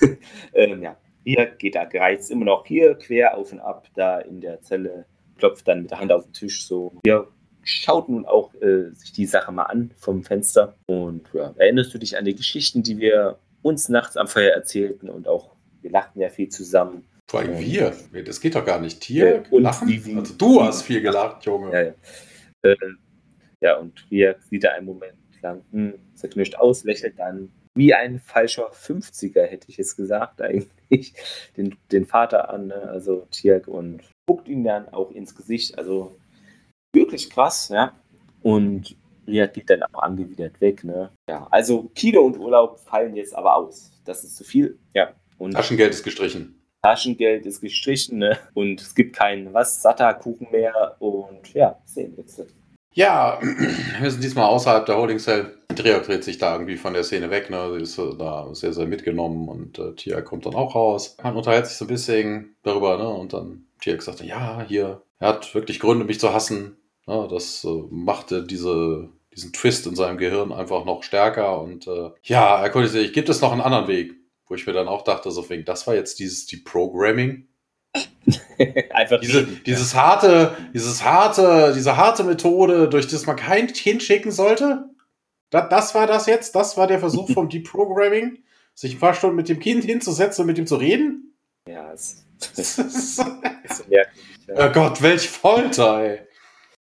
ähm, ja, hier geht er gereizt immer noch hier quer auf und ab da in der Zelle, klopft dann mit der Hand auf den Tisch so. Hier schaut nun auch äh, sich die Sache mal an vom Fenster. Und ja, erinnerst du dich an die Geschichten, die wir uns nachts am Feuer erzählten und auch, wir lachten ja viel zusammen. Vor allem wir. Das geht doch gar nicht. Tier äh, lachen. Wie, wie, also du hast viel gelacht, Junge. Ja, ja. Äh, ja und wir sieht er einen Moment lang hm, zerknirscht aus, lächelt dann wie ein falscher 50er, hätte ich es gesagt, eigentlich, den, den Vater an, ne? also Tierk, und guckt ihn dann auch ins Gesicht. Also wirklich krass, ja. Und Riyad geht dann auch angewidert weg. Ne? Ja, also Kino und Urlaub fallen jetzt aber aus. Das ist zu viel. Ja. Und Taschengeld ist gestrichen. Taschengeld ist gestrichen ne? und es gibt keinen was Satta-Kuchen mehr und ja, Szenenwechsel. Ja, wir sind diesmal außerhalb der Holding Cell. Andrea dreht sich da irgendwie von der Szene weg, ne? Sie ist da sehr, sehr mitgenommen und äh, Tia kommt dann auch raus. Man unterhält sich so ein bisschen darüber, ne? Und dann Tia sagt, ja, hier, er hat wirklich Gründe, mich zu hassen. Ja, das äh, machte diese, diesen Twist in seinem Gehirn einfach noch stärker und äh, ja, er konnte sich, gibt es noch einen anderen Weg, wo ich mir dann auch dachte, so wegen, das war jetzt dieses Deprogramming. Einfach diese, dieses harte, dieses harte, diese harte Methode, durch das man kein Kind schicken sollte. Das, war das jetzt, das war der Versuch vom Deprogramming, sich ein paar Stunden mit dem Kind hinzusetzen und mit ihm zu reden. Ja, es ist, ist merkwürdig. Ja. Oh Gott, welch Folter, ey.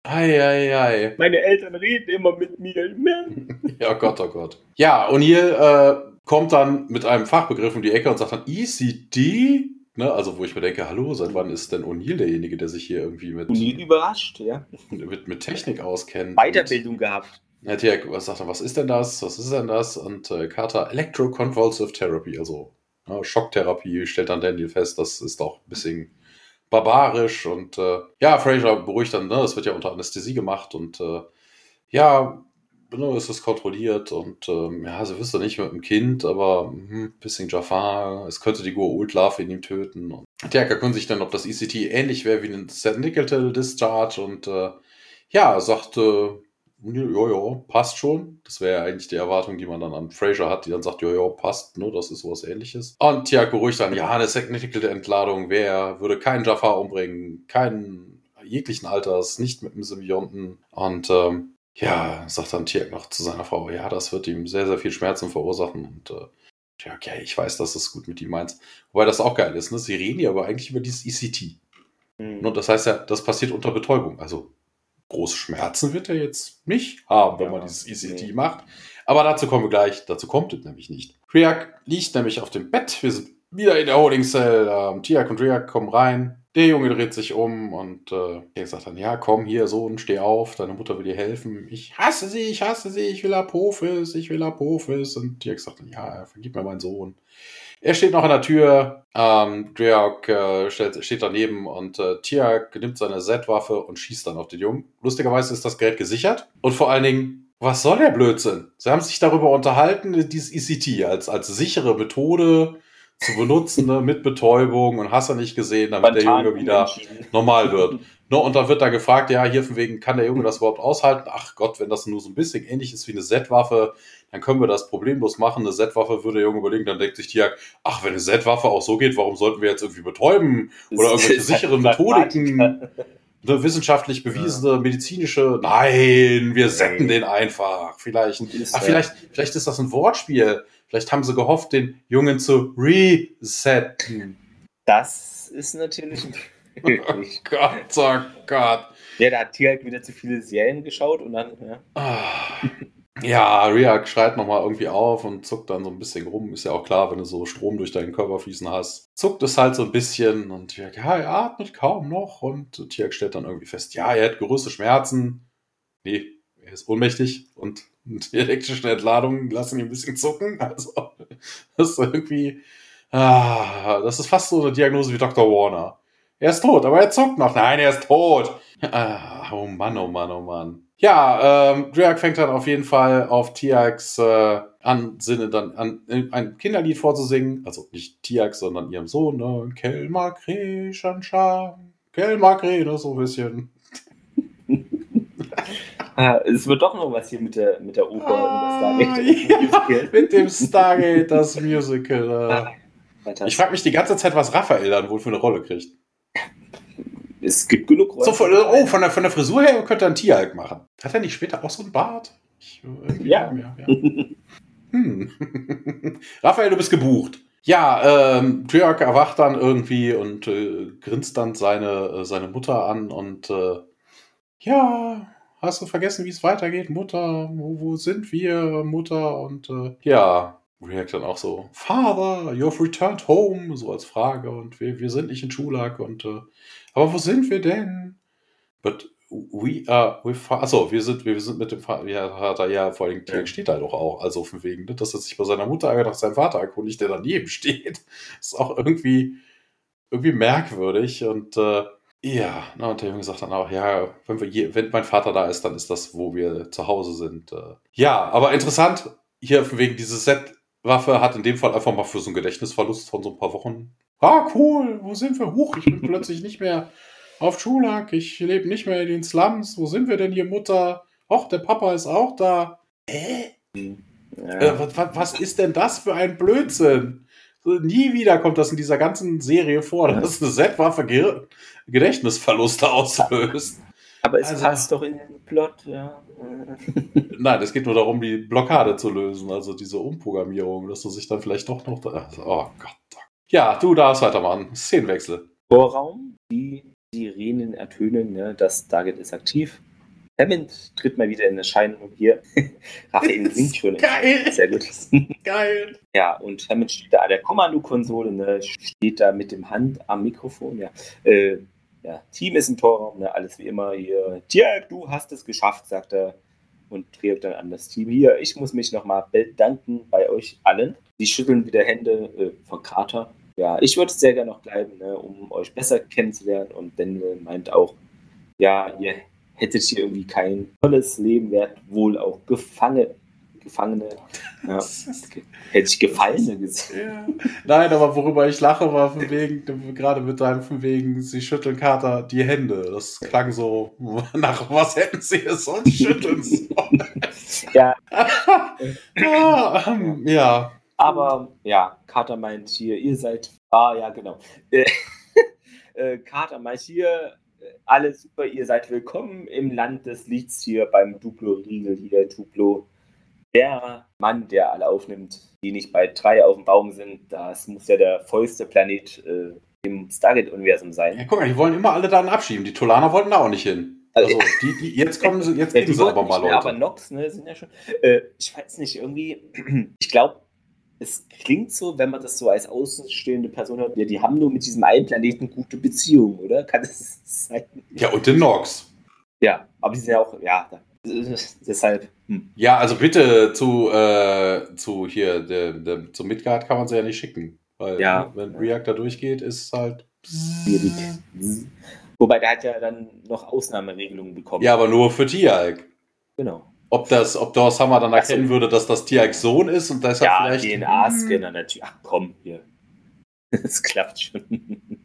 Ei, ei, ei. Meine Eltern reden immer mit mir. ja, oh Gott, oh Gott. Ja, und hier äh, kommt dann mit einem Fachbegriff um die Ecke und sagt dann ECD. Ne, also wo ich mir denke, hallo, seit wann ist denn O'Neill derjenige, der sich hier irgendwie mit... O'Neill überrascht, ja. Mit, mit Technik auskennt. Weiterbildung gehabt. Ja, was sagt er, was ist denn das? Was ist denn das? Und äh, Carter, Electroconvulsive Therapy, also ja, Schocktherapie, stellt dann Daniel fest, das ist doch ein bisschen barbarisch und äh, ja, Fraser beruhigt dann, ne, das wird ja unter Anästhesie gemacht und äh, ja, es ist kontrolliert und ähm, ja, sie wüsste nicht mit dem Kind, aber hm, bisschen Jafar, es könnte die Gur-Ult-Larve in ihm töten. Und Dirk erkundigt sich dann, ob das ECT ähnlich wäre wie ein Nickel Discharge und äh, ja, sagt, äh, ja, ja, passt schon. Das wäre ja eigentlich die Erwartung, die man dann an Fraser hat, die dann sagt, ja, ja, passt, ne, das ist sowas ähnliches. Und Tiago ruhigt dann, ja, eine Technical Entladung wäre, würde keinen Jafar umbringen, keinen jeglichen Alters, nicht mit einem Symbionten. Und ähm, ja, sagt dann Tiak noch zu seiner Frau, ja, das wird ihm sehr, sehr viel Schmerzen verursachen. Und äh, ja, okay, ich weiß, dass es gut mit ihm meint. Wobei das auch geil ist, ne? Sie reden ja aber eigentlich über dieses ECT. Mhm. Und das heißt ja, das passiert unter Betäubung. Also große Schmerzen wird er jetzt nicht haben, wenn ja, man dieses ECT nee. macht. Aber dazu kommen wir gleich. Dazu kommt es nämlich nicht. Triak liegt nämlich auf dem Bett. Wir sind wieder in der Holding Cell. Ähm, Tiak und Triak kommen rein. Der Junge dreht sich um und äh, er sagt dann, ja, komm hier, Sohn, steh auf, deine Mutter will dir helfen. Ich hasse sie, ich hasse sie, ich will Apophis, ich will Apophis. Und Dirk sagt dann, ja, vergib mir meinen Sohn. Er steht noch an der Tür, ähm, Dreok äh, steht, steht, daneben und äh, Tiak nimmt seine Z-Waffe und schießt dann auf den Jungen. Lustigerweise ist das Gerät gesichert und vor allen Dingen Was soll der Blödsinn? Sie haben sich darüber unterhalten, dieses ECT als, als sichere Methode zu benutzen, ne, mit Betäubung und hast du nicht gesehen, damit der Junge wieder normal wird. No, und dann wird da gefragt, ja, hier von wegen, kann der Junge das überhaupt aushalten? Ach Gott, wenn das nur so ein bisschen ähnlich ist wie eine Z-Waffe, dann können wir das problemlos machen. Eine Z-Waffe würde der Junge überlegen, dann denkt sich Tiag, ach, wenn eine Z-Waffe auch so geht, warum sollten wir jetzt irgendwie betäuben? Oder irgendwelche sicheren Methodiken? Eine wissenschaftlich bewiesene ja. medizinische, nein, wir setten den einfach. Vielleicht, ach, vielleicht, vielleicht ist das ein Wortspiel. Vielleicht haben sie gehofft, den Jungen zu resetten. Das ist natürlich Oh Gott, oh Gott. Ja, da hat Tiag wieder zu viele Serien geschaut und dann, ja. Ja, Riak schreit nochmal irgendwie auf und zuckt dann so ein bisschen rum. Ist ja auch klar, wenn du so Strom durch deinen Körper fließen hast. Zuckt es halt so ein bisschen und Tiag, ja, er atmet kaum noch. Und Tiag stellt dann irgendwie fest, ja, er hat größte Schmerzen. Nee, er ist ohnmächtig und die elektrische Entladungen lassen ihn ein bisschen zucken. Also, das ist irgendwie, ah, das ist fast so eine Diagnose wie Dr. Warner. Er ist tot, aber er zuckt noch. Nein, er ist tot. Ah, oh Mann, oh Mann, oh Mann. Ja, ähm, Drake fängt dann auf jeden Fall auf Tiax äh, an, Sinne dann an, ein Kinderlied vorzusingen. Also nicht Tiax, sondern ihrem Sohn, ne? Kelmakre, Shanshan, Kelmakre, ne? so ein bisschen. ah, es wird doch noch was hier mit der, mit der Oper ah, und das Stargate. Ja, mit dem Stargate, das Musical. Äh. Ich frage mich die ganze Zeit, was Raphael dann wohl für eine Rolle kriegt es gibt genug Rollen. So, von, oh, von der, von der Frisur her könnte er einen Tieralk machen. Hat er nicht später auch so einen Bart? Ich, äh, ja. ja, ja. hm. Raphael, du bist gebucht. Ja, ähm, Tyrk erwacht dann irgendwie und äh, grinst dann seine, äh, seine Mutter an und äh, ja, hast du vergessen, wie es weitergeht, Mutter? Wo, wo sind wir, Mutter? Und äh, ja, React dann auch so, Father, you've returned home, so als Frage und wir, wir sind nicht in Schulak und äh, aber wo sind wir denn? But we are with Achso, wir sind, wir sind mit dem Vater, ja, hat er ja, vor allem ja. steht da doch auch, also von wegen, ne, dass er sich bei seiner Mutter nach seinem Vater erkundigt, der daneben steht. ist auch irgendwie, irgendwie merkwürdig und äh, ja, na, und der Junge sagt dann auch, ja, wenn, wir je, wenn mein Vater da ist, dann ist das, wo wir zu Hause sind. Äh, ja, aber interessant, hier von wegen dieses Set Waffe hat in dem Fall einfach mal für so einen Gedächtnisverlust von so ein paar Wochen. Ah, cool, wo sind wir? Huch, ich bin plötzlich nicht mehr auf Schulak, ich lebe nicht mehr in den Slums. Wo sind wir denn hier, Mutter? Och, der Papa ist auch da. Hä? Ja. Äh, was, was, ist denn das für ein Blödsinn? Nie wieder kommt das in dieser ganzen Serie vor, dass eine Z-Waffe Gedächtnisverluste auslöst. Aber es also, passt doch in den Plot, ja. Nein, es geht nur darum, die Blockade zu lösen, also diese Umprogrammierung, dass du sich dann vielleicht doch noch. Also, oh Gott. Ja, du darfst weitermachen. Szenenwechsel. Vorraum, die Sirenen ertönen, ne? das Target ist aktiv. Hammond tritt mal wieder in Erscheinung hier. Raphael singt schon. Geil! Sehr gut. Geil! Ja, und Hammond steht da an der Kommandokonsole, ne? steht da mit dem Hand am Mikrofon, ja. Äh, ja, Team ist im Torraum, ne, alles wie immer hier. Dirk, du hast es geschafft, sagt er und dreht dann an das Team. Hier, ich muss mich nochmal bedanken bei euch allen. Sie schütteln wieder Hände äh, von Krater. Ja, ich würde sehr gerne noch bleiben, ne, um euch besser kennenzulernen. Und Daniel meint auch, ja, ihr hättet hier irgendwie kein tolles Leben, wärt wohl auch gefangen Gefangene. Ja. Hätte ich Gefallene gesehen. Ja. Nein, aber worüber ich lache, war von wegen, gerade mit deinem von wegen, sie schütteln Kater die Hände. Das klang so, nach was hätten sie es sonst schütteln sollen? ja. ja, ähm, ja. Aber ja, Kater meint hier, ihr seid. Ah, ja, genau. äh, Kater meint hier, alles super, ihr seid willkommen im Land des Lichts hier beim Duplo-Riegel hier, Duplo der Mann, der alle aufnimmt, die nicht bei drei auf dem Baum sind, das muss ja der vollste Planet äh, im Stargate-Universum sein. Ja, guck mal, die wollen immer alle da abschieben. Die Tolaner wollten da auch nicht hin. Also, also die, die, jetzt kommen sie, jetzt ja, gehen sie aber mal Leute. Aber Nox, ne, sind ja schon. Äh, ich weiß nicht, irgendwie, ich glaube, es klingt so, wenn man das so als außenstehende Person hört, ja, die haben nur mit diesem einen Planeten gute Beziehungen, oder? Kann das sein? Ja, und den Nox. Ja, aber die sind ja auch, ja, deshalb. Hm. Ja, also bitte zu, äh, zu hier, der, der, zum Midgard kann man sie ja nicht schicken. Weil ja. wenn Reactor durchgeht, ist es halt. Wobei der hat ja dann noch Ausnahmeregelungen bekommen. Ja, aber nur für Tialk. Genau. Ob das, ob Doris Hammer dann erkennen also, würde, dass das Tiags Sohn ist und deshalb ja, vielleicht. DNA-Scanner natürlich. Ach komm, hier. Das klappt schon.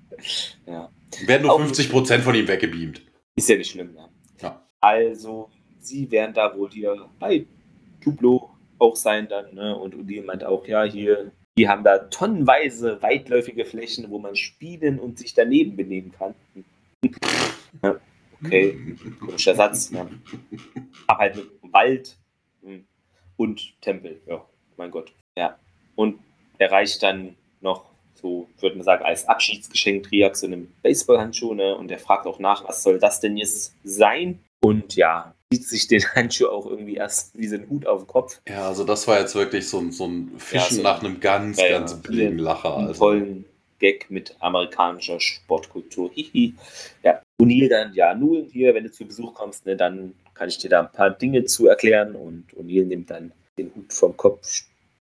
ja. Werden nur 50% von ihm weggebeamt. Ist ja nicht schlimm, ja. ja. Also, sie werden da wohl hier bei Tublo auch sein dann, ne? Und Udi meint auch, ja, hier, die haben da tonnenweise weitläufige Flächen, wo man spielen und sich daneben benehmen kann. ja, okay, komischer Satz. Ja. Aber halt mit Wald hm, und Tempel, ja, mein Gott. Ja. Und erreicht dann noch so, würde man sagen, als Abschiedsgeschenk Triax so einem Baseballhandschuh, ne? Und er fragt auch nach, was soll das denn jetzt sein? Und ja, zieht sich den Handschuh auch irgendwie erst wie so ein Hut auf den Kopf. Ja, also das war jetzt wirklich so, ein, so ein Fischen ja, so nach einem ganz, ja, ganz billigen Lacher. Also. tollen Gag mit amerikanischer Sportkultur. Hihi. Ja, O'Neill dann, ja, nun hier, wenn du zu Besuch kommst, ne, dann kann ich dir da ein paar Dinge zu erklären. Und O'Neill nimmt dann den Hut vom Kopf,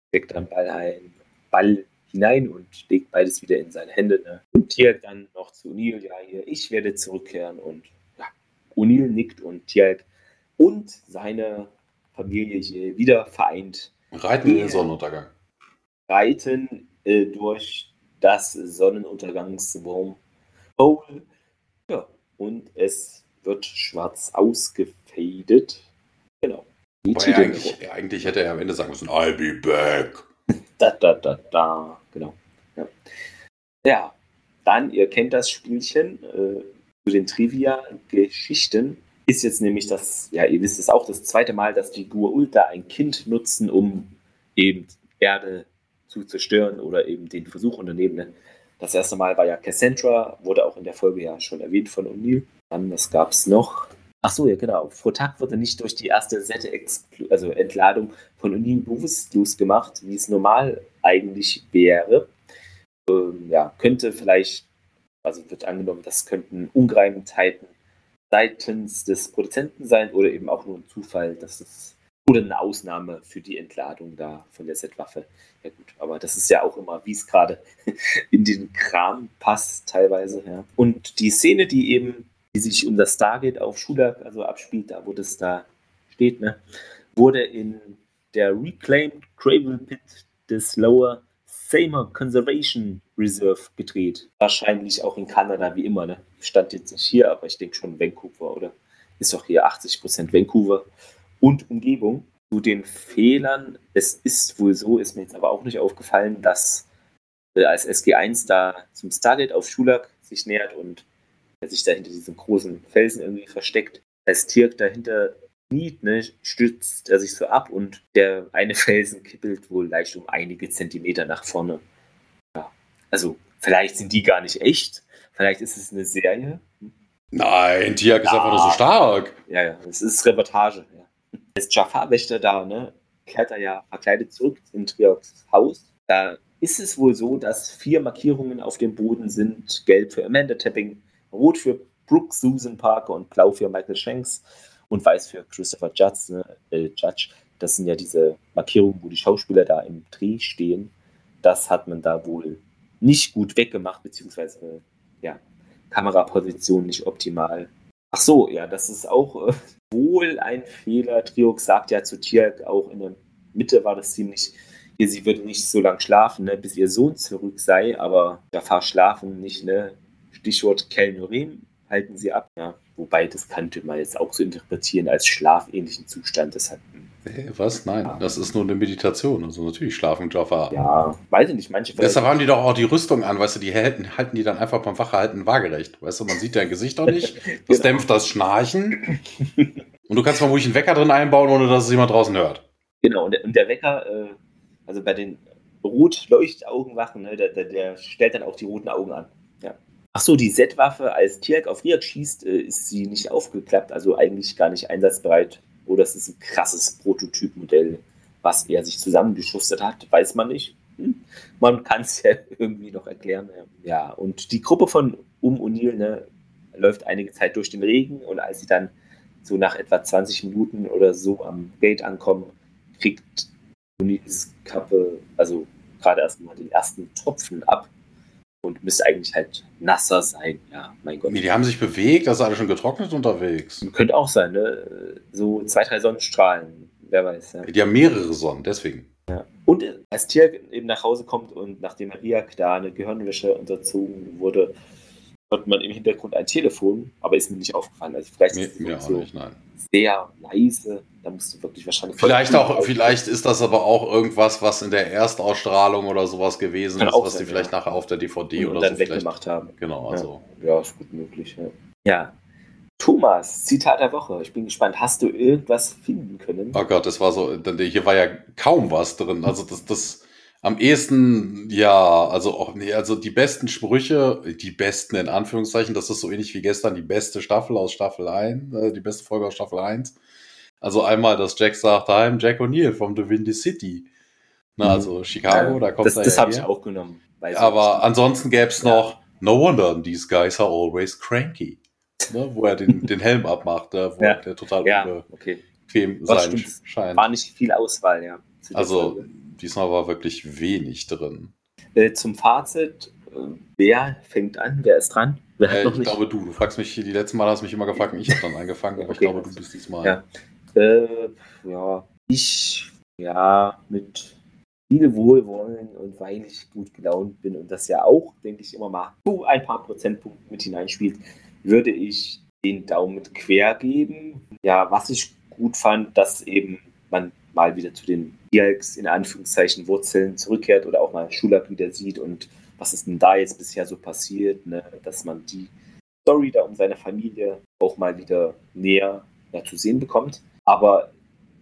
steckt dann Ball, ein, Ball hinein und legt beides wieder in seine Hände. Ne? Und hier dann noch zu O'Neill, ja, hier, ich werde zurückkehren. Und ja, O'Neill nickt und Tjalk und seine Familie hier wieder vereint. Reiten in den Sonnenuntergang. Reiten äh, durch das Sonnenuntergangswurm. Hole. Ja, und es wird schwarz ausgefadet. Genau. Wobei eigentlich, eigentlich hätte er am Ende sagen müssen, I'll be back. Da, da, da, da. Genau. Ja. ja. dann, ihr kennt das Spielchen äh, zu den Trivia-Geschichten. Ist jetzt nämlich das, ja, ihr wisst es auch, das zweite Mal, dass die Gua'ulta ein Kind nutzen, um eben Erde zu zerstören oder eben den Versuch unternehmen. Ne? Das erste Mal war ja Cassandra, wurde auch in der Folge ja schon erwähnt von O'Neill. Dann, was gab es noch? Ach so, ja, genau. Frotak wurde nicht durch die erste Sette, also Entladung von O'Neill bewusstlos gemacht, wie es normal eigentlich wäre. Ähm, ja, könnte vielleicht, also wird angenommen, das könnten Ungereimtheiten seitens des Produzenten sein oder eben auch nur ein Zufall, dass es oder eine Ausnahme für die Entladung da von der Set-Waffe. Ja gut, aber das ist ja auch immer, wie es gerade in den Kram passt teilweise. Ja. Und die Szene, die eben die sich um das Stargate auf Schulag also abspielt, da wo das da steht, ne, wurde in der Reclaimed Gravel Pit des Lower Samer Conservation Reserve gedreht. Wahrscheinlich auch in Kanada, wie immer. Ne? Stand jetzt nicht hier, aber ich denke schon Vancouver, oder? Ist doch hier 80% Vancouver und Umgebung. Zu den Fehlern, es ist wohl so, ist mir jetzt aber auch nicht aufgefallen, dass äh, als SG1 da zum Stargate auf Schulag sich nähert und der sich da hinter diesem großen Felsen irgendwie versteckt. Als Tirk dahinter kniet, ne, stützt er sich so ab und der eine Felsen kippelt wohl leicht um einige Zentimeter nach vorne. Ja. Also, vielleicht sind die gar nicht echt. Vielleicht ist es eine Serie. Nein, Tiak ja. ist einfach nur so stark. Ja, ja, es ist Reportage. Ja. Als Jafar-Wächter da, ne, kehrt er ja verkleidet zurück in Triox Haus. Da ist es wohl so, dass vier Markierungen auf dem Boden sind: gelb für Amanda Tapping, Rot für Brooke Susan Parker und Blau für Michael Shanks und Weiß für Christopher Judge, ne, äh, Judge. Das sind ja diese Markierungen, wo die Schauspieler da im Dreh stehen. Das hat man da wohl nicht gut weggemacht, beziehungsweise ja, Kameraposition nicht optimal. Ach so, ja, das ist auch äh, wohl ein Fehler. Triox sagt ja zu Tiak auch in der Mitte war das ziemlich, hier, sie würde nicht so lange schlafen, ne, bis ihr Sohn zurück sei, aber da fahr schlafen nicht, ne? Stichwort Kelnurin halten sie ab. Ja, wobei, das könnte man jetzt auch so interpretieren als schlafähnlichen Zustand. Das hat, hey, was? Nein, ja. das ist nur eine Meditation. Also natürlich schlafen Jaffa. Ja, weiß ich nicht. Manche Deshalb haben die doch auch die Rüstung an, weißt du, die halten, halten die dann einfach beim Wachehalten waagerecht. Weißt du, man sieht dein Gesicht auch nicht. Das genau. dämpft das Schnarchen. und du kannst vermutlich einen Wecker drin einbauen, ohne dass es jemand draußen hört. Genau, und der, und der Wecker, äh, also bei den Rot-Leuchtaugenwachen, ne, der, der, der stellt dann auch die roten Augen an. Ach so, die Z-Waffe, als Tierk auf Riak schießt, äh, ist sie nicht aufgeklappt, also eigentlich gar nicht einsatzbereit. Oder es ist ein krasses Prototypmodell, was er sich zusammengeschustert hat, weiß man nicht. Hm? Man kann es ja irgendwie noch erklären. Ja, und die Gruppe von Um O'Neill ne, läuft einige Zeit durch den Regen und als sie dann so nach etwa 20 Minuten oder so am Gate ankommen, kriegt O'Neills Kappe, also gerade erstmal den ersten Tropfen ab und müsste eigentlich halt nasser sein. Ja, mein Gott. Nee, die haben sich bewegt, das ist alles schon getrocknet unterwegs. Könnte auch sein, ne? So zwei, drei Sonnenstrahlen, wer weiß. Ja. Die haben mehrere Sonnen, deswegen. Ja. Und als Tier eben nach Hause kommt und nachdem Riak da eine Gehirnwäsche unterzogen wurde, hört man im Hintergrund ein Telefon, aber ist mir nicht aufgefallen. Also vielleicht mir, ist mir so nicht, sehr leise. Da musst du wirklich wahrscheinlich. Vielleicht auch, vielleicht ist das aber auch irgendwas, was in der Erstausstrahlung oder sowas gewesen Kann ist, was sie vielleicht ja. nachher auf der DVD und, oder dann so weggemacht haben. Genau, also. Ja, ja ist gut möglich. Ja. ja. Thomas, Zitat der Woche. Ich bin gespannt. Hast du irgendwas finden können? Oh Gott, das war so, hier war ja kaum was drin. Also das, das, am ehesten, ja, also auch, nee, also die besten Sprüche, die besten in Anführungszeichen, das ist so ähnlich wie gestern die beste Staffel aus Staffel 1, äh, die beste Folge aus Staffel 1. Also einmal, dass Jack sagt, I'm Jack O'Neill from the Windy City. Na, mhm. also Chicago, ja, da kommt das, er Das ja habe ich auch genommen. Aber ansonsten gäbe es noch, no wonder these guys are always cranky. Ne, wo er den, den Helm abmacht, ne, wo ja. der total ja, okay. sein scheint. War nicht viel Auswahl, ja. Also, Folge. Diesmal war wirklich wenig drin. Äh, zum Fazit, äh, wer fängt an? Wer ist dran? Wer äh, ich nicht? glaube du. Du fragst mich, die letzten Mal hast du mich immer gefragt und ich habe dann angefangen, aber okay. ich glaube, du bist diesmal. Ja. Äh, ja, ich, ja, mit viel Wohlwollen und weil ich gut gelaunt bin und das ja auch, denke ich, immer mal so ein paar Prozentpunkte mit hineinspielt, würde ich den Daumen quer geben. Ja, was ich gut fand, dass eben man mal wieder zu den Dialks in Anführungszeichen Wurzeln zurückkehrt oder auch mal Schulak wieder sieht und was ist denn da jetzt bisher so passiert, ne? dass man die Story da um seine Familie auch mal wieder näher ja, zu sehen bekommt. Aber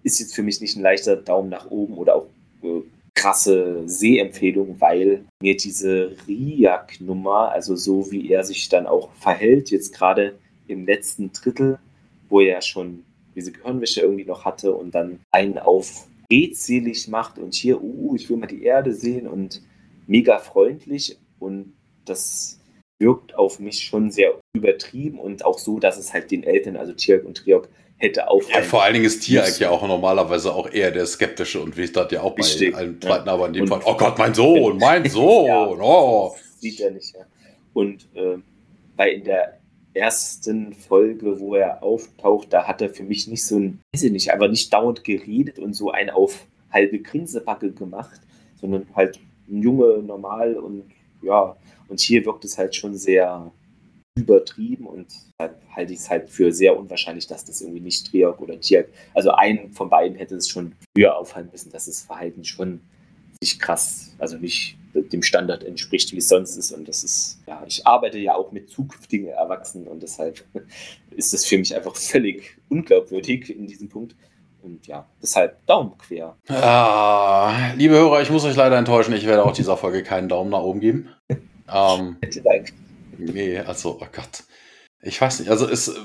ist jetzt für mich nicht ein leichter Daumen nach oben oder auch äh, krasse Sehempfehlung, weil mir diese Riak-Nummer, also so wie er sich dann auch verhält, jetzt gerade im letzten Drittel, wo er schon diese Gehirnwäsche irgendwie noch hatte und dann einen auf redselig macht und hier, uh, ich will mal die Erde sehen und mega freundlich und das wirkt auf mich schon sehr übertrieben und auch so, dass es halt den Eltern, also Tirk und Triok, hätte auffallen. Ja, vor allen Dingen ist Tierk ja auch normalerweise auch eher der Skeptische und wie ich das ja auch bei allen zweiten, ja. aber in dem und Fall, oh Gott, mein Sohn, mein Sohn, ja, oh. Sieht er nicht, ja. Und äh, weil in der ersten Folge, wo er auftaucht, da hat er für mich nicht so ein, weiß ich nicht, einfach nicht dauernd geredet und so ein auf halbe Grinsebacke gemacht, sondern halt ein Junge, normal und ja, und hier wirkt es halt schon sehr übertrieben und halte ich es halt für sehr unwahrscheinlich, dass das irgendwie nicht Triok oder Tiak, also einen von beiden hätte es schon früher auffallen müssen, dass das Verhalten schon nicht krass, also nicht dem Standard entspricht, wie es sonst ist. Und das ist, ja, ich arbeite ja auch mit zukünftigen Erwachsenen und deshalb ist das für mich einfach völlig unglaubwürdig in diesem Punkt. Und ja, deshalb Daumen quer. Ah, liebe Hörer, ich muss euch leider enttäuschen, ich werde auch dieser Folge keinen Daumen nach oben geben. ähm, Dank. Nee, also, oh Gott. Ich weiß nicht, also es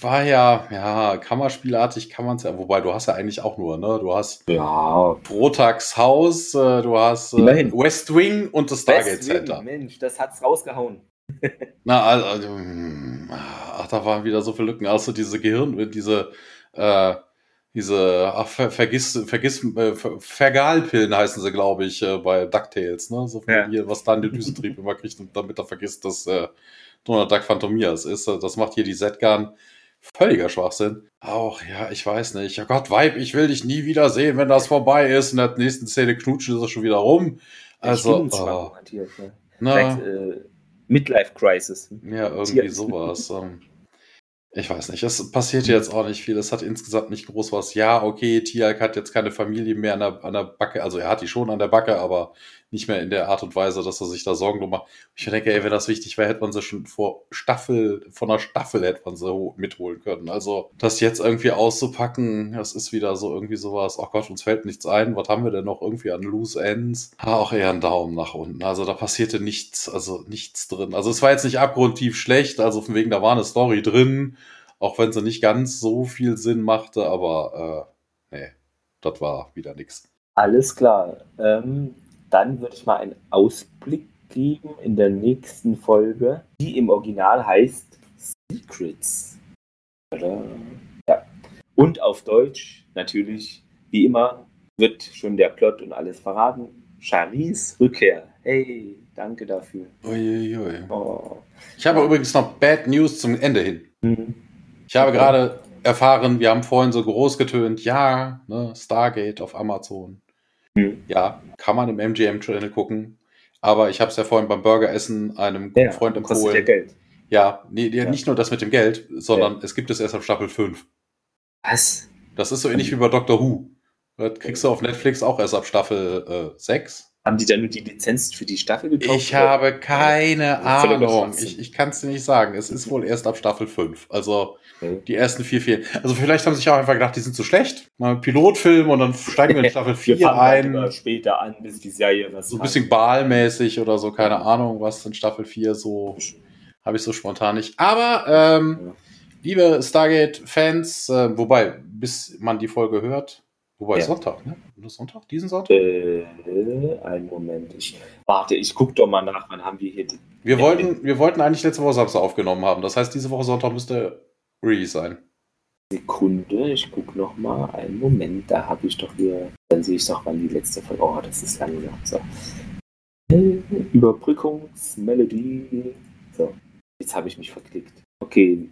war ja, ja, Kammerspielartig kann man es ja, wobei du hast ja eigentlich auch nur, ne? Du hast ja. Protax Haus, äh, du hast äh, West Wing und das Stargate Center. Mensch, das hat's rausgehauen. Na, also, also, hm, ach, da waren wieder so viele Lücken. Außer diese Gehirn, diese, äh, diese, ach, ver, vergiss, vergiss, äh, ver, Vergalpillen heißen sie, glaube ich, äh, bei DuckTales, ne? So ja. hier, was da in den Düsentrieb immer kriegt, damit er vergisst, dass, äh, Donald Duck Phantomias ist. Das macht hier die Zetgan völliger Schwachsinn. Auch, ja, ich weiß nicht. Ja Gott, Weib, ich will dich nie wieder sehen, wenn das vorbei ist. In der nächsten Szene knutschen sie schon wieder rum. Also, oh. ne? äh, Midlife Crisis. Ja, irgendwie sowas. Ich weiß nicht, es passiert jetzt auch nicht viel. Es hat insgesamt nicht groß was. Ja, okay, Tiak hat jetzt keine Familie mehr an der, an der Backe. Also er hat die schon an der Backe, aber nicht mehr in der Art und Weise, dass er sich da Sorgen drum macht. Ich denke, ey, wenn das wichtig wäre, hätte man sie schon vor Staffel, von einer Staffel hätte man sie mitholen können. Also das jetzt irgendwie auszupacken, das ist wieder so irgendwie sowas. Ach Gott, uns fällt nichts ein. Was haben wir denn noch irgendwie an Loose Ends? auch eher einen Daumen nach unten. Also da passierte nichts, also nichts drin. Also es war jetzt nicht abgrundtief schlecht. Also von wegen, da war eine Story drin auch wenn sie nicht ganz so viel Sinn machte, aber äh, nee, das war wieder nichts. Alles klar. Ähm, dann würde ich mal einen Ausblick geben in der nächsten Folge, die im Original heißt Secrets. Ja. Und auf Deutsch natürlich, wie immer, wird schon der Plot und alles verraten. Charis Rückkehr. Hey, danke dafür. Uiuiui. Oh. Ich habe übrigens noch Bad News zum Ende hin. Mhm. Ich habe gerade erfahren, wir haben vorhin so groß getönt, ja, ne, Stargate auf Amazon. Mhm. Ja, kann man im MGM-Channel gucken. Aber ich habe es ja vorhin beim Burgeressen einem ja, Freund empfohlen. Ja Geld. Ja, nee, ja. nicht nur das mit dem Geld, sondern es gibt es erst auf Staffel 5. Was? Das ist so ähnlich wie bei Doctor Who. Das kriegst du auf Netflix auch erst ab Staffel äh, 6. Haben die da nur die Lizenz für die Staffel gekauft? Ich habe keine Ahnung. Ich, ich kann es dir nicht sagen. Es ist wohl erst ab Staffel 5. Also okay. die ersten vier fehlen. Also vielleicht haben sie sich auch einfach gedacht, die sind zu so schlecht. Mal Pilotfilm und dann steigen wir in Staffel 4 wir ein. Halt später an, bis die Serie was So ein bisschen balmäßig oder so, keine Ahnung, was in Staffel 4 so habe ich so spontan nicht. Aber ähm, ja. liebe Stargate-Fans, äh, wobei, bis man die Folge hört, Wobei ja. Sonntag, ne? Sonntag? Diesen Sonntag? Äh, einen Moment. Ich, warte, ich gucke doch mal nach, wann haben wir hier. Wir wollten, wir wollten eigentlich letzte Woche Samstag aufgenommen haben. Das heißt, diese Woche Sonntag müsste Release sein. Sekunde, ich gucke noch mal. Einen Moment, da habe ich doch hier. Dann sehe ich doch, wann die letzte Folge. Oh, das ist langsam. So. Überbrückungsmelodie. So. Jetzt habe ich mich verklickt. Okay,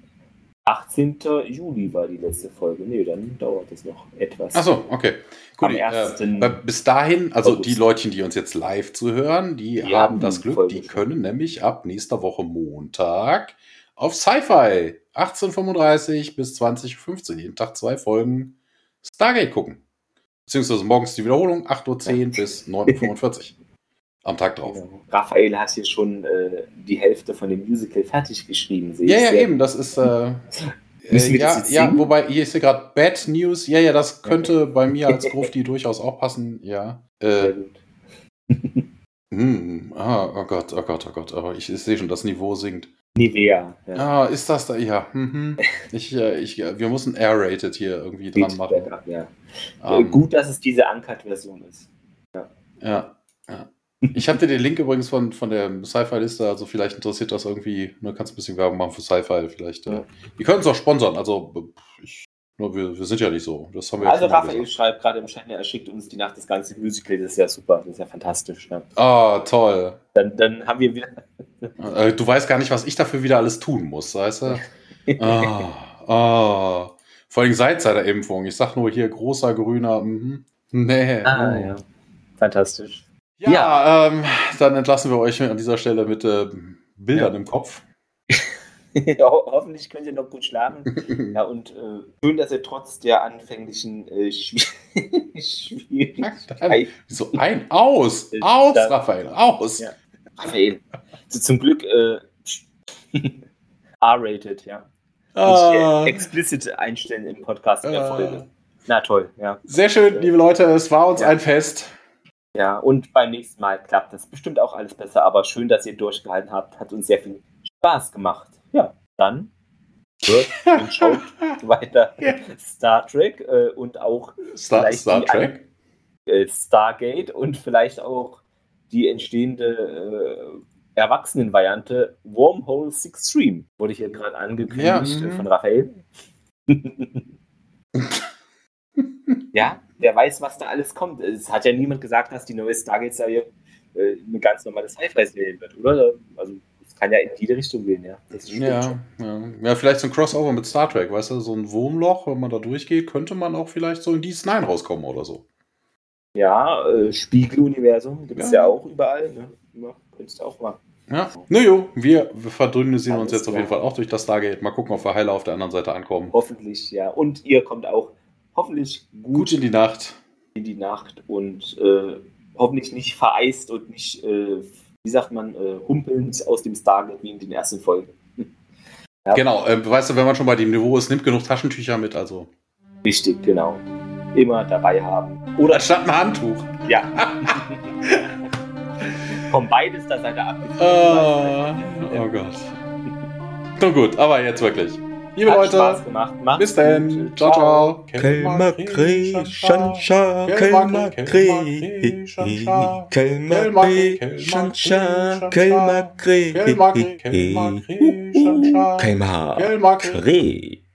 18. Juli war die letzte Folge. Nee, dann dauert es noch etwas. Achso, okay. Gut, äh, bis dahin, also August. die Leute, die uns jetzt live zuhören, die, die haben das Glück, Folge die können nämlich ab nächster Woche Montag auf Sci-Fi 18.35 bis 20.15 Uhr jeden Tag zwei Folgen Stargate gucken. Beziehungsweise morgens die Wiederholung 8.10 Uhr bis 9.45 Uhr am Tag drauf. Ja. Raphael hat hier schon äh, die Hälfte von dem Musical fertig geschrieben. Ja, ja, eben, das ist. Äh, äh, ja, ja, wobei hier ist ja gerade Bad News. Ja, ja, das könnte bei mir als Grufti durchaus auch passen. Ja. Äh, hm, ah, oh Gott, oh Gott, oh Gott. Aber ich, ich sehe schon, das Niveau sinkt. Nivea. Ja. Ah, ist das da? Ja. Mhm. Ich, äh, ich, wir müssen R-rated hier irgendwie dran machen. ja. Um, ähm. Gut, dass es diese Uncut-Version ist. Ja. ja. ja. Ich habe dir den Link übrigens von, von der Sci-Fi-Liste, also vielleicht interessiert das irgendwie, ne, kannst ein bisschen Werbung machen für Sci-Fi vielleicht. Äh. Wir können es auch sponsern, also ich, nur wir, wir sind ja nicht so. Das haben wir also Raphael gesagt. schreibt gerade im Chat, er schickt uns die Nacht das ganze Musical, das ist ja super, das ist ja fantastisch. Ne? Ah, toll. Dann, dann haben wir wieder... Äh, du weißt gar nicht, was ich dafür wieder alles tun muss, weißt du? ah, ah. Vor allem seit seiner Impfung. Ich sag nur hier großer, grüner, mhm. nee. Ah, ja. Fantastisch. Ja, ja. Ähm, dann entlassen wir euch an dieser Stelle mit äh, Bildern ja. im Kopf. ja, hoffentlich könnt ihr noch gut schlafen. ja, und äh, schön, dass ihr trotz der anfänglichen äh, Schwierigkeiten. So ein Aus! Aus, da, Raphael, aus! Ja. Raphael. So, zum Glück äh, R-rated, ja. Ah. explicit einstellen im Podcast in der ah. Folge. Na toll, ja. Sehr schön, liebe Leute, es war uns ja. ein Fest. Ja, und beim nächsten Mal klappt das bestimmt auch alles besser, aber schön, dass ihr durchgehalten habt. Hat uns sehr viel Spaß gemacht. Ja, dann wird und schaut weiter Star Trek äh, und auch Star, Star Trek? äh, Stargate und vielleicht auch die entstehende äh, Erwachsenenvariante Wormhole Six Stream. Wurde hier gerade angekündigt ja, von Raphael. ja, wer weiß, was da alles kommt. Es hat ja niemand gesagt, dass die neue Stargate-Serie äh, eine ganz normale Sci-Fi-Serie wird, oder? Also, kann ja in jede Richtung gehen, ja. Ja, ja, ja. vielleicht so ein Crossover mit Star Trek, weißt du, so ein Wurmloch, wenn man da durchgeht, könnte man auch vielleicht so in die 9 rauskommen oder so. Ja, äh, Spiegeluniversum gibt es ja. ja. auch überall, ne? Ja, könntest du auch mal. Ja, naja, wir, wir verdünnisieren uns jetzt klar. auf jeden Fall auch durch das Stargate. Mal gucken, ob wir heile auf der anderen Seite ankommen. Hoffentlich, ja. Und ihr kommt auch hoffentlich gut, gut in die Nacht. In die Nacht und äh, hoffentlich nicht vereist und nicht, äh, wie sagt man, äh, humpelnd aus dem Stargate wie in den ersten Folgen. ja. Genau, äh, weißt du, wenn man schon bei dem Niveau ist, nimmt genug Taschentücher mit, also. Richtig, genau. Immer dabei haben. Oder statt ein Handtuch. Ja. Komm beides da seid ihr ab. Oh, oh Gott. Nun gut, aber jetzt wirklich. Liebe Hat Leute, Spaß gemacht. Macht's bis dann. Ciao, ciao. Kelmakre, Shansha, Kelmakre, Kelmakre, Shansha, Kelmakre, Kelmakre,